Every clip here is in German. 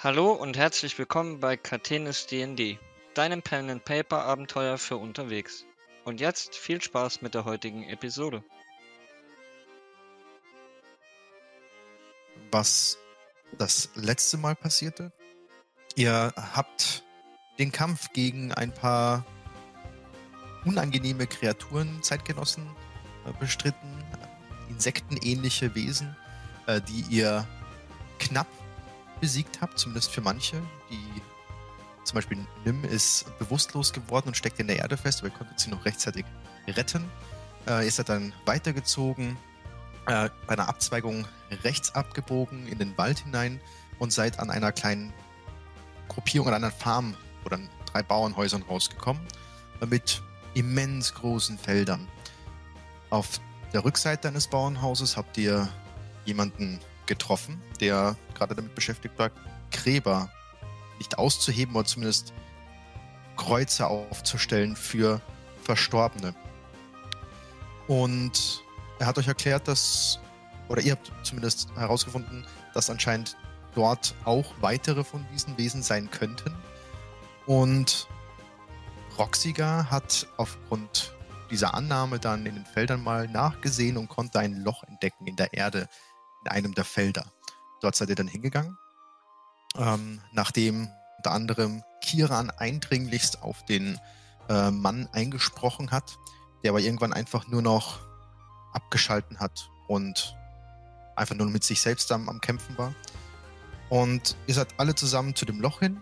Hallo und herzlich willkommen bei Catenis D&D, deinem Pen and Paper Abenteuer für unterwegs. Und jetzt viel Spaß mit der heutigen Episode. Was das letzte Mal passierte? Ihr habt den Kampf gegen ein paar unangenehme Kreaturen, Zeitgenossen äh, bestritten, insektenähnliche Wesen, äh, die ihr knapp besiegt habt, zumindest für manche. Die zum Beispiel Nim ist bewusstlos geworden und steckt in der Erde fest, aber ihr konntet sie noch rechtzeitig retten. Äh, ihr seid dann weitergezogen, äh, bei einer Abzweigung rechts abgebogen in den Wald hinein und seid an einer kleinen Gruppierung, an einer Farm oder drei Bauernhäusern rausgekommen, äh, mit immens großen Feldern. Auf der Rückseite eines Bauernhauses habt ihr jemanden getroffen, der gerade damit beschäftigt war, Gräber nicht auszuheben oder zumindest Kreuze aufzustellen für Verstorbene. Und er hat euch erklärt, dass, oder ihr habt zumindest herausgefunden, dass anscheinend dort auch weitere von diesen Wesen sein könnten. Und Roxiga hat aufgrund dieser Annahme dann in den Feldern mal nachgesehen und konnte ein Loch entdecken in der Erde einem der Felder. Dort seid ihr dann hingegangen, ähm, nachdem unter anderem Kiran eindringlichst auf den äh, Mann eingesprochen hat, der aber irgendwann einfach nur noch abgeschalten hat und einfach nur mit sich selbst am, am Kämpfen war. Und ihr seid alle zusammen zu dem Loch hin,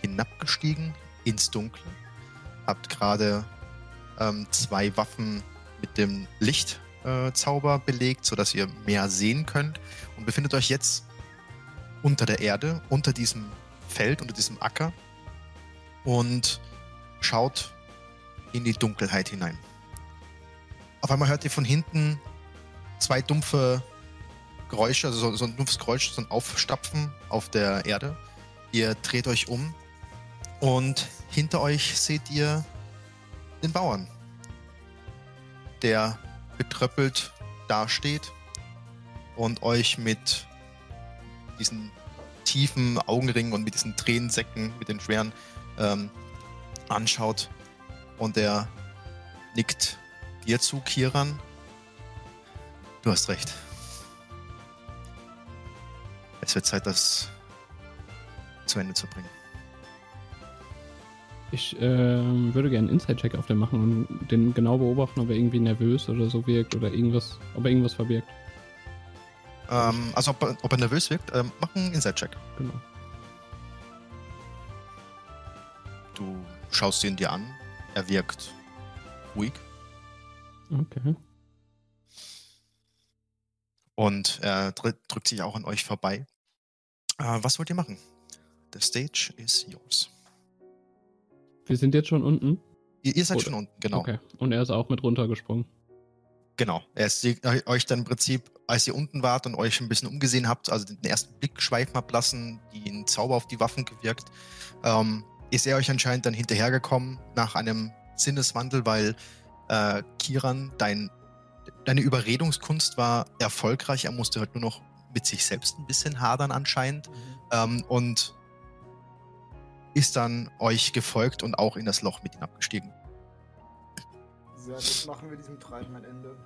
hinabgestiegen ins Dunkle, habt gerade ähm, zwei Waffen mit dem Lichtzauber äh, belegt, sodass ihr mehr sehen könnt und befindet euch jetzt unter der Erde, unter diesem Feld, unter diesem Acker und schaut in die Dunkelheit hinein. Auf einmal hört ihr von hinten zwei dumpfe Geräusche, also so, so ein dumpfes Geräusch, so ein Aufstapfen auf der Erde. Ihr dreht euch um und hinter euch seht ihr den Bauern, der betröppelt dasteht und euch mit diesen tiefen Augenringen und mit diesen Tränensäcken, mit den schweren, ähm, anschaut. Und er nickt dir zu, Kiran. Du hast recht. Es wird Zeit, das zu Ende zu bringen. Ich äh, würde gerne einen Inside-Check auf den machen und den genau beobachten, ob er irgendwie nervös oder so wirkt oder irgendwas, ob er irgendwas verbirgt. Ähm, also ob er, ob er, nervös wirkt, ähm, mach einen Inside-Check. Genau. Du schaust ihn dir an. Er wirkt ruhig. Okay. Und er drückt sich auch an euch vorbei. Äh, was wollt ihr machen? The stage is yours. Wir sind jetzt schon unten? Ihr, ihr seid Oder? schon unten, genau. Okay. Und er ist auch mit runtergesprungen. Genau. Er ist euch dann im Prinzip, als ihr unten wart und euch ein bisschen umgesehen habt, also den ersten Blick schweifen habt lassen, den Zauber auf die Waffen gewirkt, ähm, ist er euch anscheinend dann hinterhergekommen nach einem Sinneswandel, weil äh, Kiran, dein, deine Überredungskunst war erfolgreich. Er musste halt nur noch mit sich selbst ein bisschen hadern anscheinend. Mhm. Ähm, und ist dann euch gefolgt und auch in das Loch mit hinabgestiegen. Sehr gut, machen wir diesem Treiben ein Ende.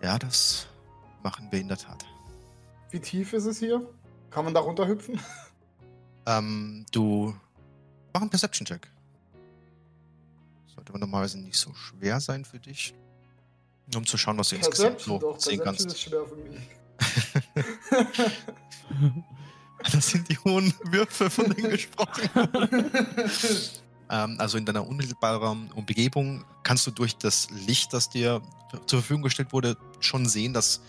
Ja, das machen wir in der Tat. Wie tief ist es hier? Kann man da runterhüpfen? Ähm, du mach einen Perception-Check. Sollte man normalerweise nicht so schwer sein für dich. Nur um zu schauen, was du Perception insgesamt so doch, sehen Perception kannst. ist schwer für mich. Das sind die hohen Würfe, von denen gesprochen ähm, Also in deiner unmittelbaren Umgebung kannst du durch das Licht, das dir zur Verfügung gestellt wurde, schon sehen, dass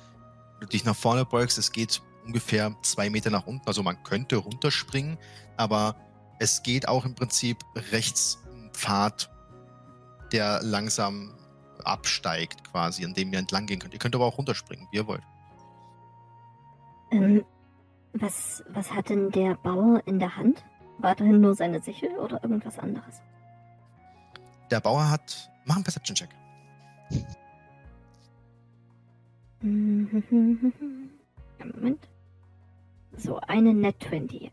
du dich nach vorne beugst. Es geht ungefähr zwei Meter nach unten. Also man könnte runterspringen, aber es geht auch im Prinzip rechts ein Pfad, der langsam absteigt quasi, an dem ihr entlang gehen könnt. Ihr könnt aber auch runterspringen, wie ihr wollt. Ähm, was, was hat denn der Bauer in der Hand? Weiterhin nur seine Sichel oder irgendwas anderes? Der Bauer hat. Mach einen Perception-Check. Moment. so eine Net 20.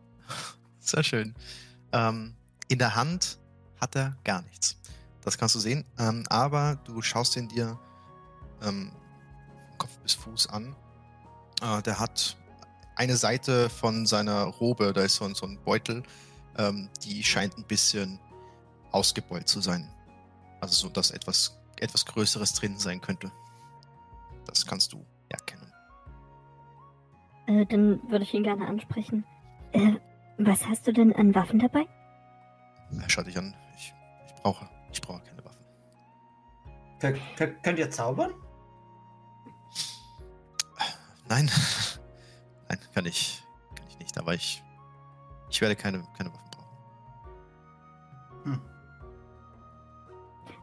Sehr schön. Ähm, in der Hand hat er gar nichts. Das kannst du sehen. Ähm, aber du schaust ihn dir ähm, Kopf bis Fuß an. Äh, der hat eine Seite von seiner Robe, da ist so, ein- so ein Beutel, ähm, die scheint ein bisschen ausgebeult zu sein. Also so, dass etwas, etwas Größeres drin sein könnte. Das kannst du erkennen. Äh, dann würde ich ihn gerne ansprechen. Äh, was hast du denn an Waffen dabei? Er schaut dich an. Ich, ich brauche, ich brauche keine Waffen. Könnt, könnt ihr zaubern? Nein. Nein, kann ich, kann ich nicht. Aber ich, ich werde keine, keine Waffen brauchen. Hm.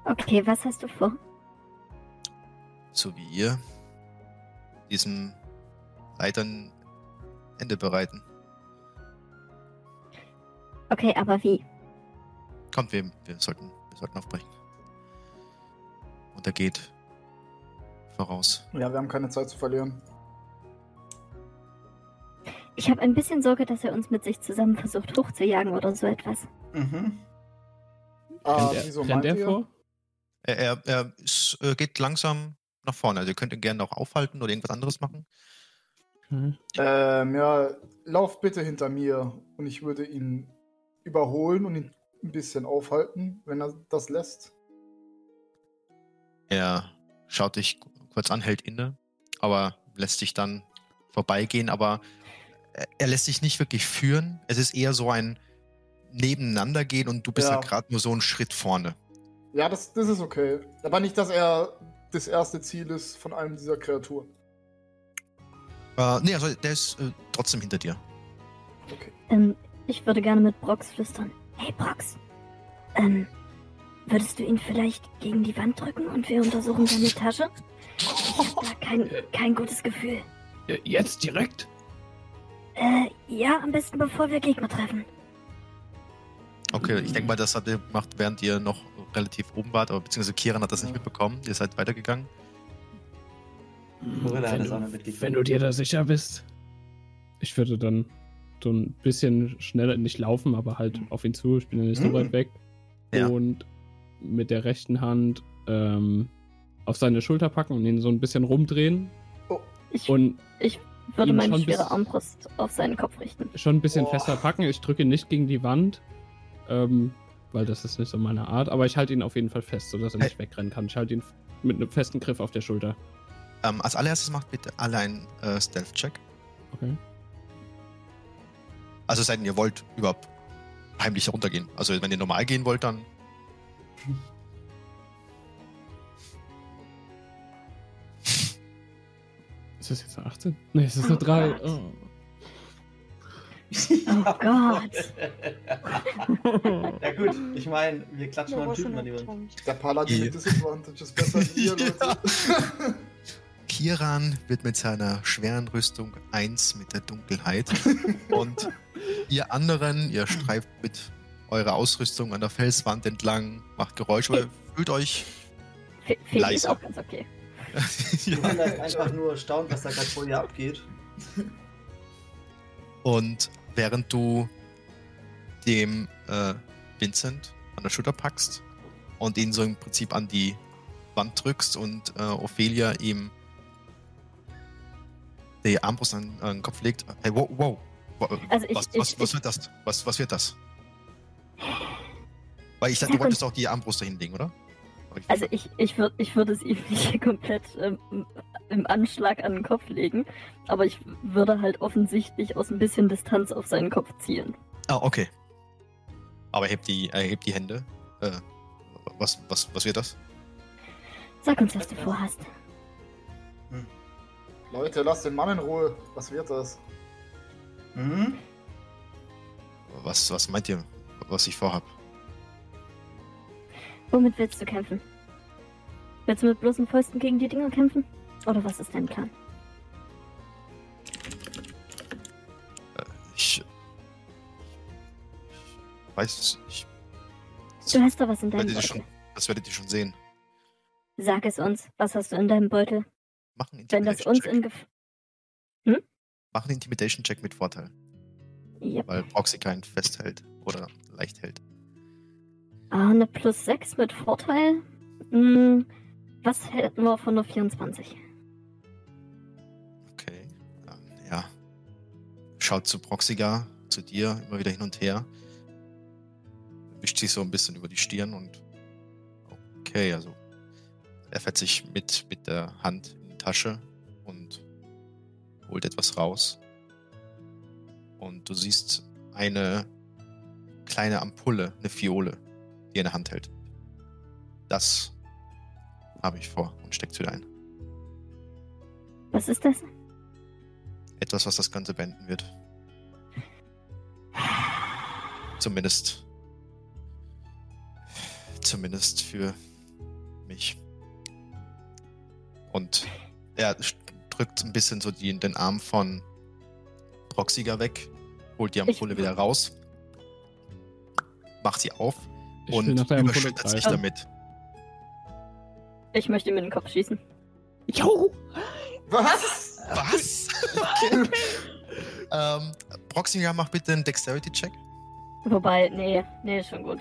Okay, was hast du vor? So wie ihr diesem Leitern Ende bereiten. Okay, aber wie? Kommt, wir, wir sollten, wir sollten aufbrechen. Und er geht voraus. Ja, wir haben keine Zeit zu verlieren. Ich habe ein bisschen Sorge, dass er uns mit sich zusammen versucht hochzujagen oder so etwas. Mhm. Ah, er, wieso rennt meint er ihr? vor? Er, er, er ist, äh, geht langsam nach vorne. Also ihr könnt ihn gerne noch aufhalten oder irgendwas anderes machen. Okay. Ähm, ja, lauft bitte hinter mir und ich würde ihn überholen und ihn ein bisschen aufhalten, wenn er das lässt. Er schaut dich kurz an, hält inne, aber lässt sich dann vorbeigehen. Aber er- lässt sich nicht wirklich führen. Es ist eher so ein Nebeneinandergehen und du bist Ja. ja gerade nur so einen Schritt vorne. Ja, das, das ist okay. Aber nicht, dass er das erste Ziel ist von einem dieser Kreaturen. Äh, nee, also der ist äh, trotzdem hinter dir. Okay. Ähm, ich würde gerne mit Brox flüstern. Hey Brox, ähm, würdest du ihn vielleicht gegen die Wand drücken und wir untersuchen seine Tasche? Ich habe da kein, kein gutes Gefühl. Jetzt direkt? Äh, ja, am besten bevor wir Gegner treffen. Okay, ich denke mal, das habt ihr gemacht, während ihr noch relativ oben wart, aber beziehungsweise Kieran hat das nicht mitbekommen. Ihr seid weitergegangen. Wenn, du, wenn du dir da sicher bist. Ich würde dann so ein bisschen schneller, nicht laufen, aber halt auf ihn zu. Ich bin ja nicht so Mhm. weit weg. Ja. Und mit der rechten Hand ähm, auf seine Schulter packen und ihn so ein bisschen rumdrehen. Ich Und würde meine schwere Armbrust auf seinen Kopf richten. schon ein bisschen Boah. fester packen. Ich drücke ihn nicht gegen die Wand, ähm, weil das ist nicht so meine Art. Aber ich halte ihn auf jeden Fall fest, sodass er nicht wegrennen kann. Ich halte ihn mit einem festen Griff auf der Schulter. Ähm, als allererstes macht bitte alle einen äh, Stealth-Check. Okay. Also es sei denn, ihr wollt überhaupt heimlich runtergehen. Also wenn ihr normal gehen wollt, dann. Ist das jetzt eine 18? Nee, es ist eine Oh 3. Gott. Oh. Oh Gott. Ja gut, ich meine, wir klatschen mal einen Typen an die Wand. Der Paladin Ja. mit Disadvantage ist besser als ihr, Leute. Kiran wird mit seiner schweren Rüstung eins mit der Dunkelheit. und ihr anderen, ihr streift mit eurer Ausrüstung an der Felswand entlang, macht Geräusche, aber ihr fühlt euch. Feli ist Leise. auch ganz okay. Gorilla ist einfach nur erstaunt, was da gerade vor ihr abgeht. Und während du dem äh, Vincent an der Schulter packst und ihn so im Prinzip an die Wand drückst und äh, Ophelia ihm die Armbrust an, an den Kopf legt. Hey, wow, wow. Wa- Also ich- was, was, ich- was ich- wird das? Was, was wird das? Weil ich dachte, Sag du wolltest auch die Armbrust dahin legen, oder? Ich Also ich, ich würde ich würd es ihm nicht komplett ähm, im Anschlag an den Kopf legen, aber ich würde halt offensichtlich aus ein bisschen Distanz auf seinen Kopf zielen. Ah, okay. Aber er hebt die, er hebt die Hände. Äh, was, was, was wird das? Sag uns, was du vorhast. Leute, lasst den Mann in Ruhe. Was wird das? Mhm. Was, was meint ihr, was ich vorhab? Womit willst du kämpfen? Willst du mit bloßen Fäusten gegen die Dinger kämpfen? Oder was ist dein Plan? Äh, Ich, ich weiß es. Ich, Du hast da was in deinem Beutel. schon, das werdet ihr schon sehen. Sag es uns. Was hast du in deinem Beutel? Machen Wenn das uns in Gef Mach einen Intimidation-Check mit Vorteil, Yep. weil Proxy keinen festhält oder leicht hält. Ah, eine plus 6 mit Vorteil. Hm, was hätten wir von der 24? Okay. Ja. Schaut zu Proxiga, zu dir, immer wieder hin und her. Wischt sich so ein bisschen über die Stirn und. Okay, also. Er fährt sich mit, mit der Hand in die Tasche und holt etwas raus. Und du siehst eine kleine Ampulle, eine Fiole, die er in der Hand hält. Das habe ich vor und steckt wieder ein. Was ist das? Etwas, was das Ganze beenden wird. Zumindest. Zumindest für mich. Und er drückt ein bisschen so die, den Arm von Proxiger weg, holt die Ampulle Ich- wieder raus, macht sie auf Ich und überschüttet sich damit. Ich möchte ihm in den Kopf schießen. Jo! Was? Was? okay. ähm, Proxiger, mach bitte einen Dexterity-Check. Wobei, nee, nee, ist schon gut.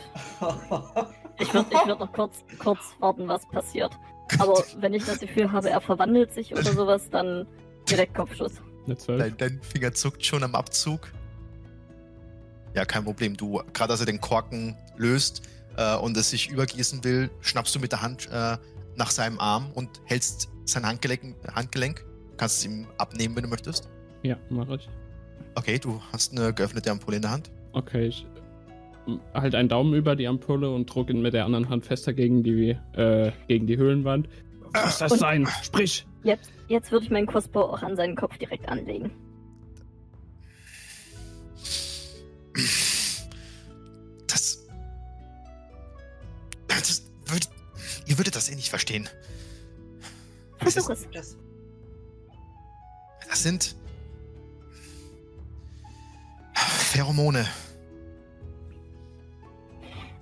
Ich würde ich würd noch kurz, kurz warten, was passiert. Aber wenn ich das Gefühl habe, er verwandelt sich oder sowas, dann direkt Kopfschuss. Eine 12. Dein, dein Finger zuckt schon am Abzug. Ja, kein Problem. Du, gerade als er den Korken löst äh, und es sich übergießen will, schnappst du mit der Hand äh, nach seinem Arm und hältst sein Handgelenk. Handgelenk. Du kannst es ihm abnehmen, wenn du möchtest. Ja, mache ich. Okay, du hast eine geöffnete Ampulle in der Hand. Okay, ich halt einen Daumen über die Ampulle und druck ihn mit der anderen Hand fester gegen die, äh, gegen die Höhlenwand. Was das Und- sein? Sprich! Jetzt, jetzt würde ich meinen Crossbow auch an seinen Kopf direkt anlegen. Das. Das würd, ihr würdet das eh nicht verstehen. Versuch ist- es. Das, Das sind. Pheromone.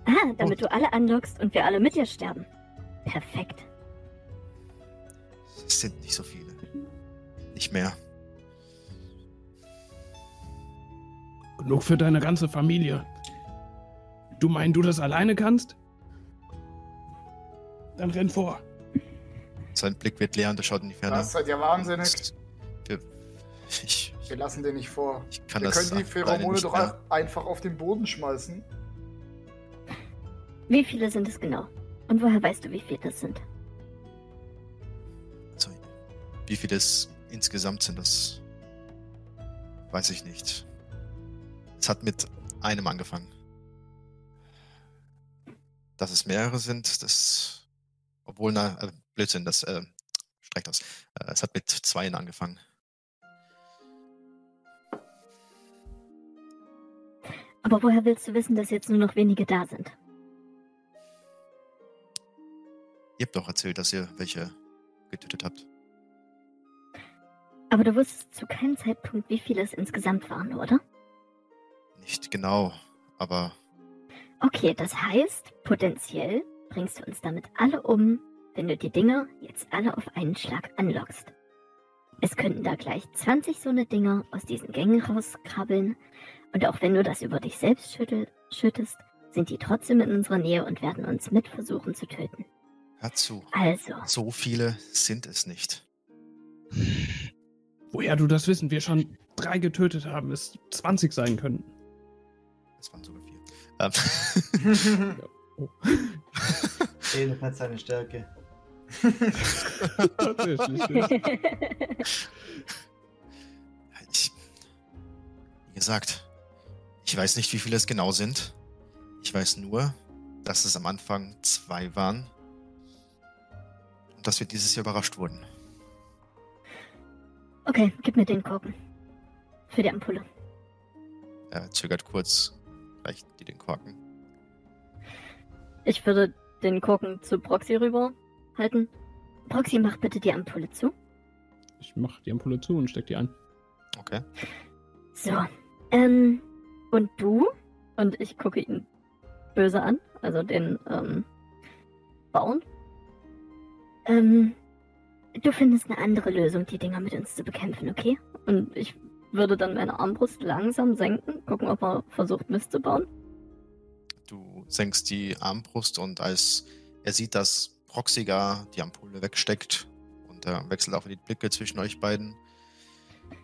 Ah, damit du alle anlockst und wir alle mit dir sterben. Perfekt. Es sind nicht so viele. Nicht mehr. Genug für deine ganze Familie. Du meinst, du das alleine kannst? Dann renn vor. Sein Blick wird leer und er schaut in die Ferne. Das seid ihr wahnsinnig. Wir, ich, Wir lassen den nicht vor. ich kann Wir das können die Pheromone nicht doch mehr. einfach auf den Boden schmeißen. Wie viele sind es genau? Und woher weißt du, wie viele es sind? So, wie viele es insgesamt sind, das weiß ich nicht. Es hat mit einem angefangen. Dass es mehrere sind, das. Obwohl, na, äh, Blödsinn, das äh, streckt aus. Äh, es hat mit zweien angefangen. Aber woher willst du wissen, dass jetzt nur noch wenige da sind? Ihr habt doch erzählt, dass ihr welche getötet habt. Aber du wusstest zu keinem Zeitpunkt, wie viele es insgesamt waren, oder? Nicht genau, aber Okay, das heißt, potenziell bringst du uns damit alle um, wenn du die Dinger jetzt alle auf einen Schlag anlockst. Es könnten da gleich 20 so eine Dinger aus diesen Gängen rauskrabbeln und auch wenn du das über dich selbst schüttel, schüttest, sind die trotzdem in unserer Nähe und werden uns mit versuchen zu töten. hört zu. Also, So viele sind es nicht. Woher du das wissen, wir schon drei getötet haben, es 20 sein können. Es waren sogar vier. Ähm, Oh. Hat seine Stärke. Tatsächlich. Ich, wie gesagt, ich weiß nicht, wie viele es genau sind. Ich weiß nur, dass es am Anfang zwei waren und dass wir dieses Jahr überrascht wurden. okay, gib mir den Korken. Für die Ampulle. Er zögert kurz, reicht dir den Korken. Ich würde den Korken zu Proxy rüber halten. Proxy, mach bitte die Ampulle zu. Ich mach die Ampulle zu und steck die ein. Okay. So. Ähm, und du? Und ich gucke ihn böse an, also den ähm, Bauern. Ähm, du findest eine andere Lösung, die Dinger mit uns zu bekämpfen, okay? Und ich würde dann meine Armbrust langsam senken, gucken, ob er versucht, Mist zu bauen. Du senkst die Armbrust und als er sieht, dass Proxiga die Ampulle wegsteckt und er wechselt auch die Blicke zwischen euch beiden,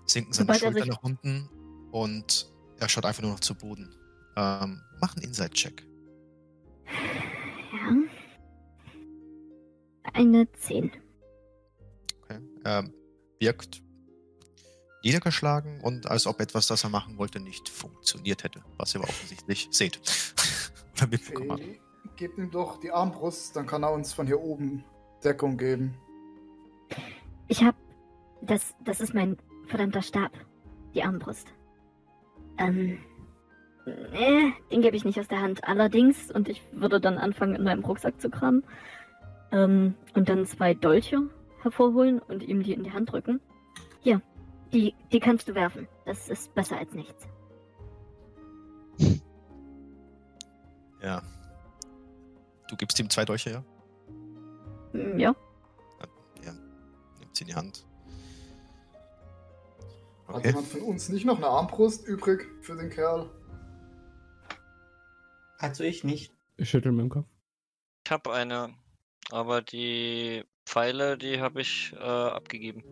sinken seine Sobald er Schultern sich- nach unten und er schaut einfach nur noch zu Boden. Ähm, mach einen Inside-Check. Ja. Eine 10. Okay. Er wirkt niedergeschlagen und als ob etwas, das er machen wollte, nicht funktioniert hätte. Was ihr aber offensichtlich seht. Oder mitbekommen habt. Fee, gebt ihm doch die Armbrust, dann kann er uns von hier oben Deckung geben. Ich hab. Das, das ist mein verdammter Stab. Die Armbrust. Ähm. Äh, den gebe ich nicht aus der Hand. Allerdings, und ich würde dann anfangen, in meinem Rucksack zu kramen. Ähm, und dann zwei Dolche hervorholen und ihm die in die Hand drücken. Hier, die, die kannst du werfen. Das ist besser als nichts. Ja. Du gibst ihm zwei Dolche, ja? Hm, Ja. Ja. Nimmt sie in die Hand. Hat Okay. jemand von uns nicht noch eine Armbrust übrig für den Kerl? Also ich nicht. Ich schüttel mit dem Kopf. Ich habe eine, aber die Pfeile, die habe ich äh, abgegeben.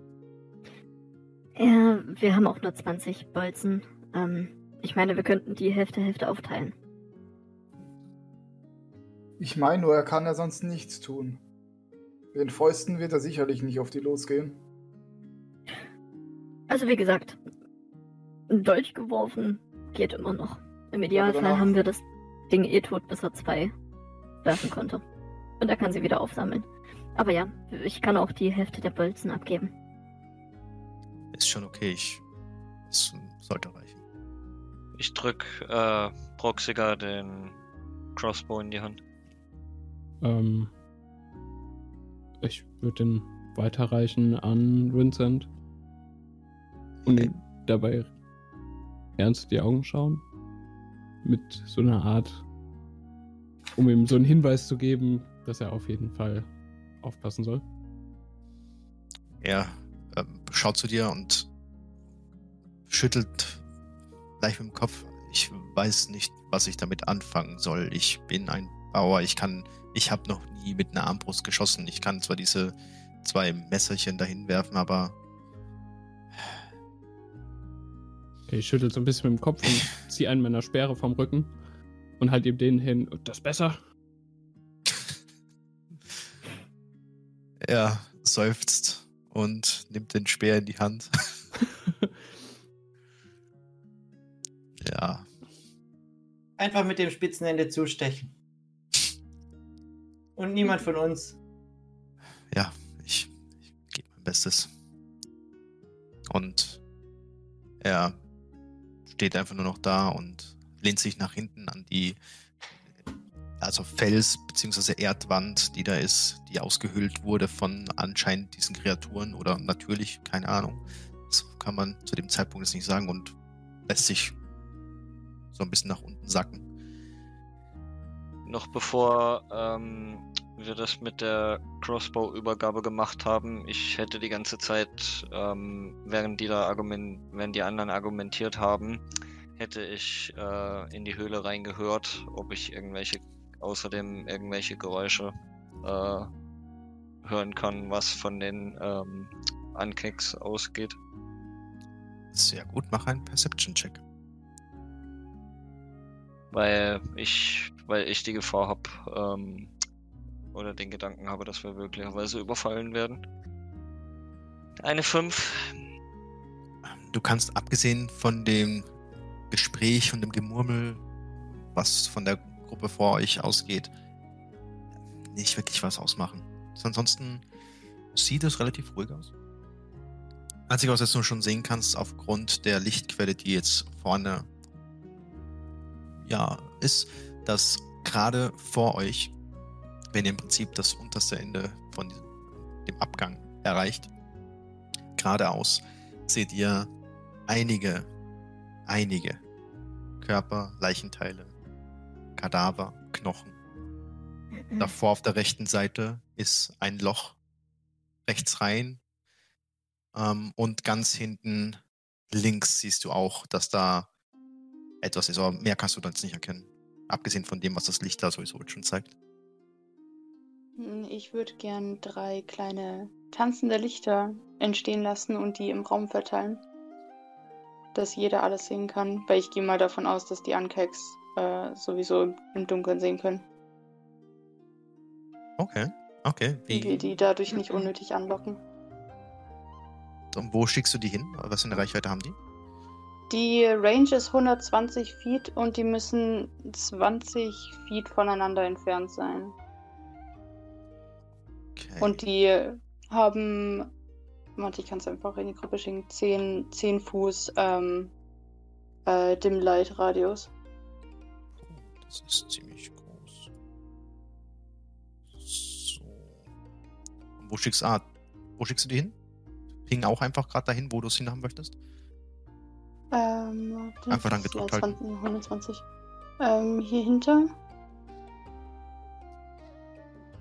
Ja, wir haben auch nur 20 Bolzen. Ähm, ich meine, wir könnten die Hälfte Hälfte aufteilen. Ich meine nur, er kann ja sonst nichts tun. Mit den Fäusten wird er sicherlich nicht auf die losgehen. Also wie gesagt, ein Dolch geworfen geht immer noch. Im Idealfall haben wir das Ding eh tot, bis er zwei werfen konnte. Und er kann sie wieder aufsammeln. Aber ja, ich kann auch die Hälfte der Bolzen abgeben. Ist schon okay. Ich. Es sollte reichen. Ich drück äh, Proxiga den Crossbow in die Hand. Ähm, ich würde den weiterreichen an Vincent. Und Okay. dabei ernst in die Augen schauen. Mit so einer Art, um ihm so einen Hinweis zu geben, dass er auf jeden Fall aufpassen soll. Ähm, schaut zu dir und schüttelt leicht mit dem Kopf. Ich weiß nicht, was ich damit anfangen soll. Ich bin ein Bauer. Ich kann, ich habe noch nie mit einer Armbrust geschossen. Ich kann zwar diese zwei Messerchen dahin werfen, aber Ich schüttel so ein bisschen mit dem Kopf und ziehe einen meiner Speere vom Rücken und halt ihm den hin. Das ist besser. er seufzt und nimmt den Speer in die Hand. ja, Einfach mit dem Spitzenende zustechen. Und niemand von uns. ja, ich, ich gebe mein Bestes. Und er steht einfach nur noch da und lehnt sich nach hinten an die also Fels- bzw. Erdwand, die da ist, die ausgehöhlt wurde von anscheinend diesen Kreaturen oder natürlich, keine Ahnung. Das kann man zu dem Zeitpunkt jetzt nicht sagen und lässt sich so ein bisschen nach unten sacken. Noch bevor ähm, wir das mit der Crossbow-Übergabe gemacht haben, ich hätte die ganze Zeit, ähm, während die da argument während die anderen argumentiert haben, hätte ich äh, in die Höhle reingehört, ob ich irgendwelche, außerdem irgendwelche Geräusche äh, hören kann, was von den ähm, Unkicks ausgeht. Sehr gut, mach einen Perception-Check. Weil ich, weil ich die Gefahr habe, ähm, oder den Gedanken habe, dass wir möglicherweise überfallen werden. Eine 5. Du kannst abgesehen von dem Gespräch und dem Gemurmel, was von der Gruppe vor euch ausgeht, nicht wirklich was ausmachen. Ansonsten sieht es relativ ruhig aus. Einzige, was jetzt nur schon sehen kannst, aufgrund der Lichtquelle, die jetzt vorne ja, ist, dass gerade vor euch, wenn ihr im Prinzip das unterste Ende von dem Abgang erreicht, geradeaus, seht ihr einige, einige Körper, Leichenteile, Kadaver, Knochen. Davor auf der rechten Seite ist ein Loch rechts rein ähm, und ganz hinten links siehst du auch, dass da etwas ist, aber mehr kannst du dann nicht erkennen. Abgesehen von dem, was das Licht da sowieso schon zeigt. Ich würde gern drei kleine tanzende Lichter entstehen lassen und die im Raum verteilen. Dass jeder alles sehen kann, weil ich gehe mal davon aus, dass die Unkeks äh, sowieso im Dunkeln sehen können. Okay, okay. Und wir Wie, die dadurch nicht unnötig anlocken. und wo schickst du die hin? Was für eine Reichweite haben die? Die Range ist 120 Feet und die müssen 20 Feet voneinander entfernt sein. Okay. Und die haben, warte, ich kann es einfach in die Gruppe schicken, 10, 10 Fuß ähm, äh, Dim Light Radius. Das ist ziemlich groß. So. Und wo schickst, ah, wo schickst du die hin? Ping auch einfach gerade dahin, wo du es hin haben möchtest? Ähm, Einfach dann gedrückt ja halten. 20, 120. Ähm, hier hinter.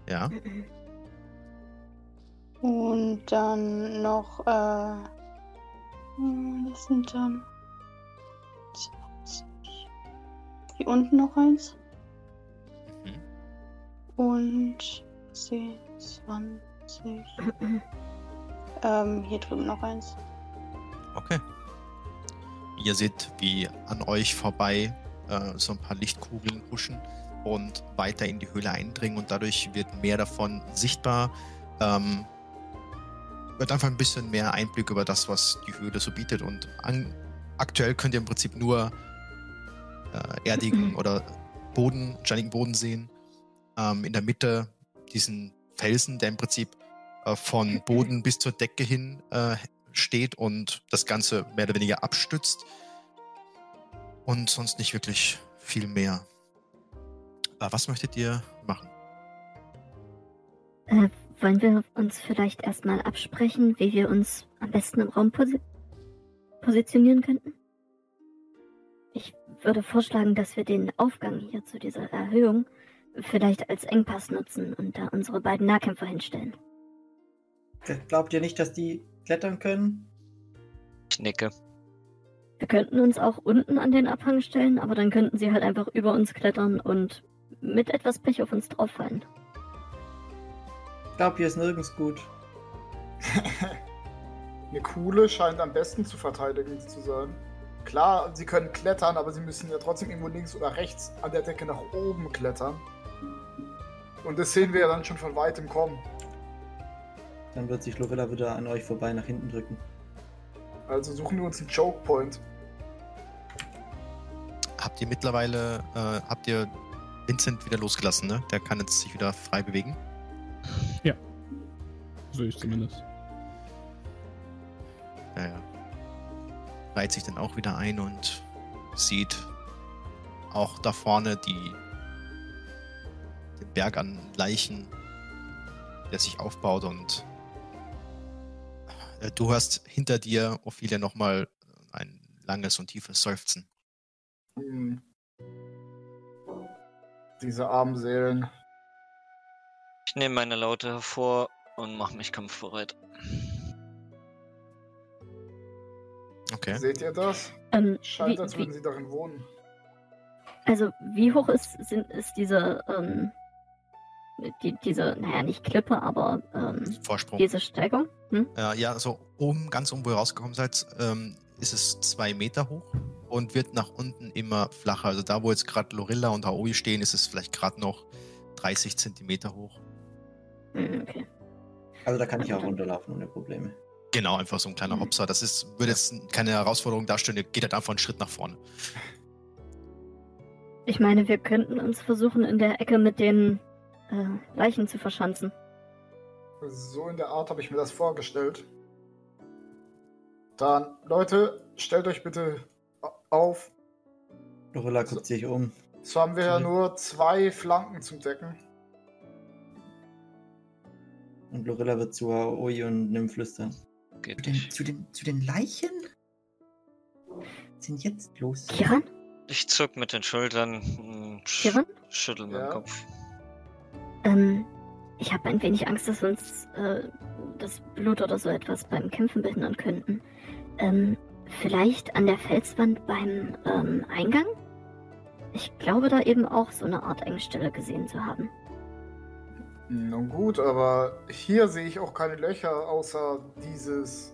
Ja. Und dann noch, äh, hm, das sind dann Hier unten noch eins. Mhm. Und 10, 20. ähm, hier drüben noch eins. Okay. Ihr seht, wie an euch vorbei äh, so ein paar Lichtkugeln huschen und weiter in die Höhle eindringen und dadurch wird mehr davon sichtbar. Ähm, wird einfach ein bisschen mehr Einblick über das, was die Höhle so bietet und an, aktuell könnt ihr im Prinzip nur äh, erdigen oder Boden, steinigen Boden sehen. Ähm, in der Mitte diesen Felsen, der im Prinzip äh, von Boden bis zur Decke hin äh, steht und das Ganze mehr oder weniger abstützt. Und sonst nicht wirklich viel mehr. Äh, was möchtet ihr machen? Äh, wollen wir uns vielleicht erstmal absprechen, wie wir uns am besten im Raum posi positionieren könnten? Ich würde vorschlagen, dass wir den Aufgang hier zu dieser Erhöhung vielleicht als Engpass nutzen und da unsere beiden Nahkämpfer hinstellen. Glaubt ihr nicht, dass die klettern können? Ich nicke. Wir könnten uns auch unten an den Abhang stellen, aber dann könnten sie halt einfach über uns klettern und mit etwas Pech auf uns drauffallen. Ich glaube, hier ist nirgends gut. Eine Kuhle scheint am besten zu verteidigen zu sein. Klar, sie können klettern, aber sie müssen ja trotzdem irgendwo links oder rechts an der Decke nach oben klettern. Und das sehen wir ja dann schon von weitem kommen. Dann wird sich Lorilla wieder an euch vorbei nach hinten drücken. Also suchen wir uns einen Choke Point. Habt ihr mittlerweile, äh, habt ihr Vincent wieder losgelassen, ne? Der kann jetzt sich wieder frei bewegen. So ich zumindest. Naja. Reiht sich dann auch wieder ein und sieht auch da vorne die, den Berg an Leichen, der sich aufbaut und äh, du hörst hinter dir, Ophelia, nochmal ein langes und tiefes Seufzen. Hm. Diese armen Seelen. Ich nehme meine Laute hervor und mache mich kampfbereit. Okay. Seht ihr das? Ähm, Scheint, wie, als wie, würden sie darin wohnen. also wie hoch ist, sind, ist diese, ähm, die, diese, naja, nicht Klippe, aber ähm, Vorsprung. diese Steigung? Hm? Äh, ja, so oben, ganz oben, wo ihr rausgekommen seid, ähm, ist es zwei Meter hoch und wird nach unten immer flacher. Also da, wo jetzt gerade Lorilla und Aoi stehen, ist es vielleicht gerade noch 30 Zentimeter hoch. Hm, okay. Also da kann ich auch runterlaufen ohne Probleme. Genau, einfach so ein kleiner Mhm. Hopser. Das ist, würde jetzt keine Herausforderung darstellen, ihr geht halt einfach einen Schritt nach vorne. Ich meine, wir könnten uns versuchen, in der Ecke mit den äh, Leichen zu verschanzen. So in der Art habe ich mir das vorgestellt. Dann, Leute, stellt euch bitte auf. Lorilla guckt sich um. So haben wir ja Mhm. nur zwei Flanken zum Decken. Und Lorilla wird zu Aoi und Nim flüstern. Geht Zu den, nicht. zu, den, zu den Leichen? Sind jetzt los? Kiran? Ich zuck mit den Schultern, hm, sch Kiran? schüttel Ja. dem Kopf. Ähm, ich habe ein wenig Angst, dass wir uns äh, das Blut oder so etwas beim Kämpfen behindern könnten. Ähm, vielleicht an der Felswand beim ähm, Eingang? Ich glaube, da eben auch so eine Art Engstelle gesehen zu haben. Nun gut, aber hier sehe ich auch keine Löcher außer dieses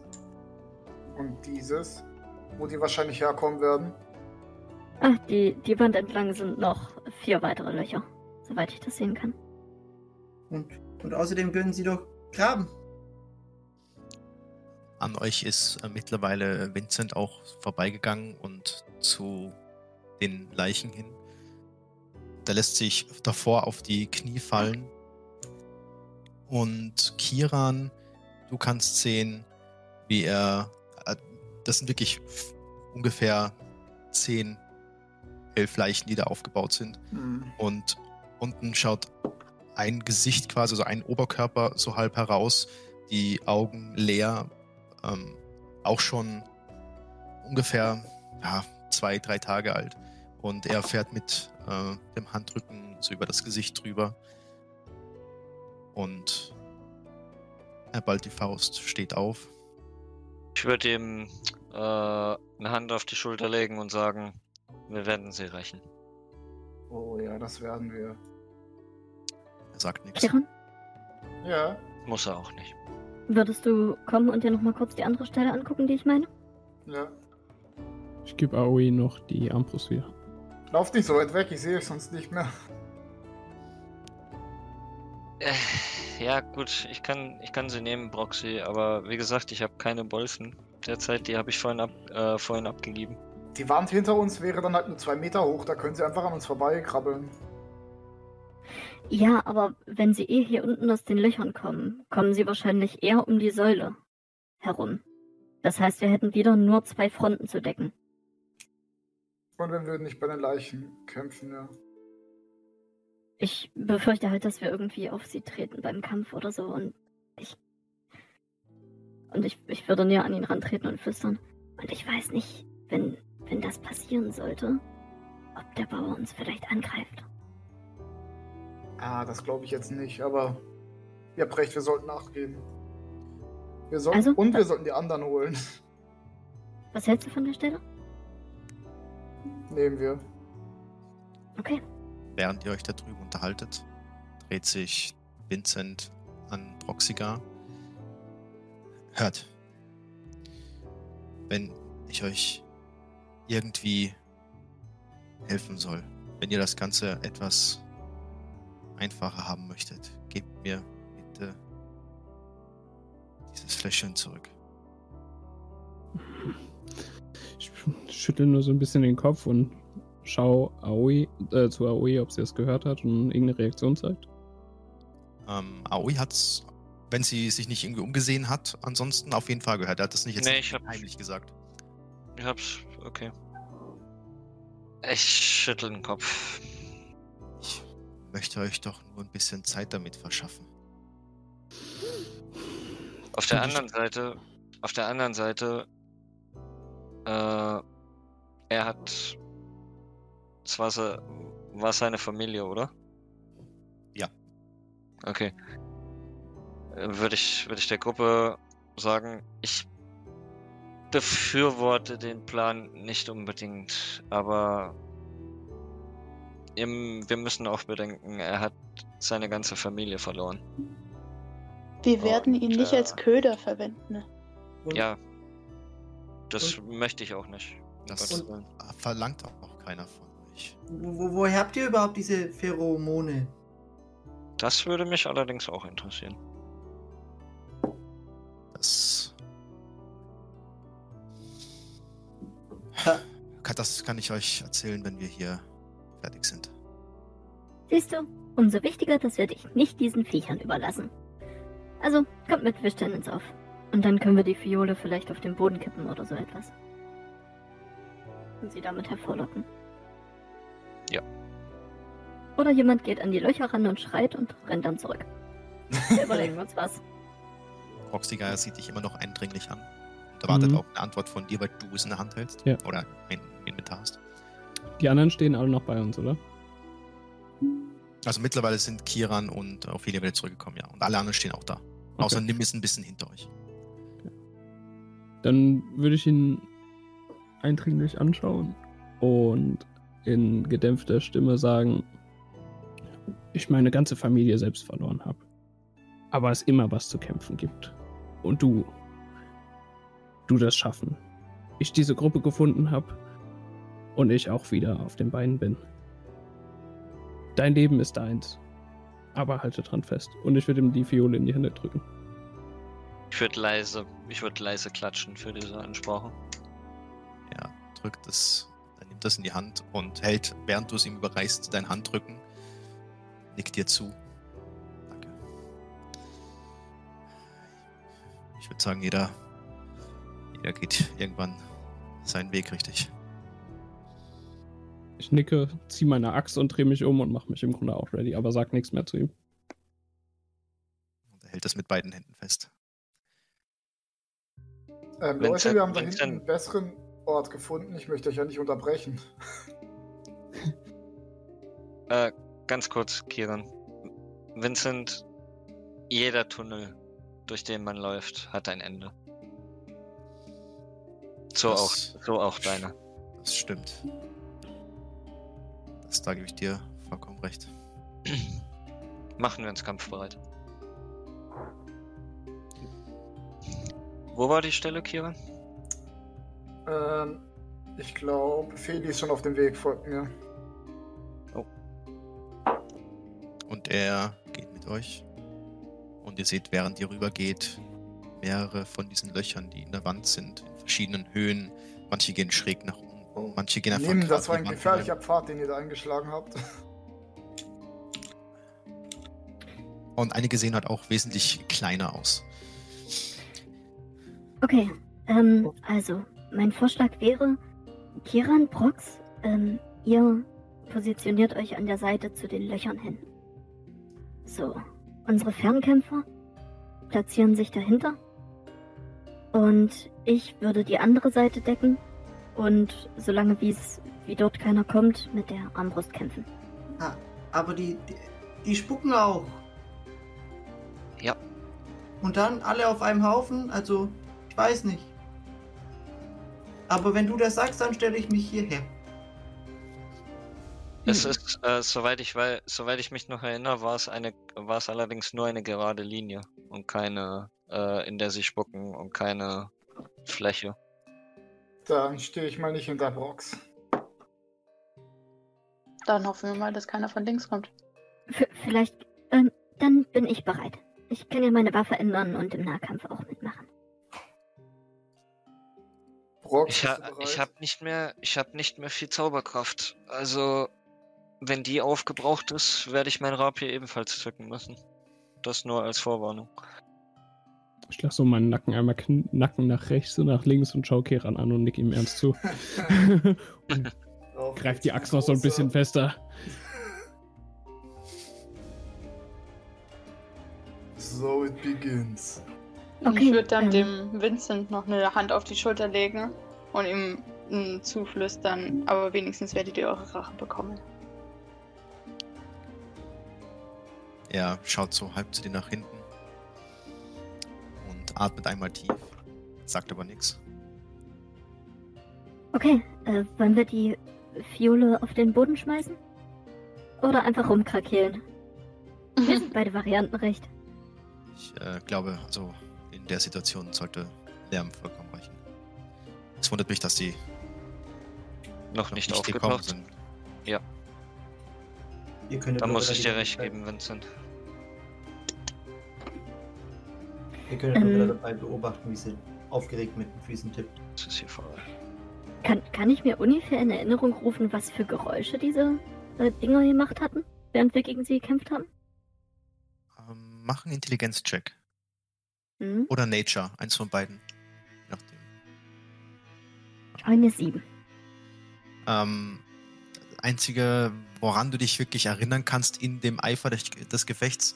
und dieses, wo die wahrscheinlich herkommen werden. Ach, die, die Wand entlang sind noch vier weitere Löcher, soweit ich das sehen kann. Und, und außerdem können sie doch graben. An euch ist äh, mittlerweile Vincent auch vorbeigegangen und zu den Leichen hin. Der lässt sich davor auf die Knie fallen. Und Kiran, du kannst sehen, wie er. äh, Das sind wirklich ungefähr zehn, elf Leichen, die da aufgebaut sind. Hm. Und unten schaut ein Gesicht quasi, so ein Oberkörper so halb heraus, die Augen leer, ähm, auch schon ungefähr ja, zwei, drei Tage alt. Und er fährt mit äh, dem Handrücken so über das Gesicht drüber. Und er ballt die Faust, steht auf. Ich würde ihm äh, eine Hand auf die Schulter legen und sagen, wir werden sie rächen. Oh ja, das werden wir. Er sagt nichts. Kiran, Ja, Muss er auch nicht. würdest du kommen und dir nochmal kurz die andere Stelle angucken, die ich meine? ja. Ich gebe Aoi noch die Armbrust wieder. Lauft nicht so weit weg, ich sehe euch sonst nicht mehr. Äh, ja, gut, ich kann, ich kann sie nehmen, Broxy, aber wie gesagt, ich habe keine Bolzen derzeit, die habe ich vorhin, ab, äh, vorhin abgegeben. Die Wand hinter uns wäre dann halt nur zwei Meter hoch, da können sie einfach an uns vorbeikrabbeln. Ja, aber wenn sie eh hier unten aus den Löchern kommen, kommen sie wahrscheinlich eher um die Säule herum. Das heißt, wir hätten wieder nur zwei Fronten zu decken. Und wir würden nicht bei den Leichen kämpfen, ja. Ich befürchte halt, dass wir irgendwie auf sie treten beim Kampf oder so und ich. Und ich, ich würde näher an ihn rantreten und flüstern. Und ich weiß nicht, wenn, wenn das passieren sollte, ob der Bauer uns vielleicht angreift. Ah, das glaube ich jetzt nicht, aber ihr habt recht, wir sollten nachgeben. Wir sollten, Also? und wir sollten die anderen holen. Was hältst du von der Stelle? Nehmen wir. Okay. Während ihr euch da drüben unterhaltet, dreht sich Vincent an Proxiga. Hört, wenn ich euch irgendwie helfen soll, wenn ihr das Ganze etwas einfacher haben möchtet, gebt mir bitte dieses Fläschchen zurück. Ich schüttel nur so ein bisschen den Kopf und schau Aoi, äh, zu Aoi, ob sie es gehört hat und irgendeine Reaktion zeigt. Ähm, Aoi hat's, wenn sie sich nicht irgendwie umgesehen hat, ansonsten auf jeden Fall gehört. Er hat das nicht jetzt Nee, ich hab- heimlich gesagt. Ich hab's, okay. Ich schüttel den Kopf. Ich möchte euch doch nur ein bisschen Zeit damit verschaffen. Auf der anderen Seite, auf der anderen Seite, äh, er hat, es war, se, war seine Familie, oder? Ja. Okay. Äh, Würde ich, würde ich der Gruppe sagen, ich befürworte den Plan nicht unbedingt, aber im, wir müssen auch bedenken, er hat seine ganze Familie verloren. Wir werden ihn Und, nicht äh, als Köder verwenden. ne? Und, Ja. Das möchte ich auch nicht. Das verlangt auch keiner von Wo, wo, woher habt ihr überhaupt diese Pheromone? Das würde mich allerdings auch interessieren. Das. Ha. Das kann ich euch erzählen, wenn wir hier fertig sind. Siehst du, umso wichtiger, dass wir dich nicht diesen Viechern überlassen. Also, kommt mit, wir stellen uns auf. Und dann können wir die Fiole vielleicht auf den Boden kippen oder so etwas. Und sie damit hervorlocken. Ja. Oder jemand geht an die Löcher ran und schreit und rennt dann zurück. Wir überlegen wir uns was. Proxiga sieht dich immer noch eindringlich an und erwartet Mhm. auch eine Antwort von dir, weil du es in der Hand hältst. Ja. Oder im Inventar hast. Die anderen stehen alle noch bei uns, oder? Also mittlerweile sind Kiran und Ophelia wieder zurückgekommen, ja. Und alle anderen stehen auch da. Außer Nim ist ein bisschen hinter euch. Dann würde ich ihn eindringlich anschauen und in gedämpfter Stimme sagen, ich meine ganze Familie selbst verloren habe. Aber es immer was zu kämpfen gibt. Und du, du das schaffen. Ich diese Gruppe gefunden habe und ich auch wieder auf den Beinen bin. Dein Leben ist deins. Aber halte dran fest. Und ich würde ihm die Fiole in die Hände drücken. Ich würde leise, ich würde leise klatschen für diese Ansprache. Ja, drückt es, nimmt das in die Hand und hält, während du es ihm überreichst, dein Handrücken. Nickt dir zu. Danke. Ich würde sagen, jeder, jeder geht irgendwann seinen Weg richtig. Ich nicke, ziehe meine Axt und drehe mich um und mache mich im Grunde auch ready, aber sag nichts mehr zu ihm. Und er hält das mit beiden Händen fest. Ähm, Leute, wir haben da hinten einen besseren Ort gefunden. Ich möchte euch ja nicht unterbrechen. Äh, ganz kurz, Kiran. Vincent, jeder Tunnel, durch den man läuft, hat ein Ende. So Das- auch, so auch deiner. Das stimmt. Das, da gebe ich dir vollkommen recht. Machen wir uns kampfbereit. Wo war die Stelle, Kiran? Ähm, ich glaube, Feli ist schon auf dem Weg, folgt mir. Und er geht mit euch. Und ihr seht, während ihr rübergeht, mehrere von diesen Löchern, die in der Wand sind, in verschiedenen Höhen. Manche gehen schräg nach unten, manche gehen einfach Nehmen, das war in ein gefährlicher hinein. Pfad, den ihr da eingeschlagen habt. Und einige sehen halt auch wesentlich kleiner aus. Okay, ähm, also, mein Vorschlag wäre, Kiran, Prox, ähm, ihr positioniert euch an der Seite zu den Löchern hin. So, unsere Fernkämpfer platzieren sich dahinter. Und ich würde die andere Seite decken und solange wie es wie dort keiner kommt, mit der Armbrust kämpfen. Ah, aber die, die, die spucken auch. Ja. Und dann alle auf einem Haufen? Also, ich weiß nicht. Aber wenn du das sagst, dann stelle ich mich hierher. Es ist, äh, soweit ich weiß, soweit ich mich noch erinnere, war es eine, war es allerdings nur eine gerade Linie und keine, äh, in der sie spucken und keine Fläche. Dann stehe ich mal nicht hinter Brox. Dann hoffen wir mal, dass keiner von links kommt. V vielleicht, ähm, dann bin ich bereit. Ich kann ja meine Waffe ändern und im Nahkampf auch mitmachen. Brox, Ich, ha ich habe nicht mehr, ich habe nicht mehr viel Zauberkraft. Also, wenn die aufgebraucht ist, werde ich mein Rapier ebenfalls zücken müssen. Das nur als Vorwarnung. Ich lasse so meinen Nacken einmal Nacken nach rechts und nach links und schaue Keran an und nick ihm ernst zu. und greif die Axt noch so ein bisschen fester. So it begins. Okay, ich würde dann ähm. dem Vincent noch eine Hand auf die Schulter legen und ihm mm, zuflüstern, aber wenigstens werdet ihr eure Rache bekommen. Er schaut so halb zu dir nach hinten und atmet einmal tief, sagt aber nichts. Okay, äh, wollen wir die Fiole auf den Boden schmeißen? Oder einfach rumkrakeelen? Mir sind beide Varianten recht. Ich äh, glaube, also in der Situation sollte Lärm vollkommen reichen. Es wundert mich, dass die Noch noch nicht, nicht gekommen aufgetaucht. sind. Ihr könntet Da muss ich dir recht geben, Vincent. Ihr könntet nur Ähm. wieder dabei beobachten, wie sie aufgeregt mit den Füßen tippt. Das ist hier vorbei. Kann, kann ich mir ungefähr in Erinnerung rufen, was für Geräusche diese äh, Dinger gemacht hatten, während wir gegen sie gekämpft haben? Ähm, mach einen Intelligenz-Check. Hm? Oder Nature, eins von beiden. Je Nachdem. Eine sieben. Ähm, einzige, woran du dich wirklich erinnern kannst in dem Eifer des, des Gefechts,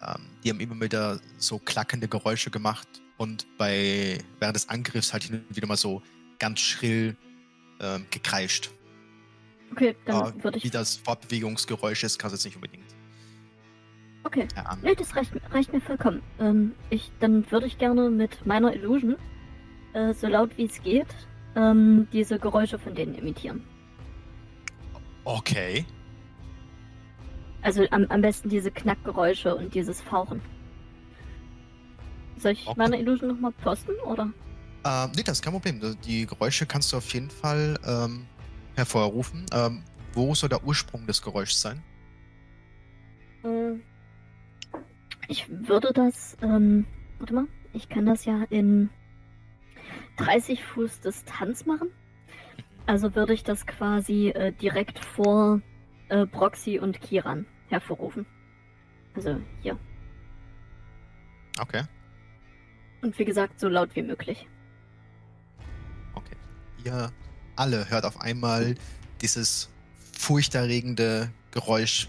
ähm, die haben immer wieder so klackende Geräusche gemacht und bei während des Angriffs halt hin und wieder mal so ganz schrill ähm, gekreischt. Okay, dann Aber würde wie ich. das Fortbewegungsgeräusch ist, kannst du jetzt nicht unbedingt Okay. erahnen. Nee, das reicht, mir- reicht mir vollkommen. Ähm, ich, dann würde ich gerne mit meiner Illusion, äh, so laut wie es geht, ähm, diese Geräusche von denen imitieren. Okay. Also am, am besten diese Knackgeräusche und dieses Fauchen. Soll ich Okay. meine Illusion nochmal posten, oder? Ähm, nee, das ist kein Problem. Die Geräusche kannst du auf jeden Fall ähm, hervorrufen. Ähm, wo soll der Ursprung des Geräuschs sein? Hm. Ich würde das, ähm, warte mal, ich kann das ja in 30 Fuß Distanz machen. Also würde ich das quasi äh, direkt vor äh, Proxy und Kiran hervorrufen. Also hier. Okay. Und wie gesagt, so laut wie möglich. Okay. Ihr alle hört auf einmal dieses furchterregende Geräusch,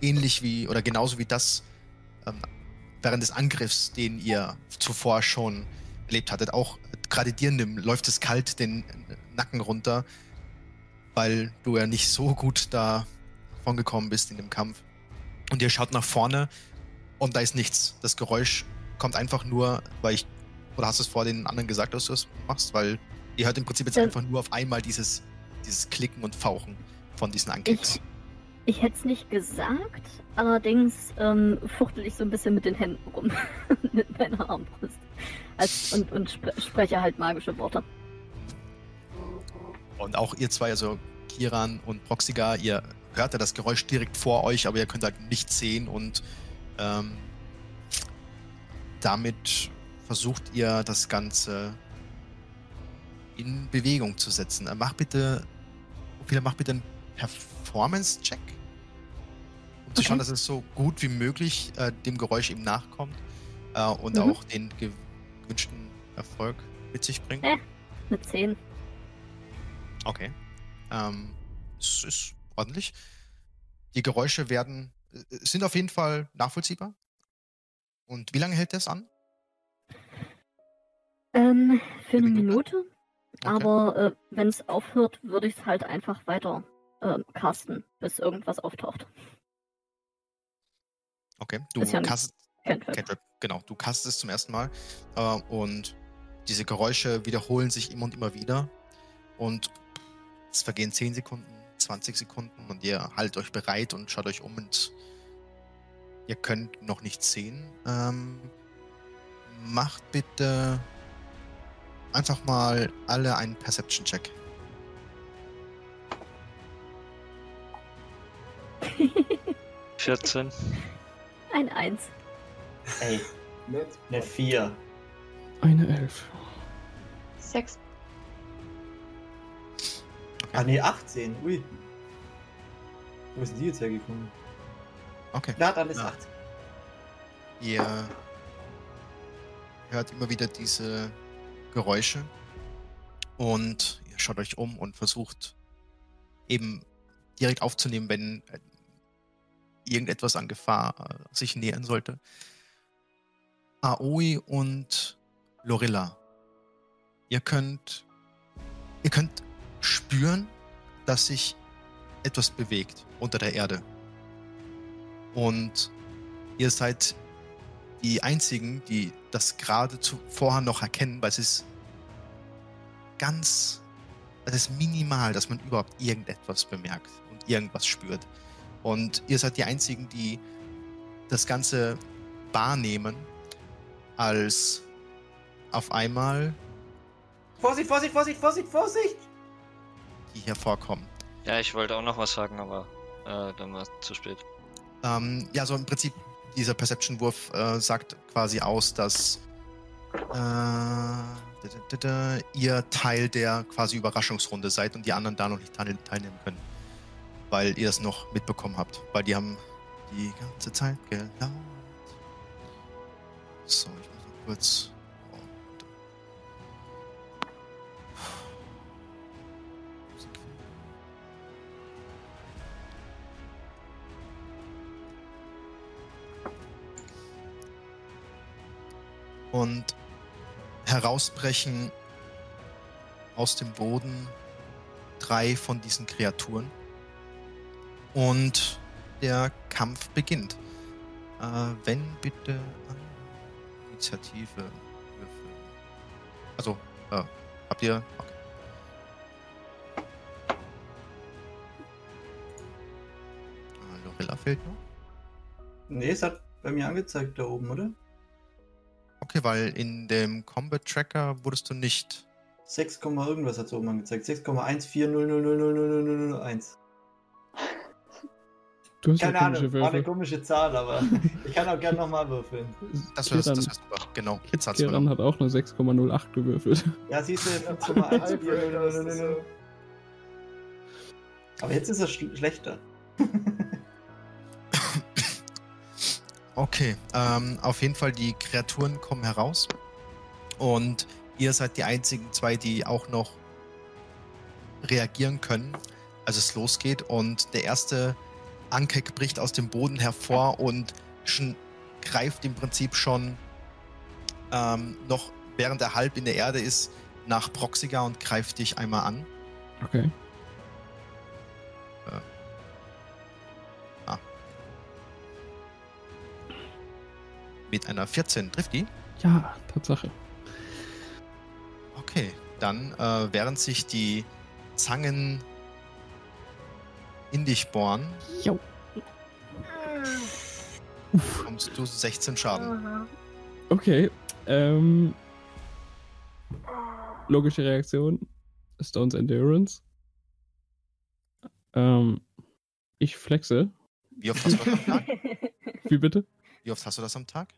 ähnlich wie oder genauso wie das ähm, während des Angriffs, den ihr zuvor schon erlebt hattet. Auch gerade dir Nim, läuft es kalt den Nacken runter, weil du ja nicht so gut da gekommen bist in dem Kampf. Und ihr schaut nach vorne und da ist nichts. Das Geräusch kommt einfach nur, weil ich, oder hast du es vor den anderen gesagt, dass du es machst? Weil ihr hört im Prinzip jetzt Ähm. einfach nur auf einmal dieses, dieses Klicken und Fauchen von diesen Ankicks. Ich, hätte es nicht gesagt, allerdings ähm, fuchtel ich so ein bisschen mit den Händen rum. mit meiner Armbrust. Als, und und sp spreche halt magische Worte. Und auch ihr zwei, also Kiran und Proxiga, ihr hört ja das Geräusch direkt vor euch, aber ihr könnt halt nichts sehen und ähm, damit versucht ihr das Ganze in Bewegung zu setzen. Äh, Mach bitte, Ophelia, mach bitte einen Performance-Check, Okay. schauen, dass es so gut wie möglich äh, dem Geräusch eben nachkommt äh, und Mhm. auch den gewünschten Erfolg mit sich bringt. Äh. Mit 10. Okay. Ähm, es ist ordentlich. Die Geräusche werden, äh, sind auf jeden Fall nachvollziehbar. Und wie lange hält das an? Ähm, für eine Minute? Minute. Aber äh, wenn es aufhört, würde ich es halt einfach weiter äh, casten, bis irgendwas auftaucht. Okay, du ja ein cast, Cantrip. Genau, du castest zum ersten Mal äh, und diese Geräusche wiederholen sich immer und immer wieder und es vergehen 10 Sekunden, 20 Sekunden und ihr haltet euch bereit und schaut euch um und ihr könnt noch nichts sehen. Ähm, macht bitte einfach mal alle einen Perception-Check. 14. Ein Eins. Ey, eine 4. Eine Elf. Sechs. Ah, nee, 18. Ui. Wo sind die jetzt hergekommen? Okay. Da hat alles Ja. 18. Ihr hört immer wieder diese Geräusche und ihr schaut euch um und versucht eben direkt aufzunehmen, wenn irgendetwas an Gefahr äh, sich nähern sollte. Aoi und Lorilla, ihr könnt, ihr könnt spüren, dass sich etwas bewegt unter der Erde. Und ihr seid die einzigen, die das gerade vorher noch erkennen, weil es ist ganz, es ist minimal, dass man überhaupt irgendetwas bemerkt und irgendwas spürt. Und ihr seid die einzigen, die das Ganze wahrnehmen, als auf einmal Vorsicht, Vorsicht, Vorsicht, Vorsicht, Vorsicht! die hervorkommen. Ja, ich wollte auch noch was sagen, aber äh, dann war es zu spät. Ähm, ja, so im Prinzip, dieser Perception-Wurf äh, sagt quasi aus, dass äh, ihr Teil der quasi Überraschungsrunde seid und die anderen da noch nicht teil teilnehmen können. Weil ihr das noch mitbekommen habt. Weil die haben die ganze Zeit gelauert. So, ich muss noch kurz. und herausbrechen aus dem Boden drei von diesen Kreaturen. Und der Kampf beginnt. Äh, wenn bitte an Initiative würfeln. Also, äh, habt ihr. Okay. Äh, fehlt noch? Nee, es hat bei mir angezeigt da oben, oder? Okay, weil in dem Combat Tracker wurdest du nicht. 6, irgendwas hat es oben angezeigt. 6,14000001. Du hast Keine Ahnung, war eine komische Zahl, aber ich kann auch gerne nochmal würfeln. Das Kiran, das wär super. Genau. Jetzt hat's Kiran hat auch nur 6,08 gewürfelt. Ja, siehst du, Halbwegs, das ist, 5,14000000. äh, Aber jetzt ist es sch schlechter. Okay, ähm, auf jeden Fall die Kreaturen kommen heraus und ihr seid die einzigen zwei, die auch noch reagieren können, als es losgeht und der erste Ankek bricht aus dem Boden hervor und greift im Prinzip schon ähm, noch während er halb in der Erde ist nach Proxiga und greift dich einmal an. Okay. Mit einer 14 trifft die. Ja, Tatsache. Okay, dann äh, während sich die Zangen in dich bohren, Jo. bekommst du 16 Schaden. Okay. Ähm, logische Reaktion. Stones Endurance. Ähm, ich flexe. Wie oft hast du das am Tag? Wie bitte? Wie oft hast du das am Tag?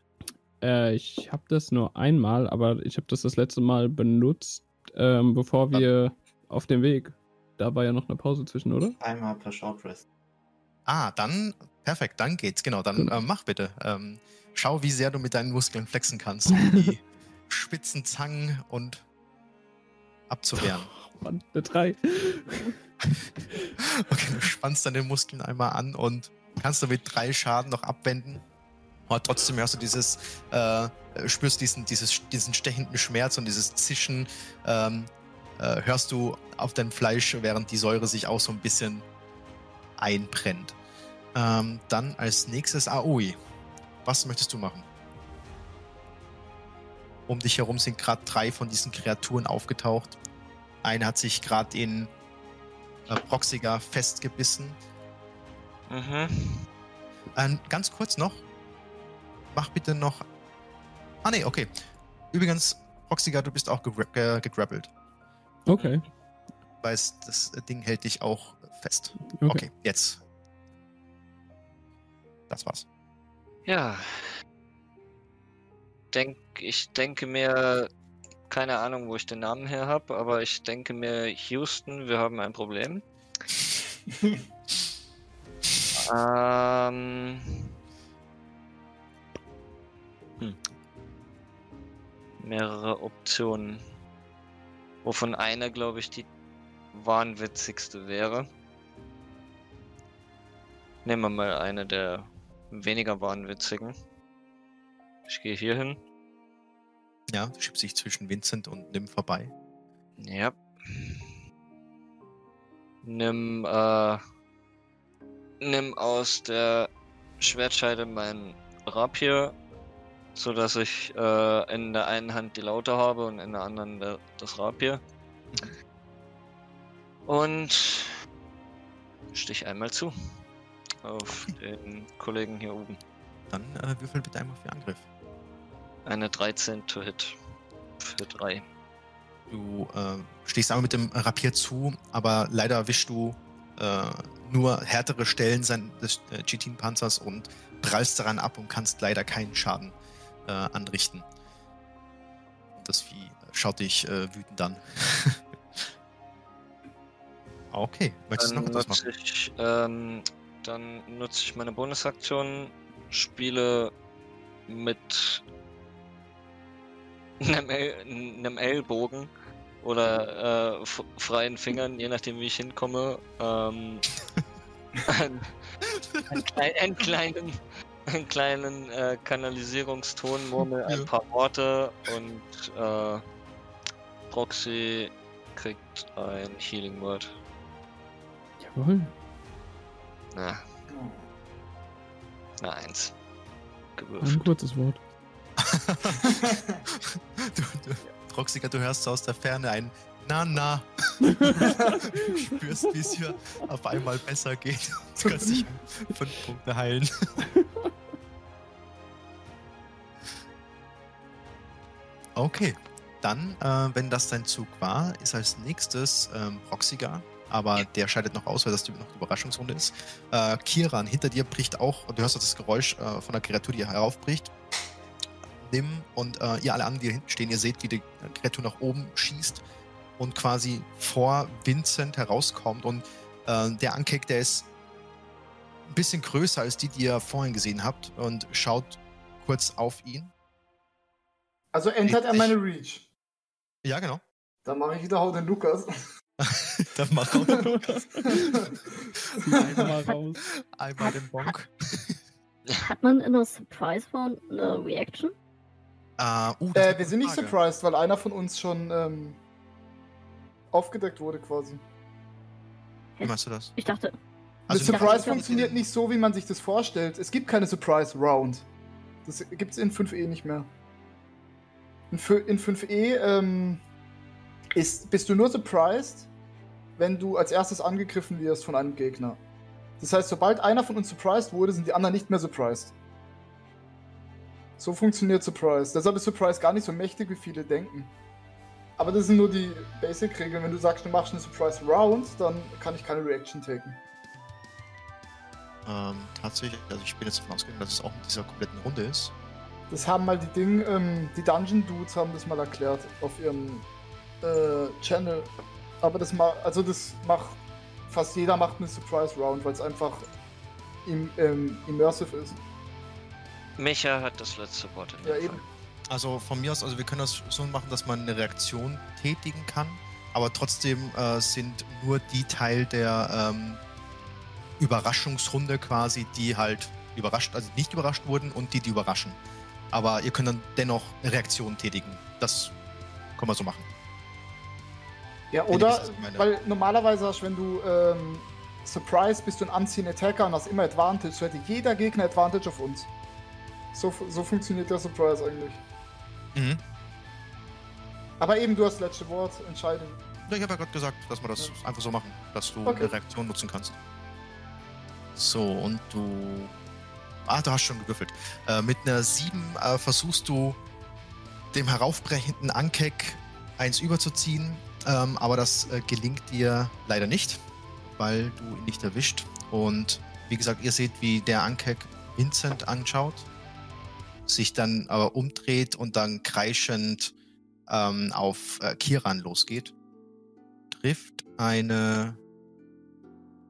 Äh, ich habe das nur einmal, aber ich habe das das letzte Mal benutzt, ähm, bevor wir auf dem Weg. Da war ja noch eine Pause zwischen, oder? Einmal per Short Rest. Ah, dann perfekt, dann geht's. Genau, dann äh, mach bitte. Ähm, schau, wie sehr du mit deinen Muskeln flexen kannst, um die spitzen Zangen und abzuwehren. Oh, Mann, eine 3. Okay, du spannst deine Muskeln einmal an und kannst damit drei Schaden noch abwenden. Aber trotzdem hörst du dieses, äh, spürst diesen, dieses, diesen stechenden Schmerz und dieses Zischen, ähm, äh, hörst du auf deinem Fleisch, während die Säure sich auch so ein bisschen einbrennt. Ähm, dann als nächstes Aoi. Was möchtest du machen? Um dich herum sind gerade drei von diesen Kreaturen aufgetaucht. Eine hat sich gerade in äh, Proxiga festgebissen. Mhm. Ähm, ganz kurz noch. Mach bitte noch. Ah, nee, okay. Übrigens, Proxiga, du bist auch ge gegrappelt. Okay. Weil es- das Ding hält dich auch fest. Okay. Okay, jetzt. Das war's. Ja. Denk, ich denke mir, keine Ahnung, wo ich den Namen her habe, aber ich denke mir, Houston, wir haben ein Problem. ähm. Hm. Mehrere Optionen. Wovon eine, glaube ich, die wahnwitzigste wäre. Nehmen wir mal eine der weniger wahnwitzigen. Ich gehe hier hin. Ja, du schiebst dich zwischen Vincent und Nim vorbei. Ja. Nimm, äh, nimm aus der Schwertscheide mein Rapier, so dass ich äh, in der einen Hand die Laute habe und in der anderen der, das Rapier. Und stich einmal zu auf den Kollegen hier oben. Dann äh, würfel bitte einmal für Angriff. Eine 13 to hit für 3. Du äh, stehst einmal mit dem Rapier zu, aber leider erwischst du äh, nur härtere Stellen des äh, Chitin-Panzers und prallst daran ab und kannst leider keinen Schaden äh, anrichten. Das Vieh schaut dich äh, wütend an. okay, möchtest du noch Dann etwas nutze machen? ich, ähm, dann nutze ich meine Bonusaktion, spiele mit einem, El einem Ellbogen oder äh, freien Fingern, je nachdem wie ich hinkomme, ähm, einen, einen kleinen, einen kleinen äh, Kanalisierungston, murmel ein Ja. paar Worte und äh, Proxy kriegt ein Healing Word. Jawohl. Na, na eins. Ein Gewürfelt. kurzes Wort. du, du, Proxica, du hörst aus der Ferne ein Na, na. du spürst, wie es hier auf einmal besser geht. Du kannst dich um fünf Punkte heilen. Okay, dann, äh, wenn das dein Zug war, ist als nächstes ähm, Roxiga, aber der scheidet noch aus, weil das noch die Überraschungsrunde ist. Äh, Kiran, hinter dir bricht auch, du hörst auch das Geräusch äh, von der Kreatur, die heraufbricht. Nimm und äh, ihr alle anderen, die hier hinten stehen, ihr seht, wie die Kreatur nach oben schießt und quasi vor Vincent herauskommt. Und äh, der Ankek, der ist ein bisschen größer als die, die ihr vorhin gesehen habt und schaut kurz auf ihn. Also entert er meine Reach. Ja, genau. Dann mache ich wieder Hau den Lukas. Dann mach auch den Lukas. Einmal raus. Einmal den Bonk. Hat man in der Surprise Round eine Reaction? Äh, uh, das Äh, wir sind nicht surprised, weil einer von uns schon ähm, aufgedeckt wurde quasi. Wie meinst du das? Ich dachte, Also, dachte, Surprise dachte- funktioniert nicht so, wie man sich das vorstellt. Es gibt keine Surprise Round. Das gibt es in 5e nicht mehr. In, in 5e ähm, ist, bist du nur surprised, wenn du als erstes angegriffen wirst von einem Gegner. Das heißt, sobald einer von uns surprised wurde, sind die anderen nicht mehr surprised. So funktioniert Surprise. Deshalb ist Surprise gar nicht so mächtig, wie viele denken. Aber das sind nur die Basic-Regeln. Wenn du sagst, du machst eine Surprise Round, dann kann ich keine Reaction taken. ähm, tatsächlich, also ich bin jetzt davon ausgegangen, dass es auch in dieser kompletten Runde ist. Das haben mal die Ding, ähm, die Dungeon Dudes haben das mal erklärt auf ihrem äh, Channel. Aber das macht, also das macht, fast jeder macht eine Surprise Round, weil es einfach im, ähm, immersive ist. Micha hat das letzte Wort. In Ja, eben. Fall. Also von mir aus, also wir können das so machen, dass man eine Reaktion tätigen kann, aber trotzdem äh, sind nur die Teil der ähm, Überraschungsrunde quasi, die halt überrascht, also nicht überrascht wurden und die, die überraschen. Aber ihr könnt dann dennoch eine Reaktion tätigen. Das können wir so machen. Ja, oder, weil normalerweise hast, wenn du ähm, Surprise bist du ein Unseen Attacker und hast immer Advantage, so hätte jeder Gegner Advantage auf uns. So, so funktioniert der Surprise eigentlich. Mhm. Aber eben, du hast das letzte Wort, Entscheidung. Ja, ich habe ja gerade gesagt, dass wir das Ja. einfach so machen, dass du Okay. eine Reaktion nutzen kannst. So, und du. Ah, du hast schon gewürfelt. Äh, mit einer 7 äh, versuchst du dem heraufbrechenden Ankek eins überzuziehen, ähm, aber das äh, gelingt dir leider nicht, weil du ihn nicht erwischt. Und wie gesagt, ihr seht, wie der Ankek Vincent anschaut, sich dann aber umdreht und dann kreischend ähm, auf äh, Kiran losgeht. Trifft eine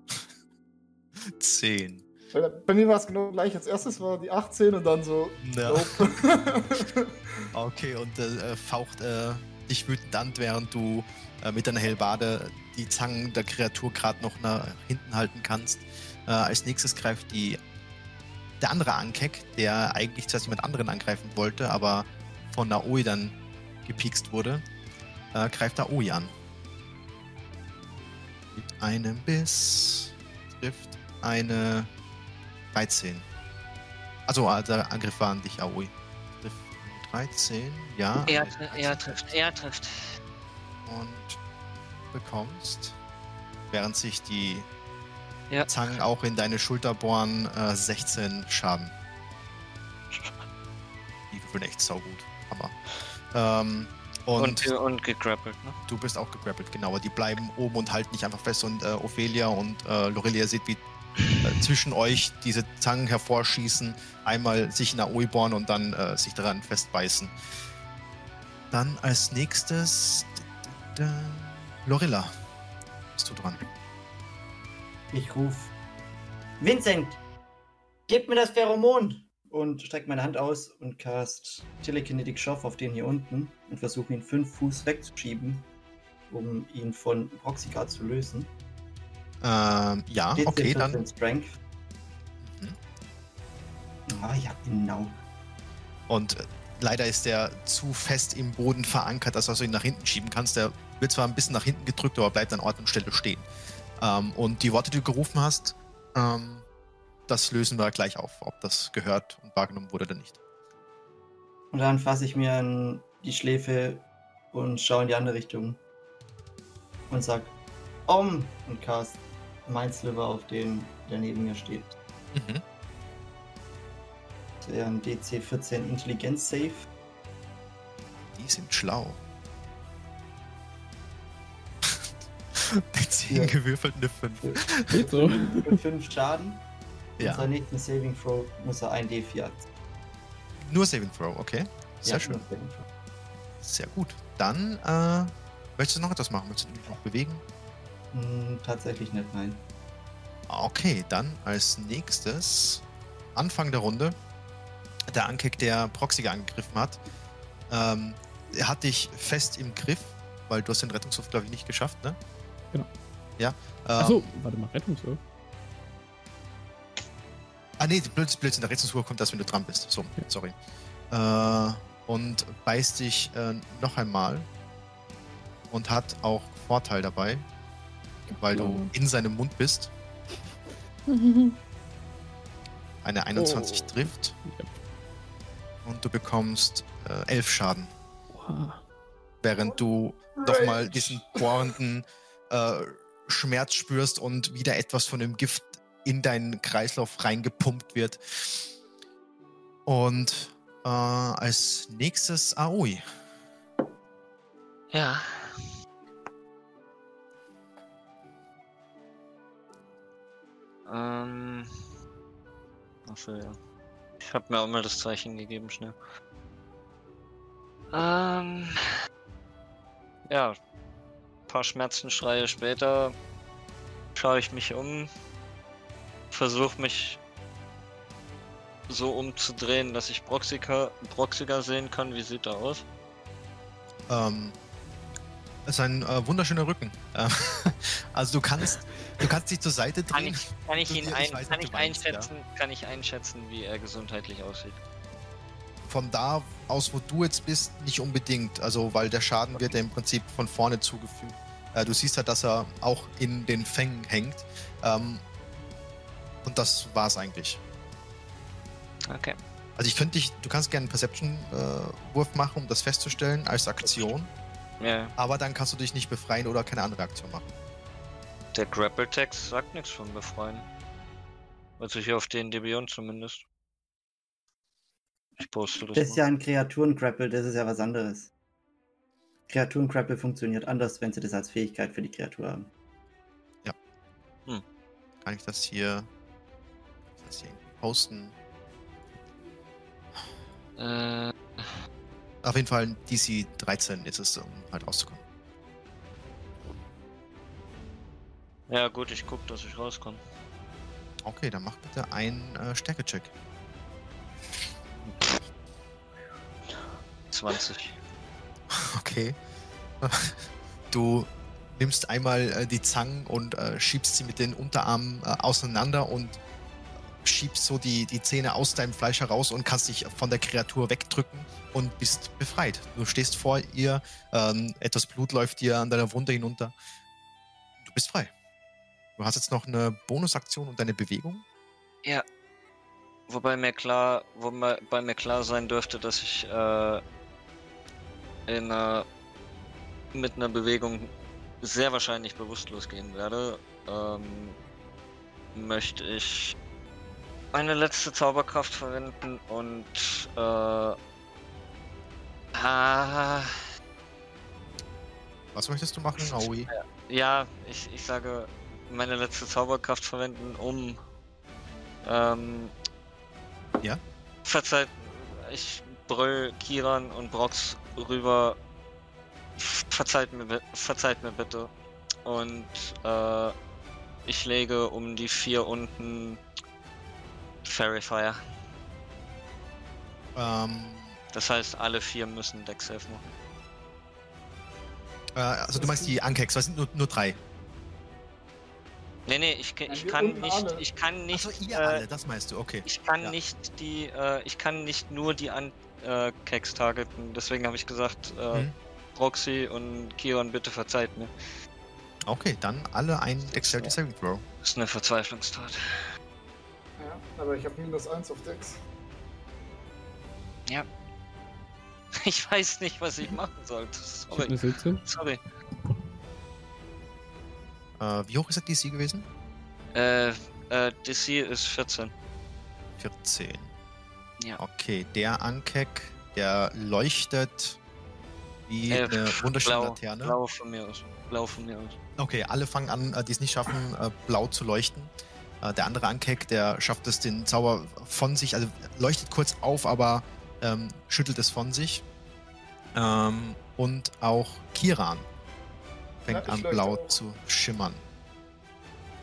10. Weil Bei mir war es genau gleich. Als erstes war die 18 und dann so. Ja. Nope. Okay, und äh, äh, faucht äh, dich wütend an, während du äh, mit deiner Hellbade die Zangen der Kreatur gerade noch nach hinten halten kannst. Äh, als nächstes greift die der andere Ankek, der eigentlich zuerst jemand anderen angreifen wollte, aber von Naoi dann gepikst wurde, äh, greift Naoi an. Mit einem Biss trifft eine 13. Also äh, der Angriff war an dich, Aoi. Trifft 13, ja. Er, eine tr- 13 er trifft, er trifft. und bekommst, während sich die Ja. Zangen auch in deine Schulter bohren, äh, 16 Schaden. Die würfeln echt saugut. Hammer. Ähm, und, Und, ge- und gegrappelt, ne? du bist auch gegrappelt, genau. Aber die bleiben oben und halten dich einfach fest. Und äh, Ophelia und äh, Lorelia seht, wie äh, zwischen euch diese Zangen hervorschießen, einmal sich in Aoi bohren und dann äh, sich daran festbeißen. Dann als nächstes Lorilla. Bist du dran? Ich ruf. Vincent! Gib mir das Pheromon! Und streck meine Hand aus und cast Telekinetic Shove auf den hier unten und versuche ihn fünf Fuß wegzuschieben, um ihn von Proxyguard zu lösen. Ähm, ja, DC okay, 14 dann. Strength. Mhm. Ah ja, genau. Und äh, leider ist der zu fest im Boden verankert, dass du ihn nach hinten schieben kannst. Der wird zwar ein bisschen nach hinten gedrückt, aber bleibt an Ort und Stelle stehen. Ähm, und die Worte, die du gerufen hast, ähm, das lösen wir gleich auf, ob das gehört und wahrgenommen wurde oder nicht. Und dann fasse ich mir an die Schläfe und schaue in die andere Richtung. und sag Om und cast Mindsliver auf den, der neben mir steht. Mhm. Ein DC 14 Intelligenz Save. Die sind schlau. Die 10 Ja. gewürfelt eine 5. Geht so. Für 5 Schaden. Ja. Und seinen nächsten Saving Throw muss er ein D4 aktivieren. Nur Saving Throw, okay. Sehr Ja, schön. Sehr gut. Dann, äh, möchtest du noch etwas machen? Möchtest du dich noch bewegen? Hm, tatsächlich nicht, nein. Okay, dann als nächstes, Anfang der Runde, der Ankek, der Proxiger angegriffen hat, ähm, er hat dich fest im Griff, weil du hast den Rettungswurf, glaube ich, nicht geschafft, ne? Genau. Ja. Ähm, Achso, warte mal, Rettungswurf. Ah, nee, Blödsinn, Blödsinn, der Rettungswurf kommt erst, wenn du dran bist. So, Ja. sorry. Äh, und beißt dich äh, noch einmal und hat auch Vorteil dabei, weil du in seinem Mund bist. Eine 21 Oh. trifft und du bekommst äh, 11 Schaden, Oha. während du nochmal diesen bohrenden äh, Schmerz spürst und wieder etwas von dem Gift in deinen Kreislauf reingepumpt wird. Und äh, als nächstes Aoi. Ja. Ähm. Achso, ja. Ich hab mir auch mal das Zeichen gegeben, schnell. Ähm. Ja. Paar Schmerzenschreie später schaue ich mich um, versuche mich so umzudrehen, dass ich Broxiger sehen kann. Wie sieht er aus? Ähm, ist ein äh, wunderschöner Rücken. Äh, also du kannst, du kannst dich zur Seite Kann drehen. ich, kann ich ihn ein, weiß, kann ich meinst, ja. einschätzen, kann ich einschätzen, wie er gesundheitlich aussieht? Von da aus, wo du jetzt bist, nicht unbedingt. Also, weil der Schaden wird ja im Prinzip von vorne zugefügt. Äh, du siehst halt, dass er auch in den Fängen hängt. Ähm, und das war's eigentlich. Okay. Also ich könnte dich, du kannst gerne einen Perception-Wurf machen, um das festzustellen als Aktion, Ja, aber dann kannst du dich nicht befreien oder keine andere Aktion machen. der Grapple-Text sagt nichts von befreien. Also hier auf den Debion zumindest. Ich poste das, Das ist mal. ja ein Kreaturen-Grapple, das ist ja was anderes. Kreaturen-Grapple funktioniert anders, wenn sie das als Fähigkeit für die Kreatur haben. Kann ich das hier, das hier irgendwie posten? Äh, Auf jeden Fall ein DC 13 ist es, um halt rauszukommen. ja gut, ich guck, dass ich rauskomme. Okay, dann mach bitte einen äh, Stärke-Check. 20. Okay. Du nimmst einmal äh, die Zangen und äh, schiebst sie mit den Unterarmen äh, auseinander und schiebst so die, die Zähne aus deinem Fleisch heraus und kannst dich von der Kreatur wegdrücken und bist befreit. Du stehst vor ihr, ähm, etwas Blut läuft dir an deiner Wunde hinunter. Du bist frei. Du hast jetzt noch eine Bonusaktion und deine Bewegung. Ja. Wobei mir klar, wobei mir klar sein dürfte, dass ich in einer, mit einer Bewegung sehr wahrscheinlich bewusstlos gehen werde. Ähm, möchte ich meine letzte Zauberkraft verwenden und äh, ah, Was möchtest du machen, Aoi? ja, ich, ich sage meine letzte Zauberkraft verwenden, um ähm, Ja? Verzeiht, ich brüll Kiran und Brox rüber. Verzeiht mir, verzeiht mir bitte. Und äh, ich lege um die vier unten Fairy Fire. Ähm, Das heißt, alle vier müssen Deck Safe machen. äh, also du meinst die Ankeks, es sind nur, nur drei. Nee, nee, ich, ich kann nicht, ich kann nicht, Achso, ihr äh, alle, das meinst du, okay. Ich kann Ja. nicht die, äh, ich kann nicht nur die Ankeks targeten. Deswegen habe ich gesagt, äh, Hm. Proxy und Kion, bitte verzeiht mir. Okay, dann alle ein Dexterity Saving Throw. Das ist eine Verzweiflungstat. Ja, aber ich habe minus 1 auf Dex. Ich weiß nicht, was ich machen sollte. Sorry. eine 17. Sorry. Äh, wie hoch ist der DC gewesen? Äh, äh, DC ist 14. 14. Ja. Okay, der Ankek, der leuchtet wie Äh, eine wunderschöne blau, Laterne. blau von mir aus. Blau von mir aus. Okay, alle fangen an, äh, die es nicht schaffen, äh, blau zu leuchten. Äh, Der andere Ankek, der schafft es, den Zauber von sich, also leuchtet kurz auf, aber ähm, schüttelt es von sich. Ähm, und auch Kiran fängt Ja, an, blau auch. zu schimmern.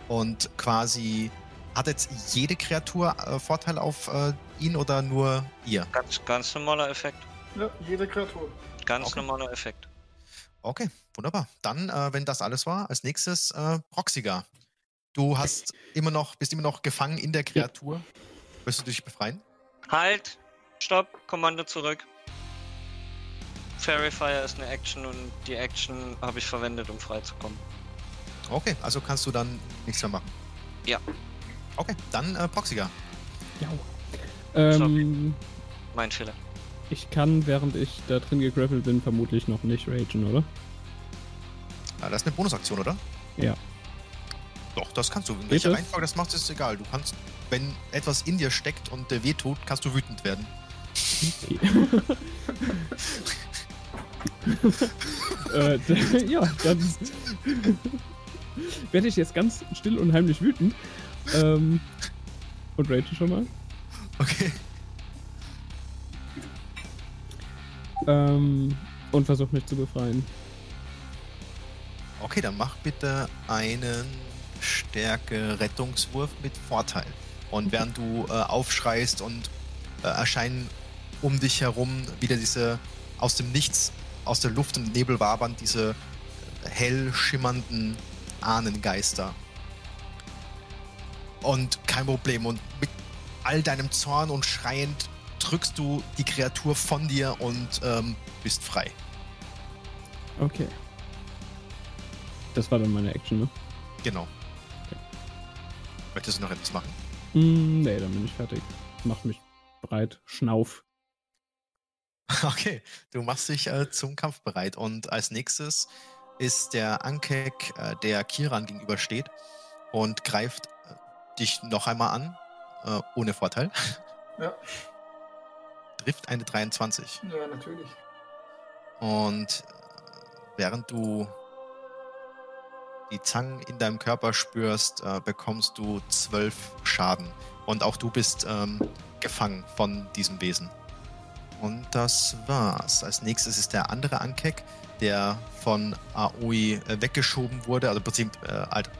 Und quasi hat jetzt jede Kreatur äh, Vorteil auf äh, ihn oder nur ihr? Ganz, ganz normaler Effekt. Ja, jede Kreatur. Ganz Okay. normaler Effekt. Okay, wunderbar. Dann, äh, wenn das alles war, als nächstes äh, Proxiga. Du hast immer noch, bist immer noch gefangen in der Kreatur. Wirst du dich befreien? Halt! Stopp! Kommando zurück. Fairy Fire ist eine Action und die Action habe ich verwendet, um freizukommen. Okay, also kannst du dann nichts mehr machen. Ja. Okay, dann äh, Proxiga. Ja. Ähm, Mein Fehler. ich kann, während ich da drin gegrappelt bin, vermutlich noch nicht ragen, oder? Äh, das ist eine Bonusaktion, oder? Ja. Doch, das kannst du. In welcher das? Reihenfolge das machst, ist egal. Du kannst, wenn etwas in dir steckt und äh, wehtut, kannst du wütend werden. Okay. äh, ja, dann werde ich jetzt ganz still und heimlich wütend. Ähm, und rage schon mal. Okay. Ähm, und versuche mich zu befreien. Okay, dann mach bitte einen Stärke-Rettungswurf mit Vorteil. Und während du äh, aufschreist und äh, erscheinen um dich herum wieder diese aus dem Nichts, aus der Luft und Nebel wabern, diese äh, hell schimmernden Ahnengeister. Und kein Problem. Und mit all deinem Zorn und schreiend drückst du die Kreatur von dir und ähm, bist frei. Okay. Das war dann meine Action, ne? Genau. Möchtest du noch etwas machen? Mm, nee, dann bin ich fertig. Mach mich breit. Schnauf. Okay, du machst dich äh, zum Kampf bereit und als nächstes ist der Ankek, äh, der Kiran gegenübersteht und greift äh, dich noch einmal an, äh, ohne Vorteil. Ja. Trifft eine 23. Ja, natürlich. Und äh, während du die Zangen in deinem Körper spürst, äh, bekommst du 12 Schaden. Und auch du bist ähm, gefangen von diesem Wesen. Und das war's. Als nächstes ist der andere Ankek, der von Aoi äh, weggeschoben wurde. Also im Prinzip, äh, halt,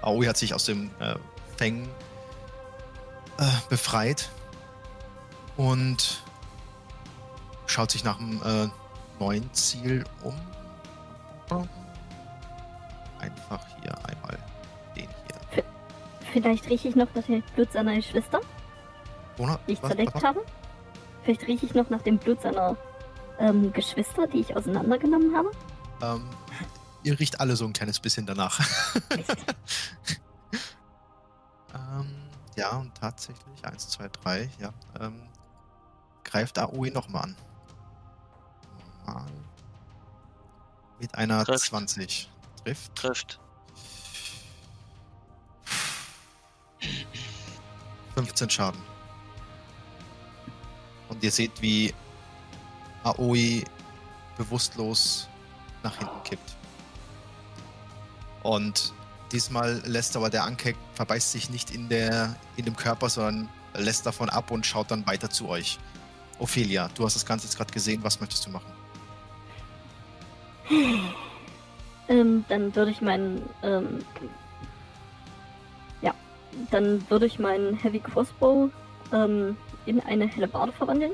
Aoi hat sich aus dem äh, Fängen äh, befreit und schaut sich nach dem äh, neuen Ziel um. Einfach hier einmal den hier. Vielleicht rieche ich noch nach dem Blut seiner Geschwister, Ona, die ich was- zerlegt was- habe. Vielleicht rieche ich noch nach dem Blut seiner ähm, Geschwister, die ich auseinandergenommen habe. Ähm, ihr riecht alle so ein kleines bisschen danach. ja, und tatsächlich, eins, zwei, drei, ja. Ähm, greift Aoi nochmal an. Mal. Mit einer Trifft. 20. Trifft. Trifft. 15 Schaden. Und ihr seht, wie Aoi bewusstlos nach hinten kippt. Und diesmal lässt aber der Ankek, verbeißt sich nicht in, der, in dem Körper, sondern lässt davon ab und schaut dann weiter zu euch. Ophelia, du hast das Ganze jetzt gerade gesehen, was möchtest du machen? Ähm, dann würde ich meinen, ähm, ja, dann würde ich meinen Heavy Crossbow ähm, in eine Hellebarde verwandeln.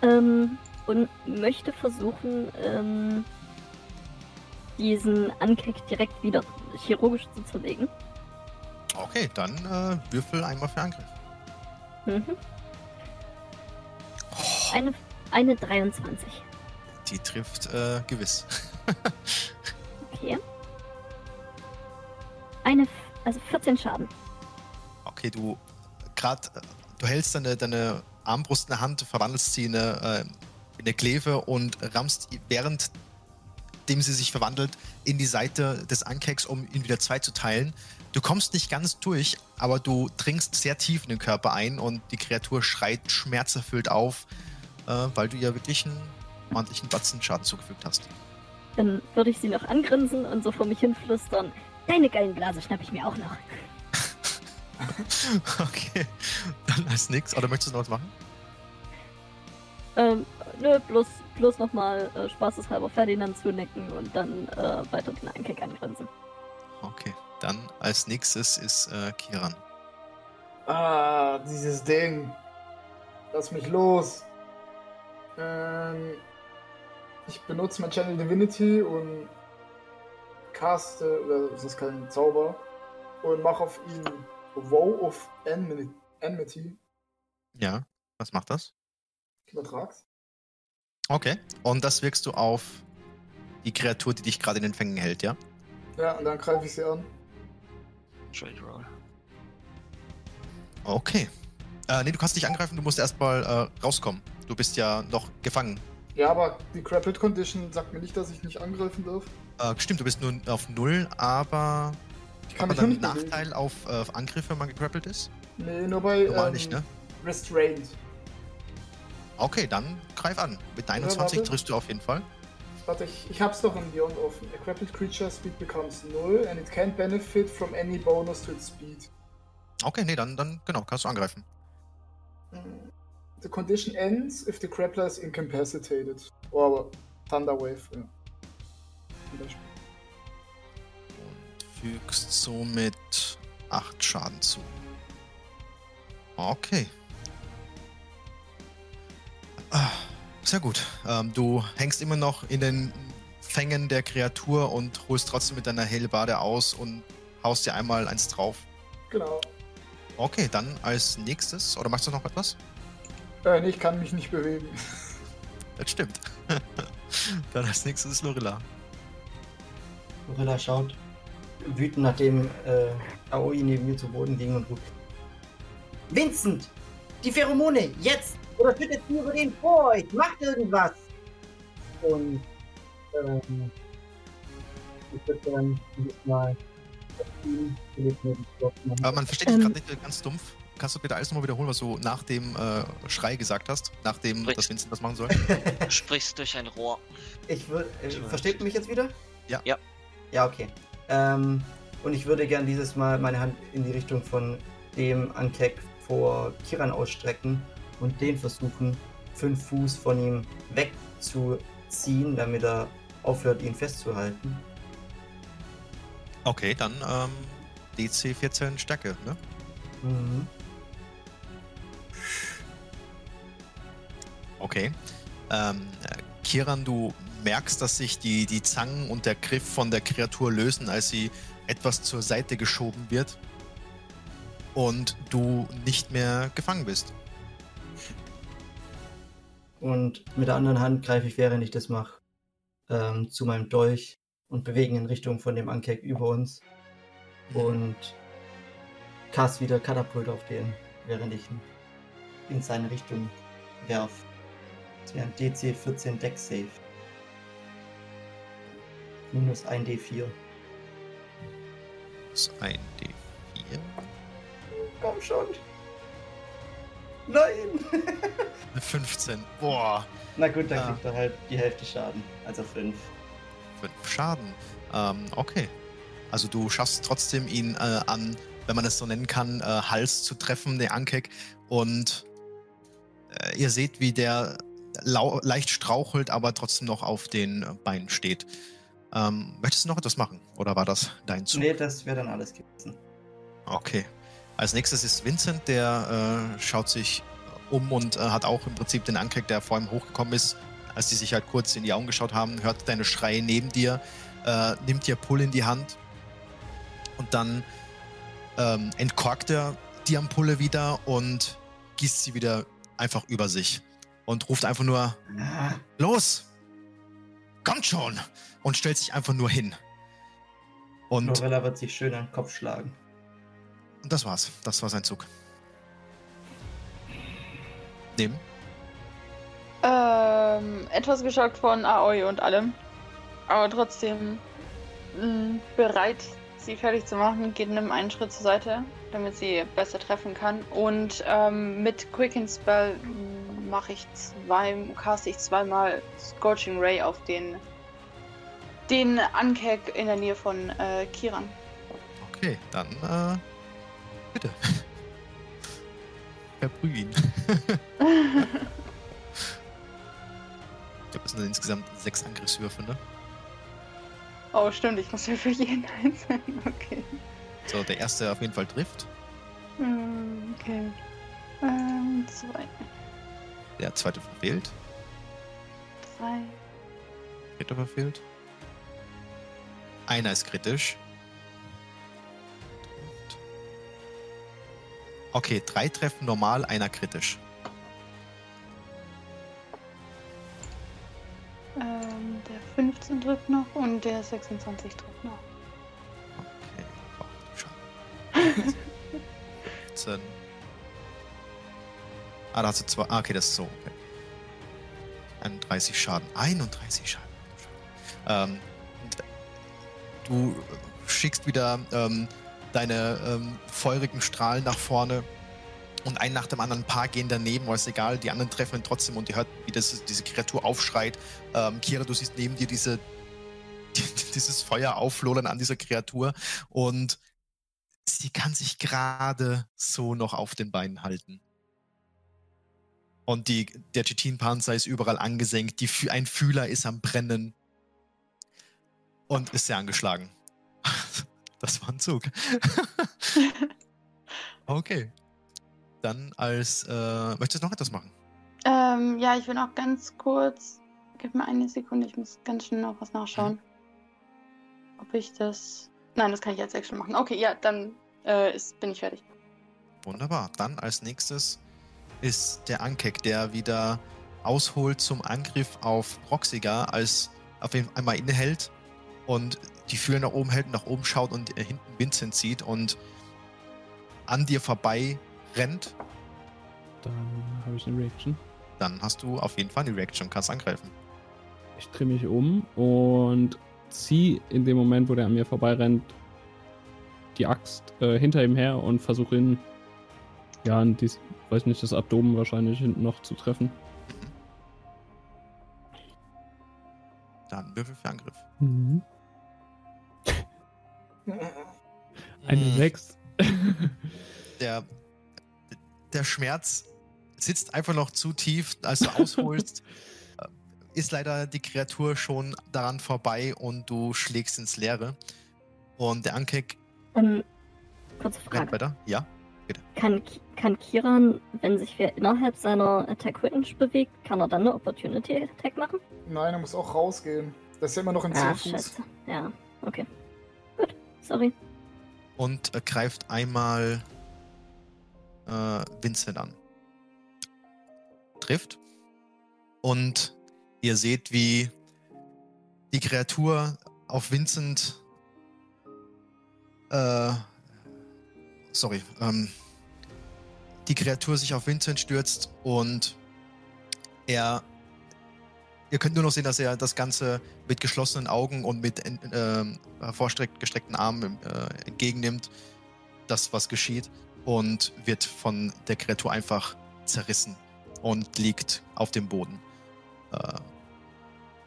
Ähm, und möchte versuchen, ähm, diesen Ankeck direkt wieder chirurgisch zu zerlegen. Okay, dann äh, würfel einmal für Angriff. Mhm. Eine, eine 23. Die trifft äh, gewiss. Okay. Eine, also 14 Schaden. Okay, du gerade, du hältst deine, deine Armbrust in der Hand, verwandelst sie in eine, äh, in eine Kleve und rammst, während nachdem sie sich verwandelt, in die Seite des Ankeks, um ihn wieder zwei zu teilen. Du kommst nicht ganz durch, aber du dringst sehr tief in den Körper ein und die Kreatur schreit schmerzerfüllt auf, äh, weil du ihr wirklich einen ordentlichen Batzen Schaden zugefügt hast. Dann würde ich sie noch angrinsen und so vor mich hinflüstern. Deine geilen Blase schnapp ich mir auch noch. okay, dann als nix. Oder möchtest du noch was machen? Ähm, nö, bloß, bloß nochmal äh, spaßeshalber Ferdinand zunecken und dann äh, weiter den Einkick angrenzen. Okay, dann als nächstes ist äh, Kiran. Ah, dieses Ding. Lass mich los. Ähm, ich benutze mein Channel Divinity und caste, oder es ist kein Zauber, und mache auf ihn Woe of Enmi- Enmity. Ja, was macht das? Ich übertrag's. Okay, und das wirkst du auf die Kreatur, die dich gerade in den Fängen hält, ja? Ja, und dann greife ich sie an. Trade Roll. Okay. Äh, nee, du kannst nicht angreifen, du musst erstmal äh, rauskommen. Du bist ja noch gefangen. Ja, aber die Grappled Condition sagt mir nicht, dass ich nicht angreifen darf. Äh, stimmt, du bist nur auf Null, aber Ich kann hat man dann nicht einen Nachteil auf, äh, auf Angriff, wenn man gegrappelt ist? Nee, nur bei Normal ähm, nicht, ne? Restrained. Okay, dann greif an. Mit 21 warte. triffst du auf jeden Fall. Warte, ich, ich hab's doch in Beyond offen. A grappled creature speed becomes null and it can't benefit from any bonus to its speed. Okay, nee, dann, dann genau, kannst du angreifen. The condition ends if the grappler is incapacitated. Oh, aber Thunder Wave, ja. Zum Beispiel. Und fügst somit 8 Schaden zu. Okay. Ah, sehr gut. Ähm, du hängst immer noch in den Fängen der Kreatur und holst trotzdem mit deiner Hellbade aus und haust dir einmal eins drauf. Genau. Okay, dann als nächstes, oder machst du noch etwas? Äh, nee, ich kann mich nicht bewegen. Das stimmt. dann als nächstes ist Lorilla. Gorilla schaut wütend, nachdem äh, Aoi neben mir zu Boden ging und ruft: Vincent! Die Pheromone! Jetzt! Oder schüttet sie über den vor euch! Macht irgendwas! Und ähm, ich würde dann dieses Mal Aber man versteht dich Ähm. gerade nicht ganz dumpf. Kannst du bitte alles nochmal wiederholen, was du nach dem äh, Schrei gesagt hast? Nachdem Sprich. das Vincent das machen soll? Du sprichst durch ein Rohr. Ich würde. Äh, versteht ihr mich jetzt wieder? Ja. Ja. Ja, okay. Ähm, und ich würde gern dieses Mal meine Hand in die Richtung von dem Ankek vor Kiran ausstrecken und den versuchen, fünf Fuß von ihm wegzuziehen, damit er aufhört, ihn festzuhalten. Okay, dann ähm, DC 14 Stärke, ne? Mhm. Okay. Ähm, äh, Kiran, du merkst, dass sich die, die Zangen und der Griff von der Kreatur lösen, als sie etwas zur Seite geschoben wird und du nicht mehr gefangen bist. Und mit der anderen Hand greife ich, während ich das mache, ähm, zu meinem Dolch und bewege in Richtung von dem Ankek über uns. Und cast wieder Katapult auf den, während ich ihn in seine Richtung werf. Das wäre ein DC 14 Deck Save. Minus 1 D4. Das ist ein D4. Komm schon. Nein! Eine 15. Boah. Na gut, dann Ah. kriegt er halt die Hälfte Schaden. Also 5. 5 Schaden. Ähm, okay. Also du schaffst trotzdem ihn äh, an, wenn man es so nennen kann, äh, Hals zu treffen, der Ankek. Und äh, ihr seht, wie der leicht strauchelt, aber trotzdem noch auf den Beinen steht. Ähm, möchtest du noch etwas machen? Oder war das dein Zug? Nee, das wäre dann alles gewesen. Okay. Als nächstes ist Vincent, der äh, schaut sich um und äh, hat auch im Prinzip den Ankek, der vor ihm hochgekommen ist, als die sich halt kurz in die Augen geschaut haben, hört deine Schreie neben dir, äh, nimmt dir Pull in die Hand und dann ähm, entkorkt er die Ampulle wieder und gießt sie wieder einfach über sich und ruft einfach nur Los! Kommt schon! Und stellt sich einfach nur hin. Und, Lorella wird sich schön an den Kopf schlagen. Und das war's. Das war sein Zug. Nehmen. Ähm, etwas geschockt von Aoi und allem. aber trotzdem mh, bereit, sie fertig zu machen, geht nimm einen Schritt zur Seite, damit sie besser treffen kann. Und ähm, mit Quicken Spell mache ich zwei, caste ich zweimal Scorching Ray auf den den Ankek in der Nähe von äh, Kiran. Okay, dann äh, bitte. Verbrüh ihn. ich glaube, es sind insgesamt sechs Angriffswürfe, ne? oh, stimmt, ich muss ja für jeden einzelnen. Okay. So, der erste auf jeden Fall trifft. Hm, Okay. Ähm, zwei, Der zweite verfehlt. drei. Dritter verfehlt. Einer ist kritisch. Okay, drei treffen normal, einer kritisch. Ähm, der 15 trifft noch und der 26 trifft noch. Okay, oh, schon. 15. Ah, da hast du zwei. Ah, okay, das ist so. Okay. 31 Schaden. 31 Schaden. Ähm, du schickst wieder ähm, deine ähm, feurigen Strahlen nach vorne und ein nach dem anderen paar gehen daneben, aber ist egal, die anderen treffen ihn trotzdem und ihr hört, wie das, diese Kreatur aufschreit. Ähm, Kira, du siehst neben dir diese, dieses Feuer auflodern an dieser Kreatur und sie kann sich gerade so noch auf den Beinen halten. Und die, der Chitin-Panzer ist überall angesenkt, die, ein Fühler ist am Brennen und ist sehr angeschlagen. Das war ein Zug. okay. Dann als, äh, möchtest du noch etwas machen? Ähm, ja, ich will noch ganz kurz. Gib mir eine Sekunde, ich muss ganz schnell noch was nachschauen. Ob ich das. Nein, das kann ich als Action machen. Okay, ja, dann äh, ist, bin ich fertig. Wunderbar. Dann als nächstes ist der Ankek, der wieder ausholt zum Angriff auf Proxiga, als auf ihn einmal innehält und die Fühler nach oben hält nach oben schaut und äh, hinten Vincent sieht und an dir vorbei rennt. Dann habe ich eine Reaction. Dann hast du auf jeden Fall eine Reaction, kannst angreifen. Ich drehe mich um und ziehe in dem Moment, wo der an mir vorbeirennt, die Axt äh, hinter ihm her und versuche ihn, ja, in dies, weiß nicht, das Abdomen wahrscheinlich hinten noch zu treffen. Dann Würfel für Angriff. Mhm. Eine Mm. 6. der, der Schmerz sitzt einfach noch zu tief, als du ausholst. ist leider die Kreatur schon daran vorbei und du schlägst ins Leere. Und der Ankek Ähm, kurze Frage. weiter. Ja. Kann, Ki- kann Kiran, wenn sich wer innerhalb seiner Attack Range bewegt, kann er dann eine Opportunity Attack machen? Nein, er muss auch rausgehen. Das ist ja immer noch in 10 Ah, Fuß. Ja, okay. Sorry. Und äh, greift einmal äh, Vincent an. Trifft. Und ihr seht, wie die Kreatur auf Vincent. Äh, sorry. Ähm, die Kreatur sich auf Vincent stürzt und er. Ihr könnt nur noch sehen, dass er das Ganze mit geschlossenen Augen und mit en- ähm, hervorstreckt- gestreckten Armen äh, entgegennimmt, das, was geschieht, und wird von der Kreatur einfach zerrissen und liegt auf dem Boden. Äh,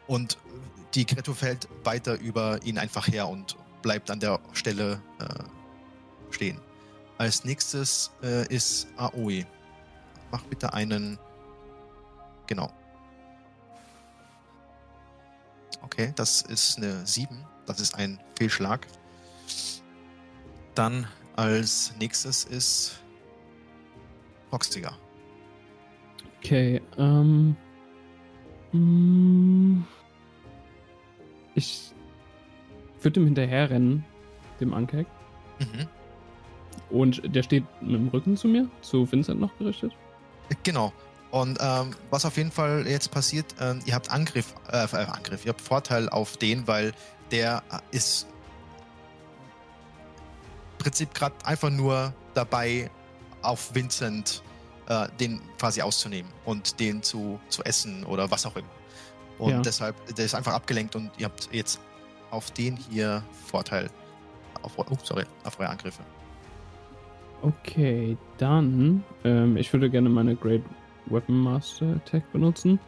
und die Kreatur fällt weiter über ihn einfach her und bleibt an der Stelle äh, stehen. Als nächstes äh, ist Aoi. Mach bitte einen. Genau. Okay, das ist eine 7. Das ist ein Fehlschlag. Dann als nächstes ist Proxiger. Okay, ähm. mm, Ich würde ihm hinterherrennen, dem Ankek. Mhm. Und der steht mit dem Rücken zu mir, zu Vincent noch gerichtet. Genau. Und ähm, was auf jeden Fall jetzt passiert, ähm, ihr habt Angriff, äh, äh, Angriff, ihr habt Vorteil auf den, weil der ist im Prinzip gerade einfach nur dabei, auf Vincent äh, den quasi auszunehmen und den zu, zu essen oder was auch immer. Und Ja. deshalb, der ist einfach abgelenkt und ihr habt jetzt auf den hier Vorteil. Auf, oh, sorry, auf eure Angriffe. Okay, dann. Ähm, ich würde gerne meine Great Weapon Master Attack benutzen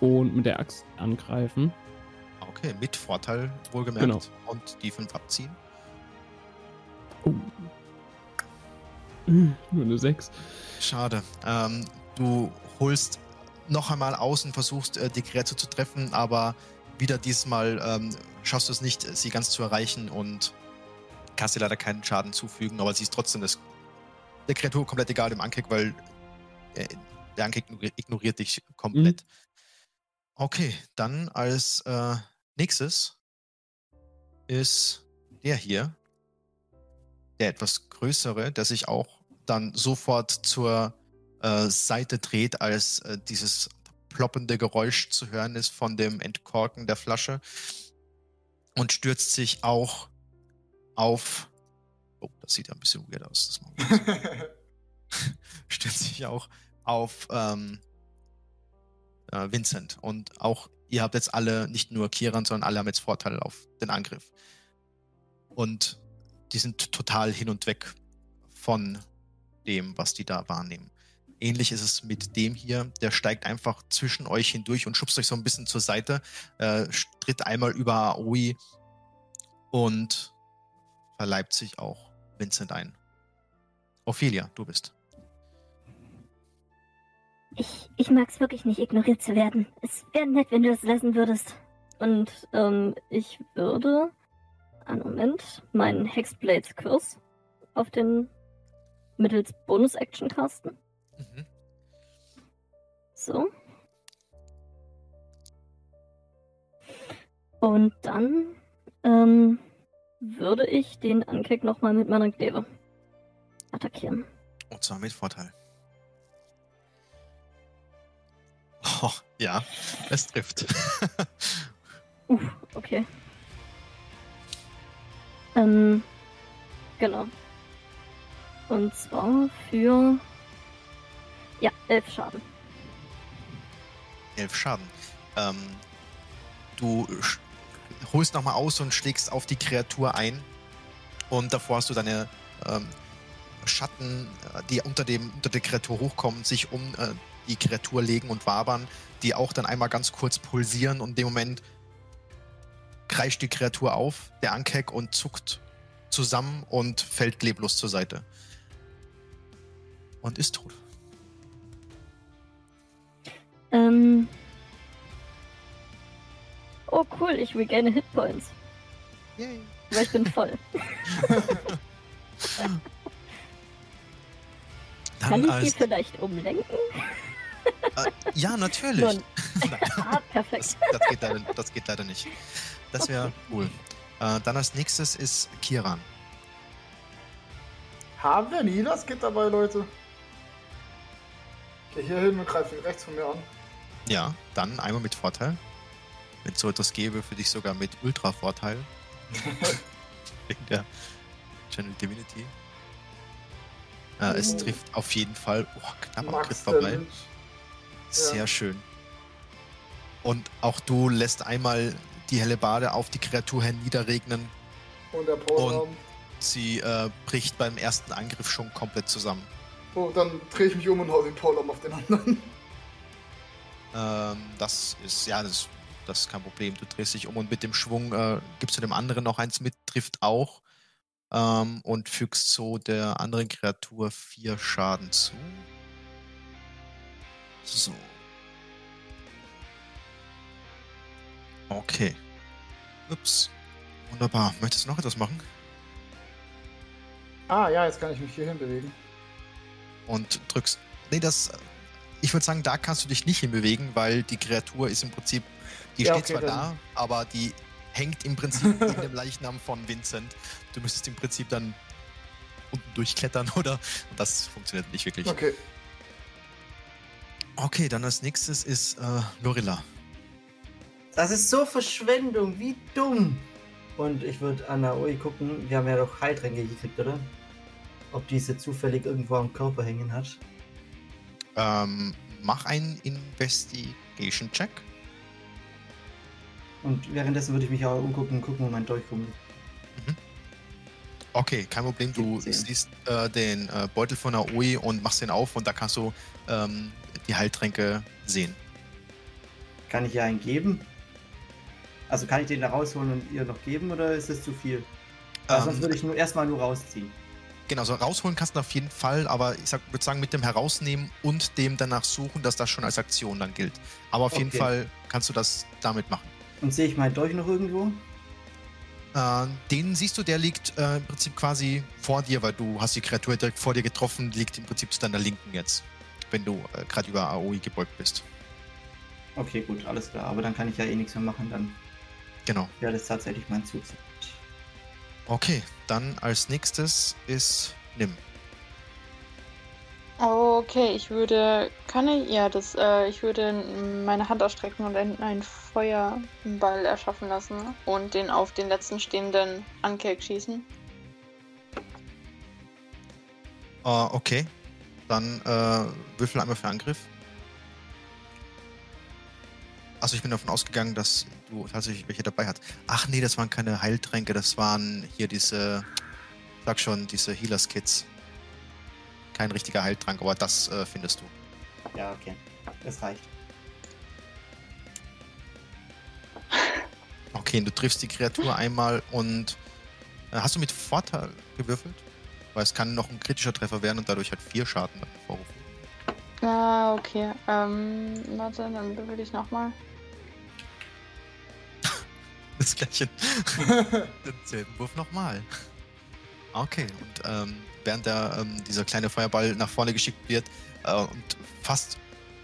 und mit der Axt angreifen. Okay, mit Vorteil wohlgemerkt. Genau. Und die 5 abziehen. Oh. Nur eine 6. Schade. Ähm, du holst noch einmal aus und versuchst, äh, die Kreatur zu treffen, aber wieder diesmal ähm, schaffst du es nicht, sie ganz zu erreichen und kannst dir leider keinen Schaden zufügen, aber sie ist trotzdem das, der Kreatur komplett egal dem Ankick, weil äh, ignori- ignoriert dich komplett. Okay, dann als äh, nächstes ist der hier, der etwas größere, der sich auch dann sofort zur äh, Seite dreht, als äh, dieses ploppende Geräusch zu hören ist von dem Entkorken der Flasche und stürzt sich auch auf. Oh, das sieht ja ein bisschen weird aus. Das stürzt sich auch auf ähm, äh, Vincent. Und auch ihr habt jetzt alle, nicht nur Kiran, sondern alle haben jetzt Vorteil auf den Angriff. Und die sind total hin und weg von dem, was die da wahrnehmen. Ähnlich ist es mit dem hier, der steigt einfach zwischen euch hindurch und schubst euch so ein bisschen zur Seite, äh, tritt einmal über Aoi und verleibt sich auch Vincent ein. Ophelia, du bist. Ich, ich mag es wirklich nicht, ignoriert zu werden. Es wäre nett, wenn du das lassen würdest. Und ähm, ich würde, einen Moment, meinen Hexblades-Kurs auf den mittels Bonus-Action casten. Mhm. So. Und dann ähm, würde ich den Ankick nochmal mit meiner Glebe attackieren. Und zwar mit Vorteil. Oh, ja, es trifft. Uh, okay. Ähm, genau. Und zwar für. Ja, elf Schaden. Elf Schaden. Ähm, du holst nochmal aus und schlägst auf die Kreatur ein. Und davor hast du deine ähm, Schatten, äh, die unter, dem, unter der Kreatur hochkommen, sich um äh, die Kreatur legen und wabern, die auch dann einmal ganz kurz pulsieren und in dem Moment kreischt die Kreatur auf, der Ankeck, und zuckt zusammen und fällt leblos zur Seite. Und ist tot. Ähm. Oh, cool, ich regaine Hitpoints. Yay. Weil ich bin voll. Kann Dann ich die vielleicht umlenken? Äh, ja, natürlich. Ah, perfekt. Das, das, geht leider, das geht leider nicht. Das wäre cool. Äh, dann als nächstes ist Kiran. Haben wir nie das geht dabei, Leute? Geh hier hin und greif ihn rechts von mir an. Ja, dann einmal mit Vorteil. Wenn es so etwas gäbe, für dich sogar mit Ultra-Vorteil. Wegen der Channel Divinity. Äh, es Oh. trifft auf jeden Fall. Oh, knapp am Griff vorbei. Damage. Sehr Ja. schön. Und auch du lässt einmal die Hellebarde auf die Kreatur herniederregnen. Und der Powerarm. Sie äh, bricht beim ersten Angriff schon komplett zusammen. Oh, dann drehe ich mich um und hau den Powerarm auf den anderen. Ähm, das ist, ja, das, das ist kein Problem. Du drehst dich um und mit dem Schwung äh, gibst du dem anderen noch eins mit, trifft auch. Ähm, und fügst so der anderen Kreatur vier Schaden zu. So. Okay. Ups. Wunderbar. Möchtest du noch etwas machen? Ah, ja, jetzt kann ich mich hier hinbewegen. und drückst. Nee, das. Ich würde sagen, da kannst du dich nicht hinbewegen, weil die Kreatur ist im Prinzip. Die Ja, steht okay, zwar da, aber die hängt im Prinzip in dem Leichnam von Vincent. Du müsstest im Prinzip dann unten durchklettern, oder? Und das funktioniert nicht wirklich. Okay. Okay, dann als nächstes ist äh, Lorilla. Das ist so Verschwendung, wie dumm. Und ich würde an Aoi gucken, wir haben ja doch Heiltränke gekriegt, oder? Ob diese zufällig irgendwo am Körper hängen hat. Ähm, mach einen Investigation-Check. Und währenddessen würde ich mich auch umgucken und gucken, wo mein Dolch rumliegt. Okay, kein Problem. Du 17. siehst äh, den äh, Beutel von Aoi und machst den auf und da kannst du ähm, die Heiltränke sehen. Kann ich ihr einen geben? Also kann ich den da rausholen und ihr noch geben oder ist es zu viel? Also sonst Ähm, würde ich nur erstmal nur rausziehen. Genau, so rausholen kannst du auf jeden Fall, aber ich sag, würde sagen, mit dem Herausnehmen und dem danach suchen, dass das schon als Aktion dann gilt. Aber auf jeden Okay. Fall kannst du das damit machen. Und sehe ich meinen Dolch noch irgendwo? Äh, den siehst du, der liegt äh, im Prinzip quasi vor dir, weil du hast die Kreatur direkt vor dir getroffen, liegt im Prinzip zu deiner Linken jetzt, wenn du äh, gerade über Aoi gebeugt bist. Okay, gut, alles klar. Aber dann kann ich ja eh nichts mehr machen. Dann Genau. wäre das tatsächlich mein Zug. Okay, dann als nächstes ist Nim. Okay, ich würde. Kann ich. Ja, das. Äh, ich würde meine Hand ausstrecken und einen, einen Feuerball erschaffen lassen und den auf den letzten stehenden Ankek schießen. Äh, okay, dann äh, würfel einmal für Angriff. Also ich bin davon ausgegangen, dass du tatsächlich welche dabei hast. Ach nee, das waren keine Heiltränke, das waren hier diese, sag schon, diese Healers-Kits. Kein richtiger Heiltrank, aber das äh, findest du. Ja, okay. Das reicht. Okay, du triffst die Kreatur einmal und äh, hast du mit Vorteil gewürfelt? Weil es kann noch ein kritischer Treffer werden und dadurch hat vier Schaden dann hervorrufen. Ah, okay. Ähm, warte, dann würfel ich nochmal. Das gleiche. Denselben Wurf nochmal. Okay, und ähm, während der, ähm, dieser kleine Feuerball nach vorne geschickt wird äh, und fast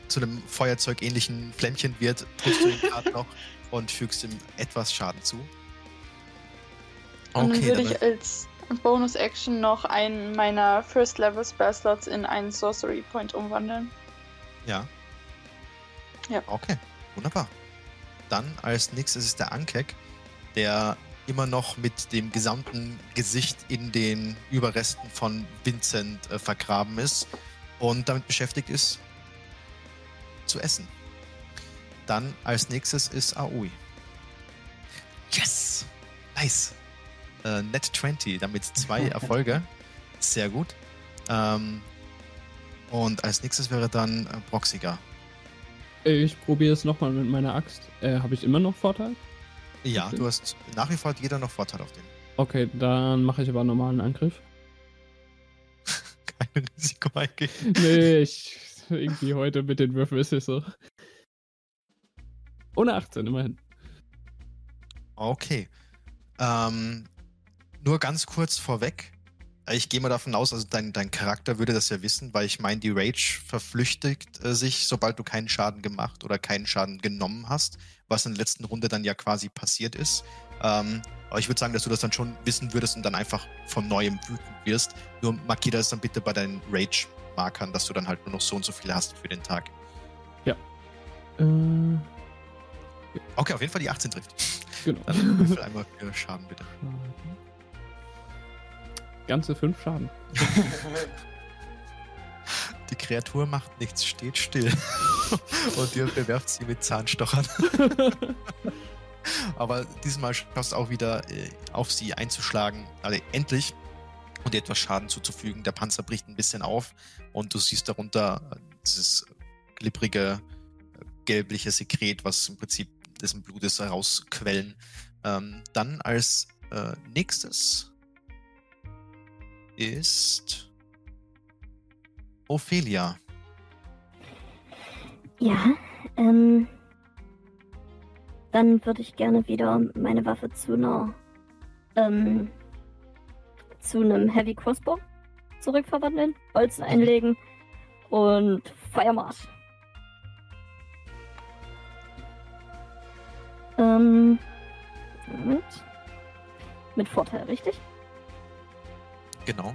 zu einem Feuerzeug-ähnlichen Flämmchen wird, triffst du ihn gerade noch und fügst ihm etwas Schaden zu. Und dann Okay, würde ich als Bonus-Action noch einen meiner First-Level-Spell-Slots in einen Sorcery-Point umwandeln. ja. Ja. Okay, wunderbar. Dann als nächstes ist der Ankek, der immer noch mit dem gesamten Gesicht in den Überresten von Vincent äh, vergraben ist und damit beschäftigt ist, zu essen. Dann als nächstes ist Aoi. Yes! Nice! Äh, Net 20, damit zwei Erfolge. Sehr gut. Ähm, und als nächstes wäre dann äh, Broxiger. Ich probiere es nochmal mit meiner Axt. Äh, Habe ich immer noch Vorteil? Ja, Okay. du hast nach wie vor hat jeder noch Vorteil auf den. Okay, dann mache ich aber einen normalen Angriff. Kein Risiko eingehen. Nee, ich. Irgendwie heute mit den Würfeln ist es so. Ohne 18, immerhin. Okay. Ähm, nur ganz kurz vorweg. Ich gehe mal davon aus, also dein, dein Charakter würde das ja wissen, weil ich meine, die Rage verflüchtigt äh, sich, sobald du keinen Schaden gemacht oder keinen Schaden genommen hast, was in der letzten Runde dann ja quasi passiert ist. Ähm, aber ich würde sagen, dass du das dann schon wissen würdest und dann einfach von neuem wütend wirst. Nur markier das dann bitte bei deinen Rage-Markern, dass du dann halt nur noch so und so viele hast für den Tag. Äh, Okay, auf jeden Fall die 18 trifft. genau. Dann einmal für Schaden, bitte. Ganze 5 Schaden. Die Kreatur macht nichts, steht still. Und ihr bewerft sie mit Zahnstochern. Aber diesmal schaffst du auch wieder äh, auf sie einzuschlagen. Also endlich. Und etwas Schaden zuzufügen. Der Panzer bricht ein bisschen auf und du siehst darunter äh, dieses glibbrige, äh, gelbliche Sekret, was im Prinzip dessen Blutes herausquellen. Ähm, dann als äh, nächstes ist Ophelia. Ja, ähm. Dann würde ich gerne wieder meine Waffe zu einer. Ähm. zu einem Heavy Crossbow zurückverwandeln, Bolzen einlegen und Feuermarsch. Ähm. Moment. Mit Vorteil, richtig? Genau.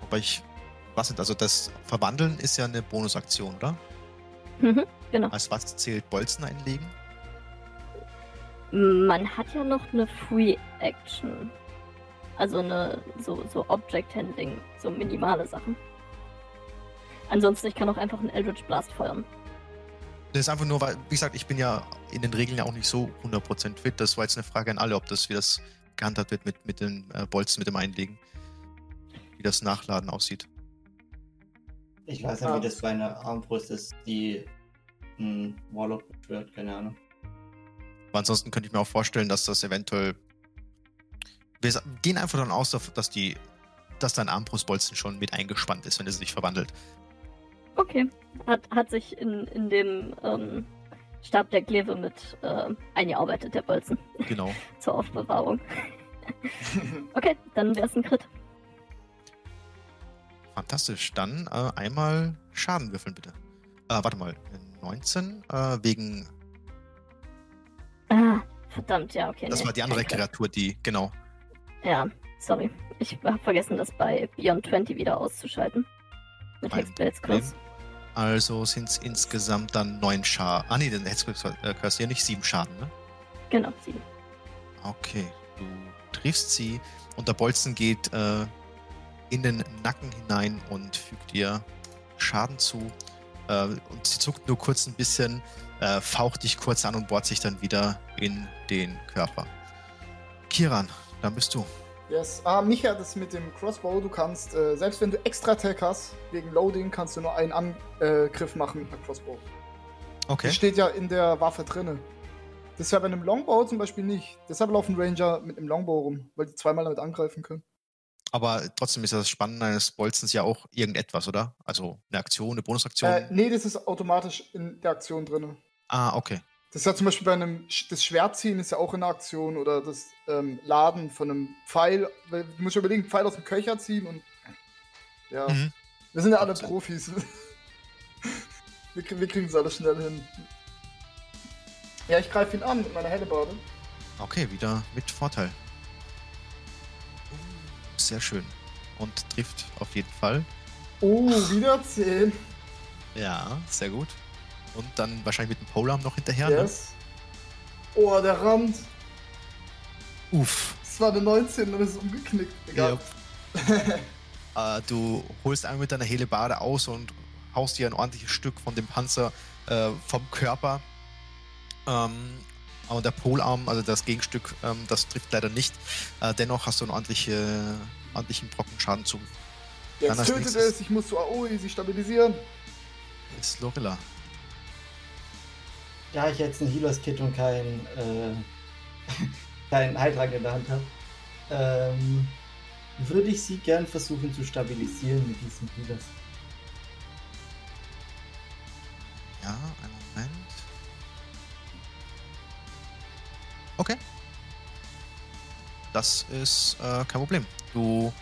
Wobei ich. Was sind also das Verwandeln ist ja eine Bonusaktion, oder? Mhm, genau. Als was zählt Bolzen einlegen? Man hat ja noch eine Free Action. Also eine so, so Object Handling, so minimale Sachen. Ansonsten, ich kann auch einfach einen Eldritch Blast feuern. Das ist einfach nur, weil, wie gesagt, ich bin ja in den Regeln ja auch nicht so 100% fit. Das war jetzt eine Frage an alle, ob das, wie das gehandhabt wird mit, mit den äh, Bolzen, mit dem Einlegen. Wie das Nachladen aussieht. Ich weiß nicht, wie das bei einer Armbrust ist, die ein Warlock beschwört, keine Ahnung. Aber ansonsten könnte ich mir auch vorstellen, dass das eventuell. Wir gehen einfach davon aus, dass die, dass dein Armbrustbolzen schon mit eingespannt ist, wenn es sich verwandelt. Okay. Hat, hat sich in, in dem ähm, Stab der Kleve mit äh, eingearbeitet, der Bolzen, Genau. zur Aufbewahrung. Okay, dann wär's ein Crit. Fantastisch. Dann äh, einmal Schaden würfeln, bitte. Äh, warte mal. 19 äh, wegen. Ah, verdammt, ja, okay. Das nee, war die andere. Kreatur, die. Genau. Ja, sorry. Ich habe vergessen, das bei Beyond 20 wieder auszuschalten. Mit Hexblades Problem. Also sind es insgesamt dann neun Schaden. Ah, nee, den Hexblade äh, Curse hier nicht sieben Schaden, ne? Genau, sieben. Okay, du triffst sie und der Bolzen geht äh, in den Nacken hinein und fügt ihr Schaden zu. Äh, und sie zuckt nur kurz ein bisschen, äh, faucht dich kurz an und bohrt sich dann wieder in den Körper. Kiran, dann bist du. Yes. Ah, Micha, das mit dem Crossbow, du kannst, äh, selbst wenn du extra Attack hast, wegen Loading, kannst du nur einen Angriff machen mit einer Crossbow. Okay. Das steht ja in der Waffe drinne. Das ist ja bei einem Longbow zum Beispiel nicht. Deshalb laufen Ranger mit einem Longbow rum, weil die zweimal damit angreifen können. Aber trotzdem ist das Spannende eines Bolzens ja auch irgendetwas, oder? Also eine Aktion, eine Bonusaktion. Äh, nee, das ist automatisch in der Aktion drinne. Ah, okay. Das ist ja zum Beispiel bei einem, das Schwertziehen ist ja auch in der Aktion oder das ähm, Laden von einem Pfeil. Du musst ja überlegen, Pfeil aus dem Köcher ziehen und. Ja. Mhm. Wir sind ja alle. Profis. wir, wir kriegen es alle schnell hin. Ja, ich greife ihn an mit meiner Hellebade. Okay, wieder mit Vorteil. Sehr schön. Und trifft auf jeden Fall. Oh, wieder 10. Ja, sehr gut. Und dann wahrscheinlich mit dem Polearm noch hinterher. Ne? Yes. Oh, der Rand. Uff. Das war eine 19 und ist umgeknickt. Egal. äh, du holst einmal mit deiner Helebade aus und haust dir ein ordentliches Stück von dem Panzer äh, vom Körper. Ähm, aber der Polarm, also das Gegenstück, ähm, das trifft leider nicht. Äh, dennoch hast du einen ordentliche, ordentlichen Brockenschaden zu. Jetzt tötet es. Ich muss zu Aoi sie stabilisieren. Ist Lorilla. Da ich jetzt ein Healers Kit und kein, äh, kein Heiltrank in der Hand habe, ähm, würde ich sie gern versuchen zu stabilisieren mit diesem Healers. Ja, einen Moment. Okay. Das ist äh, kein Problem. Du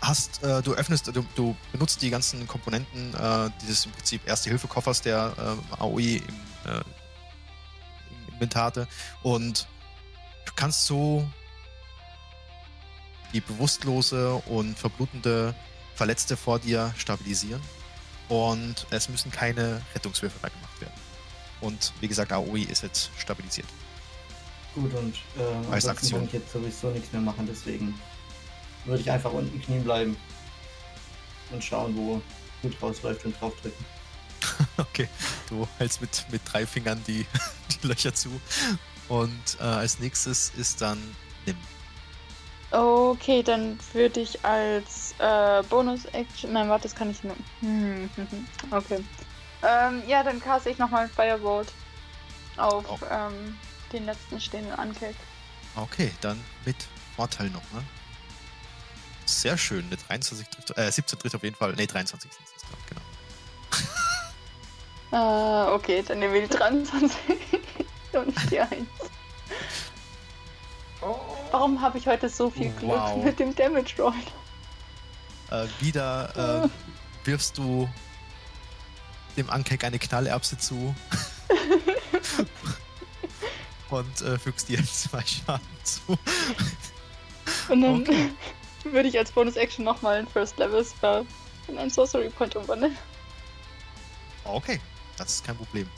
hast, äh, du öffnest, du, du benutzt die ganzen Komponenten äh, dieses im Prinzip Erste-Hilfe-Koffers, der äh, AOE im, äh, im Inventar hatte und du kannst so die bewusstlose und verblutende Verletzte vor dir stabilisieren und es müssen keine Rettungswürfe mehr gemacht werden. Und wie gesagt, AOE ist jetzt stabilisiert. Gut, und äh, Als Aktion. kann ich jetzt sowieso nichts mehr machen, deswegen würde ich einfach unten knien bleiben und schauen, wo Blut rausläuft und draufdrücken. Okay, du hältst mit, mit drei Fingern die, die Löcher zu. Und äh, als nächstes ist dann Nim. Okay, dann würde ich als äh, Bonus-Action. Nein, warte, das kann ich nur. Hm, hm, hm. Okay. Ähm, ja, dann caste ich nochmal Firebolt auf Oh. ähm, den letzten stehenden Ankeck. Okay, dann mit Vorteil noch, ne? Sehr schön, eine 23 trifft, äh, 17 trifft auf jeden Fall. Ne, 23 sind es gerade, genau. Äh, okay, dann nehmen wir die 23 und die 1. Oh. Warum habe ich heute so viel Glück Wow. mit dem Damage Roll? Äh, wieder äh, wirfst du dem Ankeck eine Knallerbse zu und äh, fügst dir zwei Schaden zu. Und dann Okay. würde ich als Bonus-Action nochmal ein First Level Spell in einen Sorcery Point umwandeln. Okay, das ist kein Problem.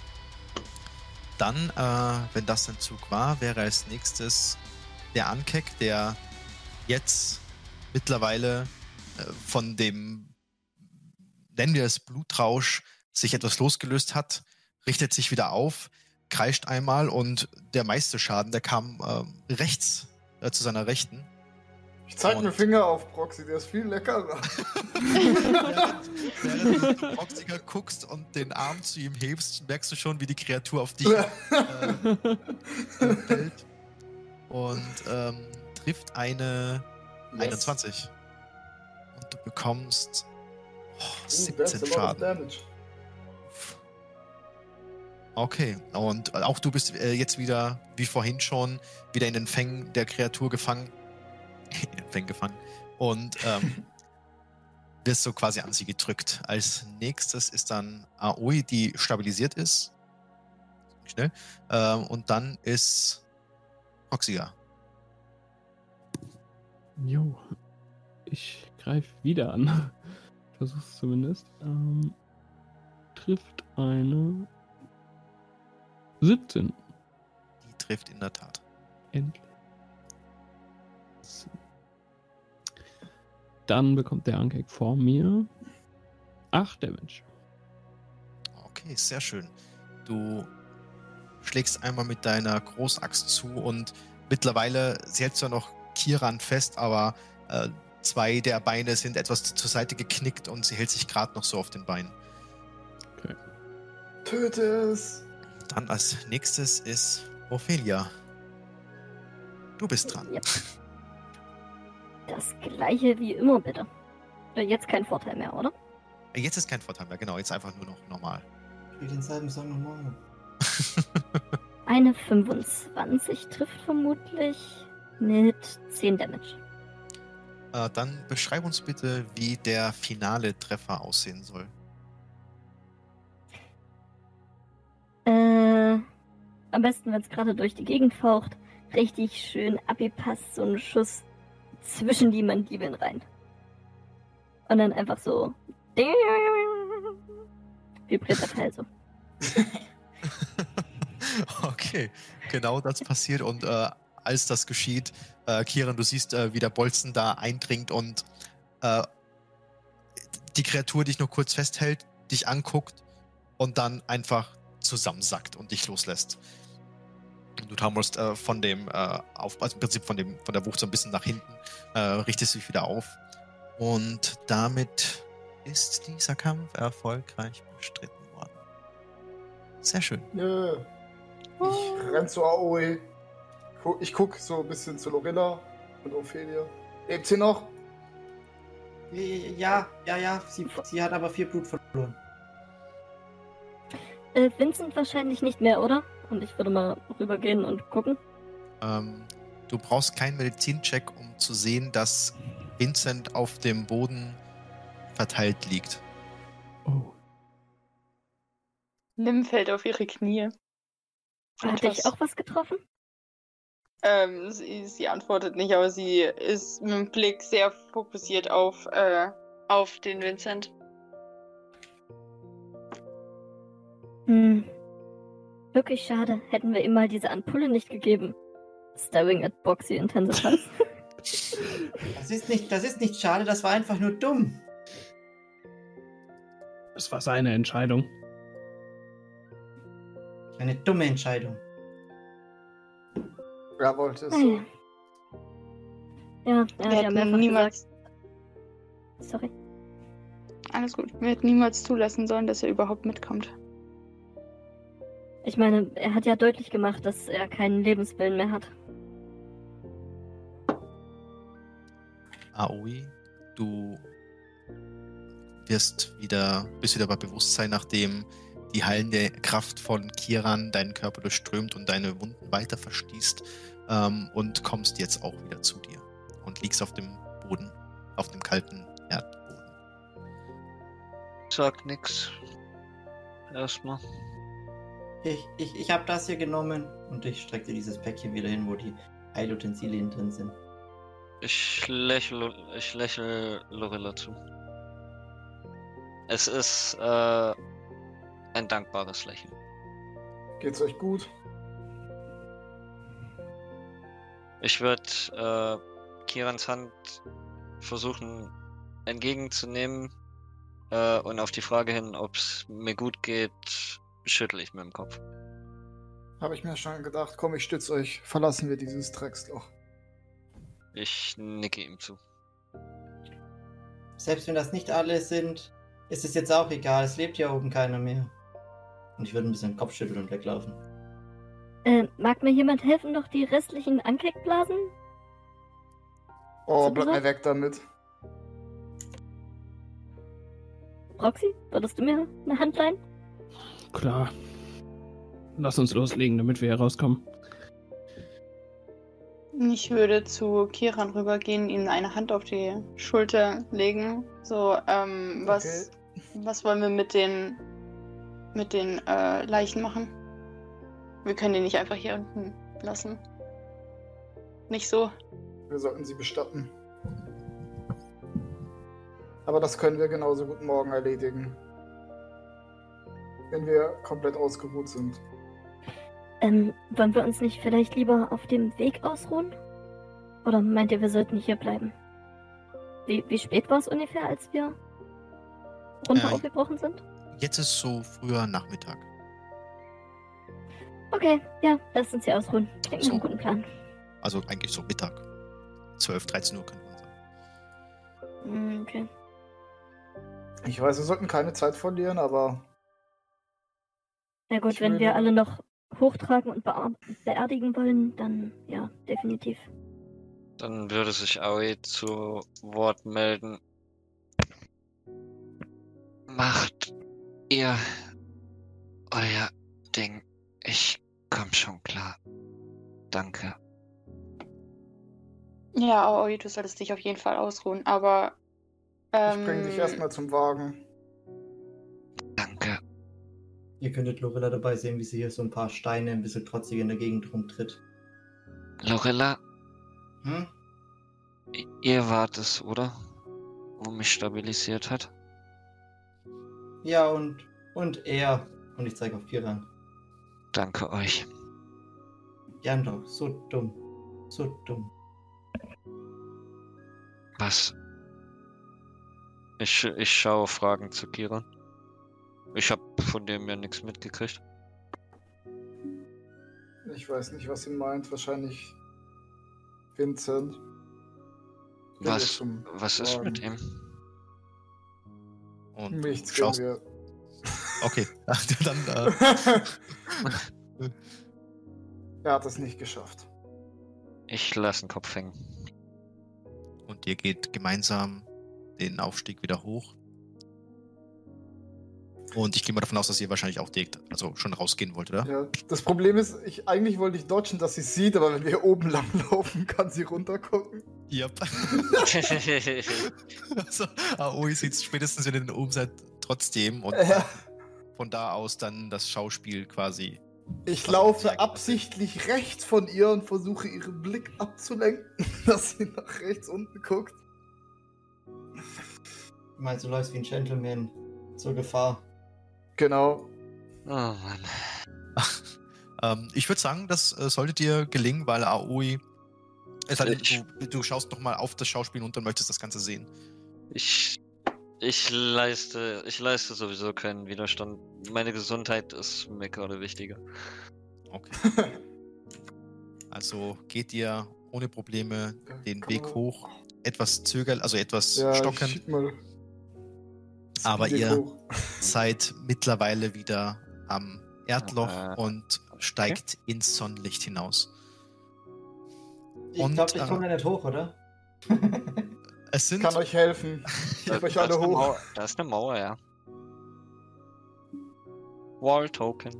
Dann, äh, wenn das ein Zug war, wäre als nächstes der Ankeck, der jetzt mittlerweile äh, von dem, nennen wir es Blutrausch, sich etwas losgelöst hat, richtet sich wieder auf, kreischt einmal und der meiste Schaden, der kam ähm, rechts äh, zu seiner Rechten. Ich zeig Und- mir Finger auf Proxy, der ist viel leckerer. Während du Proxiger guckst und den Arm zu ihm hebst, merkst du schon, wie die Kreatur auf dich äh, fällt. Und ähm, trifft eine Yes. 21. Und du bekommst oh, Ooh, that's 17 a lot of Schaden. damage. Okay, und auch du bist äh, jetzt wieder, wie vorhin schon, wieder in den Fängen der Kreatur gefangen. in den Fängen gefangen. Und ähm, wirst so quasi an sie gedrückt. Als nächstes ist dann Aoi, die stabilisiert ist. Schnell. Ähm, und dann ist Proxiga. Jo. Ich greife wieder an. Versuch's zumindest. Ähm, trifft eine 17. Die trifft in der Tat. Endlich. So. Dann bekommt der Ankeck vor mir 8 Damage. Okay, sehr schön. Du schlägst einmal mit deiner Großaxt zu und mittlerweile, sie hält zwar noch Kiran fest, aber äh, zwei der Beine sind etwas zur Seite geknickt und sie hält sich gerade noch so auf den Beinen. Töte es. Dann als nächstes ist Ophelia. Du bist dran. Ja. Das gleiche wie immer, bitte. Äh, Jetzt kein Vorteil mehr, oder? Jetzt ist kein Vorteil mehr, genau, jetzt einfach nur noch normal. Spiel denselben Song nochmal. Eine 25 trifft vermutlich mit 10 Damage. äh, dann beschreib uns bitte, wie der finale Treffer aussehen soll. Äh, am besten, wenn es gerade durch die Gegend faucht, richtig schön abgepasst, so ein Schuss zwischen die Mandibeln rein. Und dann einfach so. Vibriert der Pfeil so. okay, genau das passiert und äh, als das geschieht, äh, Kiran, du siehst, äh, wie der Bolzen da eindringt und äh, die Kreatur dich nur kurz festhält, dich anguckt und dann einfach zusammensackt und dich loslässt. Du taumelst äh, von dem, äh, auf, also im Prinzip von, dem, von der Wucht so ein bisschen nach hinten, äh, richtest dich wieder auf und damit ist dieser Kampf erfolgreich bestritten worden. Sehr schön. Nö. Ich renn zu Aoi. Gu- Ich guck so ein bisschen zu Lorilla und Ophelia. Lebt sie noch? Ja, ja, ja, sie, sie hat aber viel Blut verloren. Äh, Vincent wahrscheinlich nicht mehr, oder? Und ich würde mal rübergehen und gucken. Ähm, du brauchst keinen Medizincheck, um zu sehen, dass Vincent auf dem Boden verteilt liegt. Oh. Lim fällt auf ihre Knie. Hatte ich auch was getroffen? Ähm, sie, sie antwortet nicht, aber sie ist mit dem Blick sehr fokussiert auf, äh, auf den Vincent. Hm. Wirklich schade. Hätten wir ihm mal diese Ampulle nicht gegeben. Staring at Boxy Intensive Health. Das ist nicht, das ist nicht schade, das war einfach nur dumm. Das war seine Entscheidung. Eine dumme Entscheidung. Ja, wollte es so. ja. Ja, er Wir ja hätten mehrfach niemals, gesagt. Sorry. alles gut, wir hätten niemals zulassen sollen, dass er überhaupt mitkommt. Ich meine, er hat ja deutlich gemacht, dass er keinen Lebenswillen mehr hat. Aoi, du wirst wieder, bist wieder bei Bewusstsein, nachdem die heilende Kraft von Kiran deinen Körper durchströmt und deine Wunden weiter verschließt ähm, und kommst jetzt auch wieder zu dir und liegst auf dem Boden, auf dem kalten Erdboden. Sagt nix. Erstmal. Ich, ich, ich habe das hier genommen und ich strecke dir dieses Päckchen wieder hin, wo die Heilutensilien drin sind. Ich lächle, ich lächle Lorilla zu. Es ist äh, ein dankbares Lächeln. Geht's euch gut? Ich würde äh, Kirans Hand versuchen entgegenzunehmen Äh, und auf die Frage hin, ob es mir gut geht, schüttel ich mit dem Kopf. Habe ich mir schon gedacht. Komm, ich stütze euch. Verlassen wir dieses Drecksloch. Ich nicke ihm zu. Selbst wenn das nicht alle sind, ist es jetzt auch egal. Es lebt hier oben keiner mehr. Und ich würde ein bisschen den Kopf schütteln und weglaufen. Äh, mag mir jemand helfen, noch die restlichen Ankeckblasen? Oh, bleib mir weg damit. Roxy, würdest du mir eine Hand leihen? Klar. Lass uns loslegen, damit wir hier rauskommen. Ich würde zu Kiran rübergehen, ihm eine Hand auf die Schulter legen. So, ähm, was, was wollen wir mit den mit den äh, Leichen machen? Wir können die nicht einfach hier unten lassen. Nicht so. Wir sollten sie bestatten. Aber das können wir genauso gut morgen erledigen. Wenn wir komplett ausgeruht sind. Ähm, wollen wir uns nicht vielleicht lieber auf dem Weg ausruhen? Oder meint ihr, wir sollten hier bleiben? Wie, wie spät war es ungefähr, als wir runter Äh, aufgebrochen sind? Jetzt ist so früher Nachmittag. Okay, ja, lasst uns hier ausruhen. Klingt So. einem guten Plan. Also eigentlich so Mittag. 12, 13 Uhr könnte man sagen. Hm, Okay. Ich weiß, wir sollten keine Zeit verlieren, aber Na gut, Ich wenn wir würde- alle noch hochtragen und beerdigen wollen, dann ja, definitiv. Dann würde sich Aoi zu Wort melden. Macht ihr euer Ding. Ich komm schon klar. Danke. Ja, Aoi, du solltest dich auf jeden Fall ausruhen, aber. Ähm, ich bringe dich erstmal zum Wagen. Ihr könntet Lorella dabei sehen, wie sie hier so ein paar Steine ein bisschen trotzig in der Gegend rumtritt. Lorella, Hm? ihr wart es, oder? Wo mich stabilisiert hat? Ja, und, und er. Und ich zeige auf Kiran. Danke euch. Gern doch, so dumm. So dumm. Was? Ich, ich schaue Fragen zu Kiran. Ich habe von dem ja nichts mitgekriegt. Ich weiß nicht, was ihn meint. Wahrscheinlich Vincent. Was, was ist mit ihm? Und Nichts schaust. wir. Okay, dann äh, Er hat es nicht geschafft. Ich lasse den Kopf hängen. und ihr geht gemeinsam den Aufstieg wieder hoch. Und ich gehe mal davon aus, dass ihr wahrscheinlich auch direkt, also schon rausgehen wollt, oder? Ja. Das Problem ist, ich, eigentlich wollte ich dodgen, dass sie sieht, aber wenn wir hier oben lang laufen, kann sie runtergucken. Yep. also, Aoi sieht spätestens, wenn ihr den oben seid, trotzdem. Und Ja. von da aus dann das Schauspiel quasi. Ich laufe absichtlich rechts von ihr und versuche ihren Blick abzulenken, dass sie nach rechts unten guckt. Meinst, du läufst wie ein Gentleman zur Gefahr. Genau. oh Mann. Ähm, ich würde sagen, das äh, sollte dir gelingen, weil Aoi. Ich- du, du schaust nochmal auf das Schauspiel und dann möchtest das Ganze sehen. Ich, ich leiste, ich leiste sowieso keinen Widerstand. Meine Gesundheit ist mir gerade wichtiger. Okay. Also geht ihr ohne Probleme den Weg hoch, etwas zögern, also etwas Ja, ich Aber ihr- hoch. seid mittlerweile wieder am Erdloch Ah, und steigt ins Sonnenlicht hinaus. Ich glaube, ich äh, komme da nicht hoch, oder? Es sind Kann euch helfen. Ich hab euch alle hoch. Mauer, da ist eine Mauer, ja. Wall Token.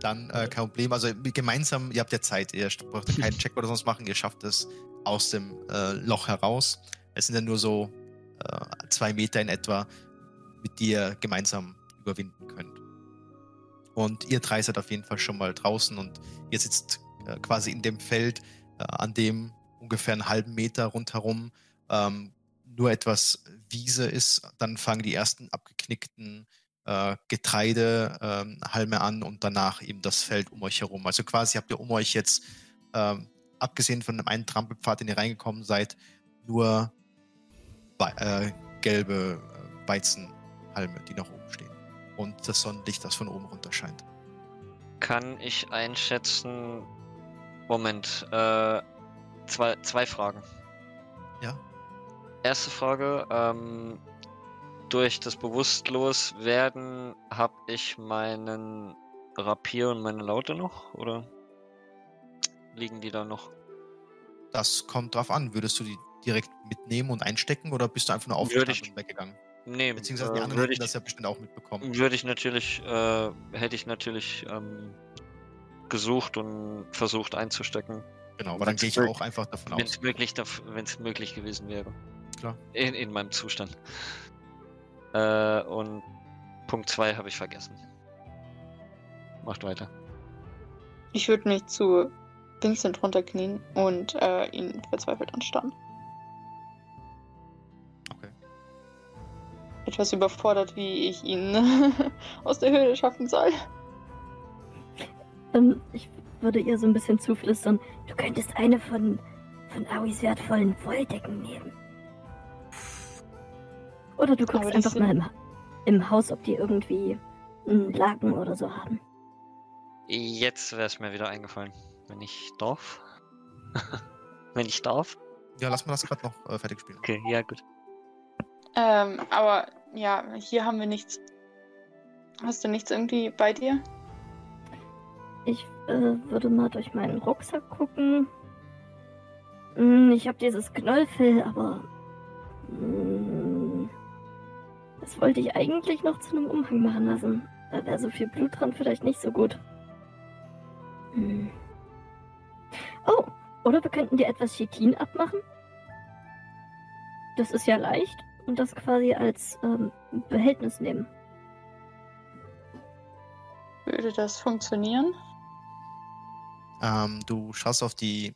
dann äh, kein Problem. Also gemeinsam, ihr habt ja Zeit, ihr braucht ja keinen Check oder sonst machen, ihr schafft es aus dem äh, Loch heraus. Es sind ja nur so äh, zwei Meter in etwa, mit die ihr gemeinsam überwinden könnt. Und ihr drei seid auf jeden Fall schon mal draußen und ihr sitzt äh, quasi in dem Feld, äh, an dem ungefähr einen halben Meter rundherum ähm, nur etwas Wiese ist. Dann fangen die ersten abgeknickten äh, Getreidehalme an und danach eben das Feld um euch herum. Also quasi habt ihr um euch jetzt, ähm, abgesehen von dem einen Trampelpfad, den ihr reingekommen seid, nur äh, gelbe äh, Weizenhalme, die nach oben stehen. Und das Sonnenlicht, das von oben runter scheint. Kann ich einschätzen. Moment, äh, zwei, zwei Fragen. Ja. Erste Frage, ähm, durch das Bewusstloswerden habe ich meinen Rapier und meine Laute noch, oder liegen die da noch? Das kommt drauf an. Würdest du die direkt mitnehmen und einstecken oder bist du einfach nur aufgestanden ich- und weggegangen? Nee, Beziehungsweise die äh, anderen hätten ich, das ja bestimmt auch mitbekommen. würde ich natürlich, äh, hätte ich natürlich ähm, gesucht und versucht einzustecken. Genau, aber dann gehe ich auch einfach davon Wenn aus. es möglich, wenn es möglich gewesen wäre. Klar. In, in meinem Zustand. Äh, und Punkt 2 habe ich vergessen. Macht weiter. Ich würde mich zu Vincent runterknien und äh, ihn verzweifelt anstarren. Etwas überfordert, wie ich ihn aus der Höhle schaffen soll. Ähm, ich würde ihr so ein bisschen zuflüstern. Du könntest eine von, von Auis wertvollen Wolldecken nehmen. Oder du guckst einfach mal im, im Haus, ob die irgendwie einen Laken oder so haben. Jetzt wäre es mir wieder eingefallen. Wenn ich darf. wenn ich darf. Ja, lass mal das gerade noch äh, fertig spielen. Okay, ja, gut. Ähm, aber ja, hier haben wir nichts. Hast du nichts irgendwie bei dir? Ich äh, würde mal durch meinen Rucksack gucken. Hm, ich habe dieses Knollfell, aber. hm, das wollte ich eigentlich noch zu einem Umhang machen lassen. Da wäre so viel Blut dran vielleicht nicht so gut. Hm. Oh, oder wir könnten dir etwas Chitin abmachen. Das ist ja leicht und das quasi als ähm, Behältnis nehmen. Würde das funktionieren? Ähm, du schaust auf die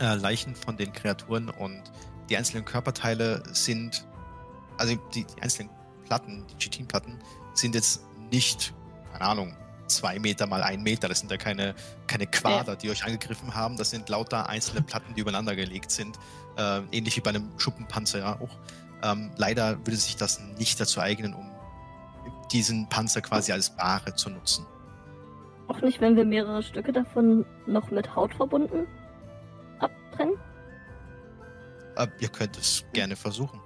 äh, Leichen von den Kreaturen und die einzelnen Körperteile sind, also die, die einzelnen Platten, die Chitinplatten, sind jetzt nicht, keine Ahnung, zwei Meter mal ein Meter. Das sind ja keine, keine Quader, die euch angegriffen haben. Das sind lauter einzelne Platten, die übereinander gelegt sind. Äh, ähnlich wie bei einem Schuppenpanzer ja auch. Ähm, leider würde sich das nicht dazu eignen, um diesen Panzer quasi als Ware zu nutzen. Auch nicht, wenn wir mehrere Stücke davon noch mit Haut verbunden abtrennen. Äh, ihr könnt es gerne versuchen.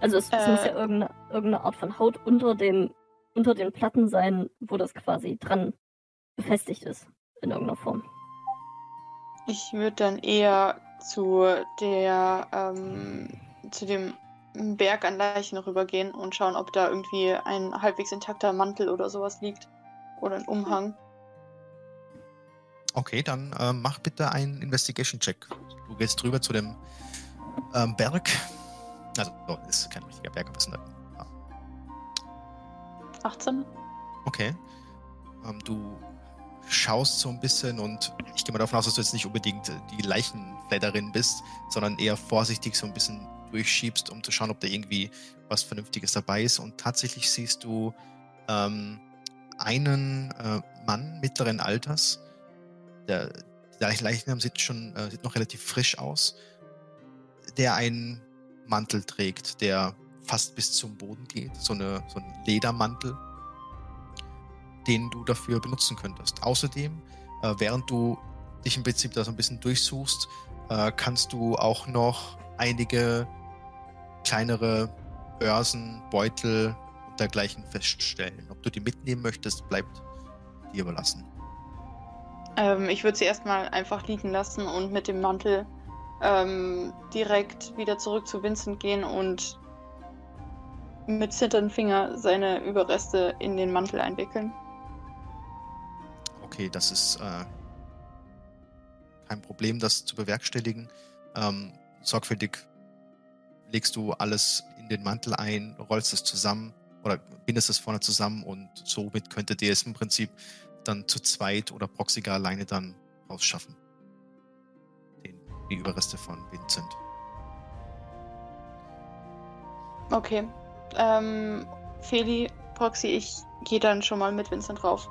Also es, es Äh. muss ja irgendeine, irgendeine Art von Haut unter dem unter den Platten sein, wo das quasi dran befestigt ist in irgendeiner Form. Ich würde dann eher zu der ähm, zu dem Berg an Leichen rübergehen und schauen, ob da irgendwie ein halbwegs intakter Mantel oder sowas liegt. Oder ein Umhang. Okay, dann ähm, mach bitte einen Investigation-Check. Du gehst drüber zu dem ähm, Berg. Also, oh, ist kein richtiger Berg, aber es ist eine, 18? Okay. Ähm, du schaust so ein bisschen und ich gehe mal davon aus, dass du jetzt nicht unbedingt äh, die Leichenfledderin bist, sondern eher vorsichtig so ein bisschen durchschiebst, um zu schauen, ob da irgendwie was Vernünftiges dabei ist. Und tatsächlich siehst du ähm, einen äh, Mann mittleren Alters. Der, der Leichnam sieht schon äh, sieht noch relativ frisch aus, der einen Mantel trägt, der fast bis zum Boden geht. So, eine, so ein Ledermantel, den du dafür benutzen könntest. Außerdem, äh, während du dich im Prinzip da so ein bisschen durchsuchst, äh, kannst du auch noch einige kleinere Börsen, Beutel und dergleichen feststellen. Ob du die mitnehmen möchtest, bleibt dir überlassen. Ähm, ich würde sie erstmal einfach liegen lassen und mit dem Mantel ähm, direkt wieder zurück zu Vincent gehen und mit zitternden Finger seine Überreste in den Mantel einwickeln. Okay, das ist äh, kein Problem, das zu bewerkstelligen. Ähm, sorgfältig legst du alles in den Mantel ein, rollst es zusammen oder bindest es vorne zusammen und somit könntet ihr es im Prinzip dann zu zweit oder Proxiger alleine dann rausschaffen. Den, die Überreste von Vincent. Okay. Ähm, Feli, Proxy, ich gehe dann schon mal mit Vincent rauf.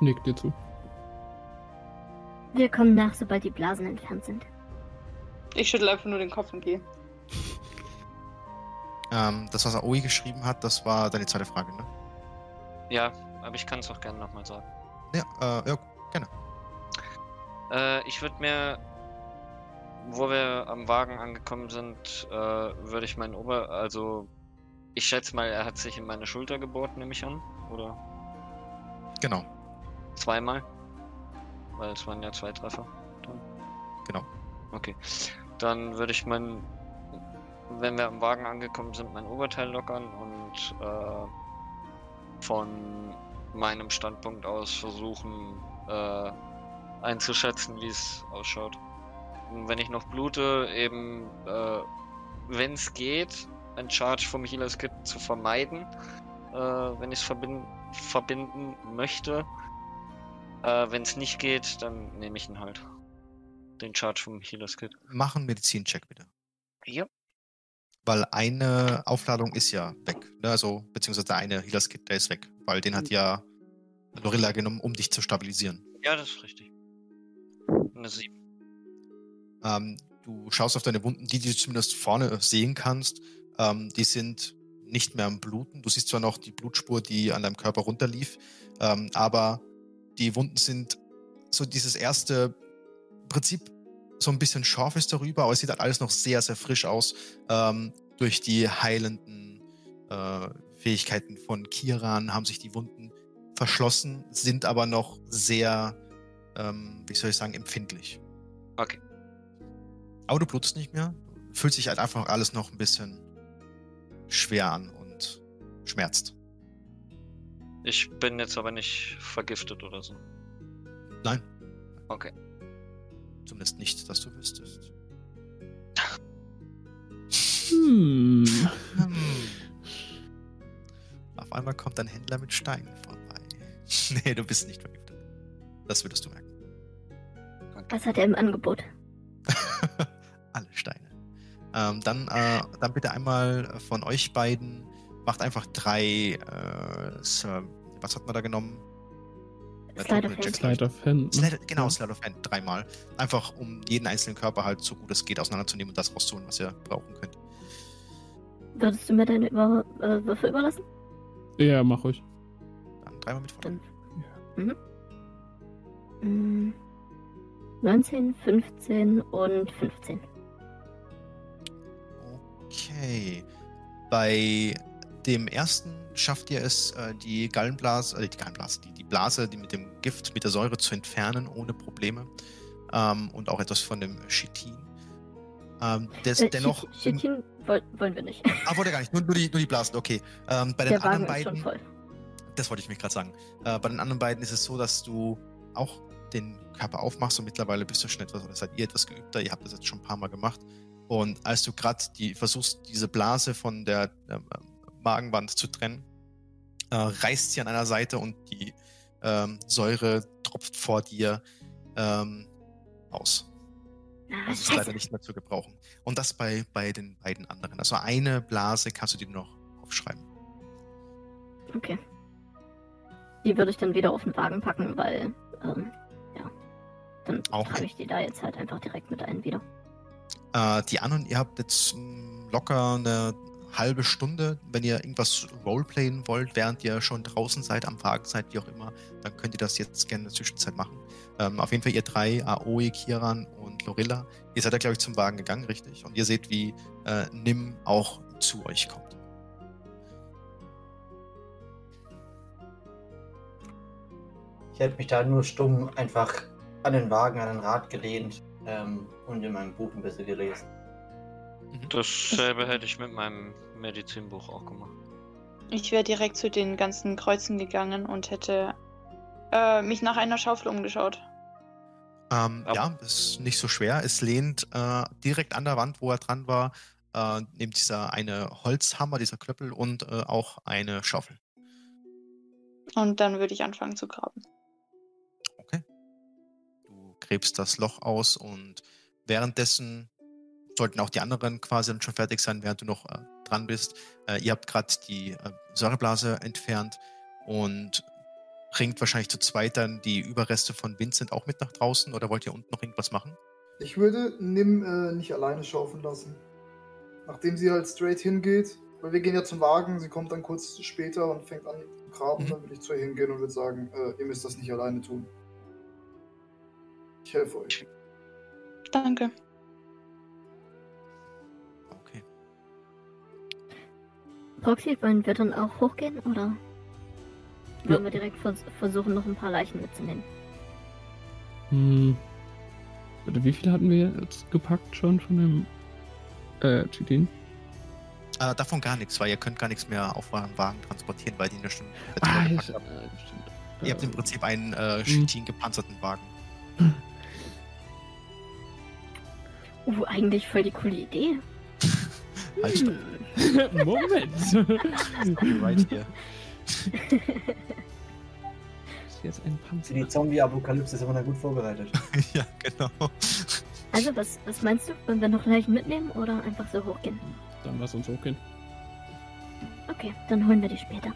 Nick dir zu. Wir kommen nach, sobald die Blasen entfernt sind. Ich schüttel einfach nur den Kopf und gehe. Ähm, das, was Aoi geschrieben hat, das war deine zweite Frage, ne? Ja, aber ich kann es auch gerne nochmal sagen. Ja, äh, ja gerne. Äh, ich würde mir, wo wir am Wagen angekommen sind, äh, würde ich meinen Ober... Also, ich schätze mal, er hat sich in meine Schulter gebohrt, nehme ich an. Oder Genau, zweimal. Weil es waren ja zwei Treffer. Dann. genau. Okay. Dann würde ich mein, wenn wir am Wagen angekommen sind, mein Oberteil lockern und äh, von meinem Standpunkt aus versuchen äh, einzuschätzen, wie es ausschaut. Und wenn ich noch blute, eben, äh, wenn es geht, ein Charge vom Healer's Kit zu vermeiden, äh, wenn ich es verbinden, verbinden möchte. Äh, wenn es nicht geht, dann nehme ich ihn halt. Den Charge vom Healer's Kit. Mach einen Medizin-Check bitte. Ja. Weil eine Aufladung ist ja weg. Ne? Also, beziehungsweise der eine Healers Kit, der ist weg. Weil den hat ja Lorilla genommen, um dich zu stabilisieren. Ja, das ist richtig. Eine 7. Ähm, du schaust auf deine Wunden, die, die du zumindest vorne sehen kannst. Ähm, die sind nicht mehr am Bluten. Du siehst zwar noch die Blutspur, die an deinem Körper runterlief, ähm, aber die Wunden sind so dieses erste Prinzip so ein bisschen scharf ist darüber, aber es sieht halt alles noch sehr, sehr frisch aus ähm, durch die heilenden äh, Fähigkeiten von Kiran haben sich die Wunden verschlossen, sind aber noch sehr, ähm, wie soll ich sagen, empfindlich. Okay. Aber du blutest nicht mehr. Fühlt sich halt einfach alles noch ein bisschen schwer an und schmerzt. Ich bin jetzt aber nicht vergiftet oder so. Nein, Okay. Zumindest nicht, dass du wüsstest. Hm. Auf einmal kommt ein Händler mit Steinen vorbei. nee, du bist nicht vergiftet. Das würdest du merken. Was hat er im Angebot? Alle Steine. Ähm, dann, äh, dann bitte einmal von euch beiden, macht einfach drei, äh, was hat man da genommen? Slide of Hand. Jack- Slide of Hand. ne? Slide, genau, Slide of Hand, dreimal. Einfach, um jeden einzelnen Körper halt so gut es geht auseinanderzunehmen und das rauszuholen, was ihr brauchen könnt. Würdest du mir deine Über äh, Würfe überlassen? Ja, mach ruhig. Dann dreimal mit voll. Fünf. Mhm. Mm, 19, 15 und 15. Okay. Bei dem ersten schafft ihr es, äh, die Gallenblase, äh, die Gallenblase, die, die Blase, die mit dem Gift, mit der Säure zu entfernen, ohne Probleme. Ähm, und auch etwas von dem Chitin. Ähm, des, Äh, dennoch. Chitin- Chitin woll wollen wir nicht. Ah, wollte gar nicht. Nur, nur, die, nur die Blasen, okay. Ähm, bei den Der Wagen anderen ist schon beiden. voll. Das wollte ich mir gerade sagen. Äh, bei den anderen beiden ist es so, dass du auch den Körper aufmachst und mittlerweile bist du schon etwas, oder seid ihr etwas geübter, ihr habt das jetzt schon ein paar Mal gemacht. Und als du gerade die, versuchst, diese Blase von der ähm, Magenwand zu trennen, äh, reißt sie an einer Seite und die ähm, Säure tropft vor dir ähm, aus. Ah, Das ist leider nicht mehr zu gebrauchen. Und das bei, bei den beiden anderen. Also eine Blase kannst du dir noch aufschreiben. Okay. Die würde ich dann wieder auf den Wagen packen, weil, ähm, ja. Dann Auch trage ich die da jetzt halt einfach direkt mit ein wieder. Äh, die anderen, ihr habt jetzt mh, locker eine halbe Stunde, wenn ihr irgendwas roleplayen wollt, während ihr schon draußen seid, am Wagen seid, wie auch immer, dann könnt ihr das jetzt gerne in der Zwischenzeit machen. Ähm, auf jeden Fall ihr drei, Aoi, Kiran und Lorilla, ihr seid ja, glaube ich, zum Wagen gegangen, richtig? Und ihr seht, wie äh, Nim auch zu euch kommt. Ich hätte mich da nur stumm einfach an den Wagen, an den Rad gelehnt ähm, und in meinem Buch ein bisschen gelesen. Dasselbe hätte ich mit meinem Medizinbuch auch gemacht. Ich wäre direkt zu den ganzen Kreuzen gegangen und hätte äh, mich nach einer Schaufel umgeschaut. Ähm, Aber- ja, ist nicht so schwer. Es lehnt äh, direkt an der Wand, wo er dran war, äh, neben dieser eine Holzhammer, dieser Klöppel und äh, auch eine Schaufel. Und dann würde ich anfangen zu graben. Okay. Du gräbst das Loch aus und währenddessen sollten auch die anderen quasi dann schon fertig sein, während du noch äh, dran bist. Äh, ihr habt gerade die äh, Säureblase entfernt und bringt wahrscheinlich zu zweit dann die Überreste von Vincent auch mit nach draußen oder wollt ihr unten noch irgendwas machen? Ich würde Nim äh, nicht alleine schaufeln lassen. Nachdem sie halt straight hingeht, Weil wir gehen ja zum Wagen, sie kommt dann kurz später und fängt an zu graben, Mhm. dann würde ich zu ihr hingehen und würde sagen, äh, ihr müsst das nicht alleine tun. Ich helfe euch. Danke. Proxy, wollen wir dann auch hochgehen oder Ja. wollen wir direkt vers versuchen, noch ein paar Leichen mitzunehmen? Hm. Warte, wie viele hatten wir jetzt gepackt schon von dem äh, Chitin? Äh, davon gar nichts, weil ihr könnt gar nichts mehr auf euren Wagen transportieren, weil die ja schon Ah, ja, haben. äh, stimmt. Ihr habt im Äh, Prinzip einen äh, Chitin gepanzerten Wagen. Uh, eigentlich voll die coole Idee. Halt, stopp. Moment! right here. ist jetzt ein Für Panzer. die Zombie-Apokalypse sind wir da gut vorbereitet. ja, genau. Also, was, was meinst du? Wollen wir noch Leichen mitnehmen oder einfach so hochgehen? Dann lass uns hochgehen. Okay, dann holen wir die später.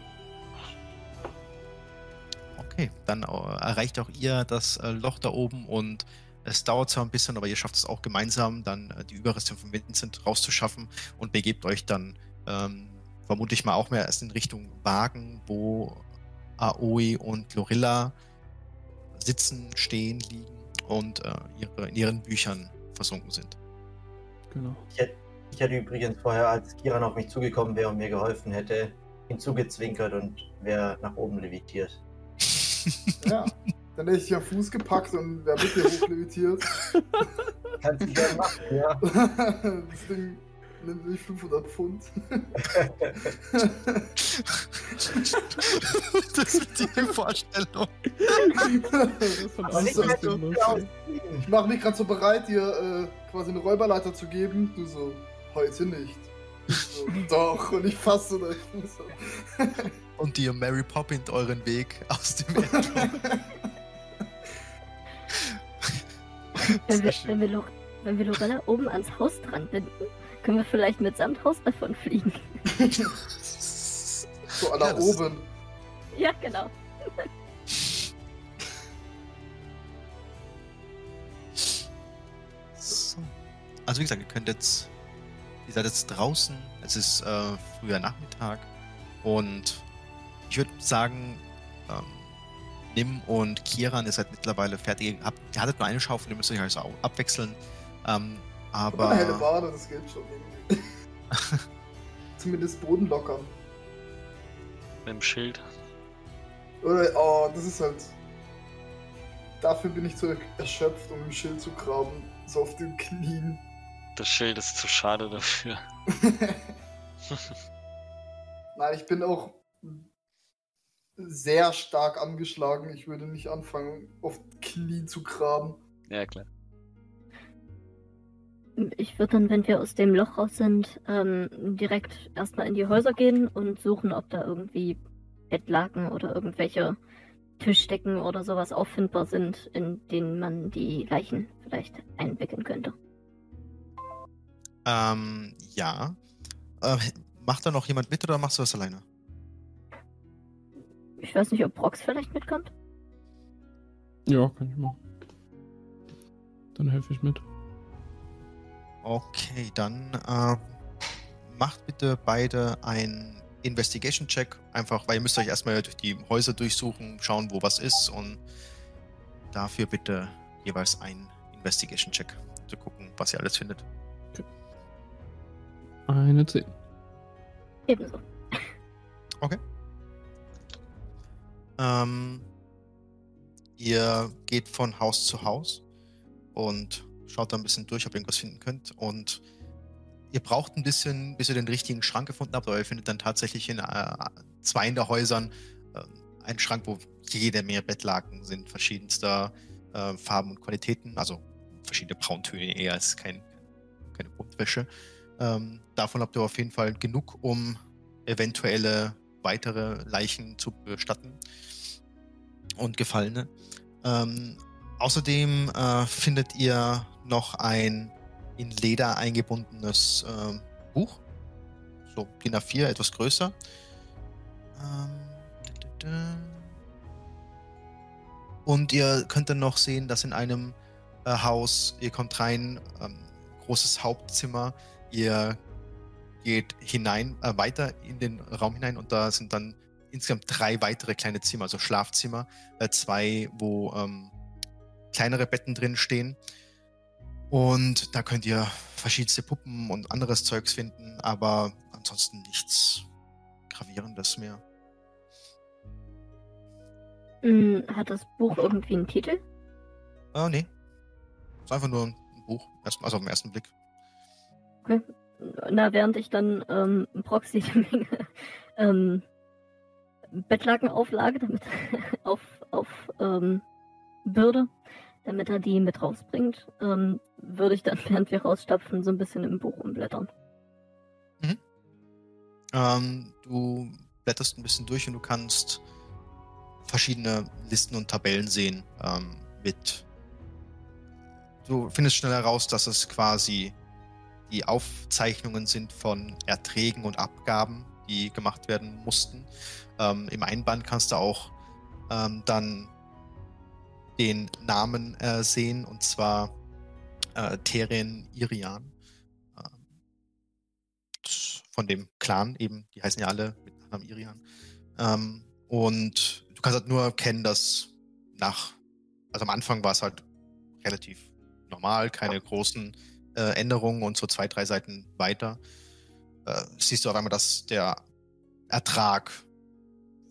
Okay, dann äh, erreicht auch ihr das äh, Loch da oben und es dauert zwar ein bisschen, aber ihr schafft es auch gemeinsam, dann äh, die Überreste von Vincent rauszuschaffen und begebt euch dann ähm, vermutlich mal auch mehr erst in Richtung Wagen, wo Aoi und Lorilla sitzen, stehen, liegen und äh, ihre, in ihren Büchern versunken sind. Genau. Ich hätte, ich hätte übrigens vorher, als Kiran auf mich zugekommen wäre und mir geholfen hätte, hinzugezwinkert und wäre nach oben levitiert. Ja. Dann hätte ich dich am Fuß gepackt und wäre mit dir hochlevitiert. Kannst du gerne machen, ja. das Ding nimmt nicht 500 Pfund. das ist die Vorstellung. Aber nicht so, ich mache mich gerade so bereit, dir äh, quasi eine Räuberleiter zu geben. Du so, heute nicht. Ich so, doch, und ich fasse so deinen Fuß an. Und ihr Mary Poppins euren Weg aus dem Erdloch. Wenn wir, wenn, wir Lo wenn wir Lorella oben ans Haus dran binden, können wir vielleicht mitsamt Haus davon fliegen. So, Ja, das- oben. ja, genau. So. Also wie gesagt, ihr könnt jetzt, ihr seid jetzt draußen, es ist äh, früher Nachmittag und ich würde sagen, ähm, Nim und Kieran, ihr seid mittlerweile fertig. Habt, ihr hattet nur eine Schaufel, ihr müsst euch also auch abwechseln. Ähm, Aber eine helle aber Bade, das geht schon irgendwie. Zumindest Boden lockern. Mit dem Schild. Oder, oh, das ist halt. Dafür bin ich zu erschöpft, um im Schild zu graben. So auf den Knien. Das Schild ist zu schade dafür. Nein, ich bin auch sehr stark angeschlagen. Ich würde nicht anfangen, auf Knie zu graben. Ja, klar. Ich würde dann, wenn wir aus dem Loch raus sind, ähm, direkt erstmal in die Häuser gehen und suchen, ob da irgendwie Bettlaken oder irgendwelche Tischdecken oder sowas auffindbar sind, in denen man die Leichen vielleicht einwickeln könnte. ähm, ja. Äh, macht da noch jemand mit oder machst du das alleine? Ich weiß nicht, ob Brox vielleicht mitkommt. Ja, kann ich machen. Dann helfe ich mit. Okay, dann äh, macht bitte beide ein Investigation-Check. Einfach, weil ihr müsst euch erstmal durch die Häuser durchsuchen, schauen, wo was ist und dafür bitte jeweils ein Investigation-Check, zu gucken, was ihr alles findet. Eine 10. Ebenso. Ähm, ihr geht von Haus zu Haus und schaut da ein bisschen durch, ob ihr irgendwas finden könnt. Und ihr braucht ein bisschen, bis ihr den richtigen Schrank gefunden habt, aber ihr findet dann tatsächlich in äh, zwei der Häusern äh, einen Schrank, wo jede Menge Bettlaken sind, verschiedenster äh, Farben und Qualitäten, also verschiedene Brauntöne eher als kein, keine Buntwäsche. Ähm, davon habt ihr auf jeden Fall genug, um eventuelle weitere Leichen zu bestatten und Gefallene. Ähm, außerdem äh, findet ihr noch ein in Leder eingebundenes ähm, Buch. So DIN A4, etwas größer. Ähm. Und ihr könnt dann noch sehen, dass in einem äh, Haus, ihr kommt rein, ähm, großes Hauptzimmer, ihr geht hinein, äh, weiter in den Raum hinein und da sind dann insgesamt drei weitere kleine Zimmer, also Schlafzimmer, äh, zwei, wo ähm, kleinere Betten drin stehen. Und da könnt ihr verschiedenste Puppen und anderes Zeugs finden, aber ansonsten nichts Gravierendes mehr. Hm, hat das Buch irgendwie einen Titel? Ah, nee. Ist einfach nur ein Buch, erst- also auf den ersten Blick. Okay. Na, während ich dann ähm, Proxy eine Menge ähm, Bettlaken auflage, damit auf, auf ähm, Bürde, damit er die mit rausbringt, ähm, würde ich dann, während wir rausstapfen, so ein bisschen im Buch umblättern. Ähm, du blätterst ein bisschen durch und du kannst verschiedene Listen und Tabellen sehen ähm, mit. Du findest schnell heraus, dass es quasi die Aufzeichnungen sind von Erträgen und Abgaben, die gemacht werden mussten. Ähm, Im Einband kannst du auch ähm, dann den Namen äh, sehen, und zwar äh, Teren Irian. Ähm, von dem Clan eben, die heißen ja alle mit Nachnamen Irian. Ähm, und du kannst halt nur erkennen, dass nach, also am Anfang war es halt relativ normal, keine großen äh, Änderungen und so zwei, drei Seiten weiter äh, siehst du auf einmal, dass der Ertrag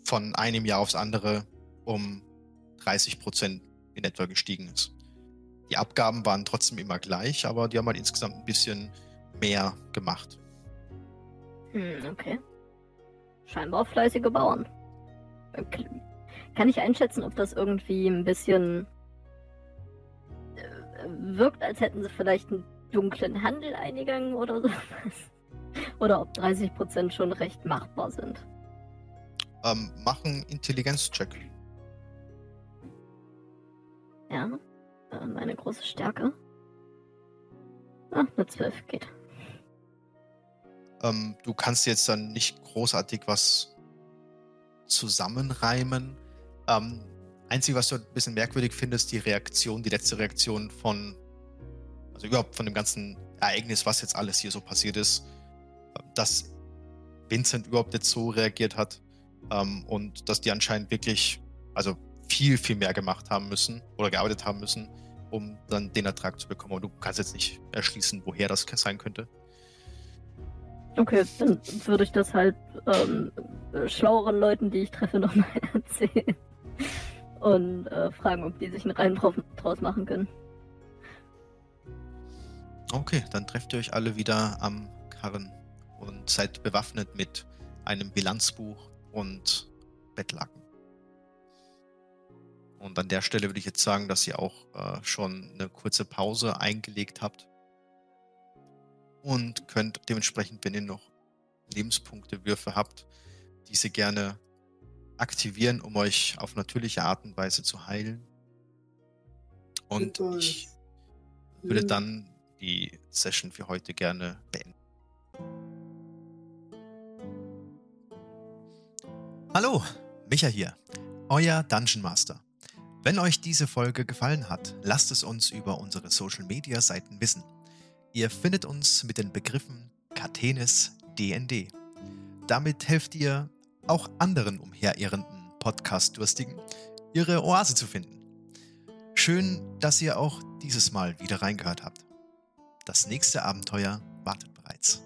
von einem Jahr aufs andere um 30 Prozent in etwa gestiegen ist. Die Abgaben waren trotzdem immer gleich, aber die haben halt insgesamt ein bisschen mehr gemacht. Hm, okay. Scheinbar fleißige Bauern. Äh, Kann ich einschätzen, ob das irgendwie ein bisschen äh, wirkt, als hätten sie vielleicht einen dunklen Handel eingegangen oder sowas? Oder ob 30% schon recht machbar sind. Ähm, mach einen Intelligenzcheck. Ja, äh, meine große Stärke. Ah, eine 12 geht. Ähm, du kannst jetzt dann nicht großartig was zusammenreimen. Ähm, einzige, was du ein bisschen merkwürdig findest, die Reaktion, die letzte Reaktion von, also überhaupt von dem ganzen Ereignis, was jetzt alles hier so passiert ist, äh, dass Vincent überhaupt jetzt so reagiert hat ähm, und dass die anscheinend wirklich, also viel, viel mehr gemacht haben müssen oder gearbeitet haben müssen, um dann den Ertrag zu bekommen. Aber du kannst jetzt nicht erschließen, woher das sein könnte. Okay, dann würde ich das halt ähm, schlaueren Leuten, die ich treffe, nochmal erzählen. Und äh, fragen, ob die sich einen Reim draus machen können. Okay, dann trefft ihr euch alle wieder am Karren und seid bewaffnet mit einem Bilanzbuch und Bettlaken. Und an der Stelle würde ich jetzt sagen, dass ihr auch äh, schon eine kurze Pause eingelegt habt. Und könnt dementsprechend, wenn ihr noch Lebenspunkte-Würfe habt, diese gerne aktivieren, um euch auf natürliche Art und Weise zu heilen. Und ich würde dann die Session für heute gerne beenden. Hallo, Micha hier, euer Dungeon Master. Wenn euch diese Folge gefallen hat, lasst es uns über unsere Social Media Seiten wissen. Ihr findet uns mit den Begriffen Katenis DND. Damit helft ihr auch anderen umherirrenden Podcast-Durstigen, ihre Oase zu finden. Schön, dass ihr auch dieses Mal wieder reingehört habt. Das nächste Abenteuer wartet bereits.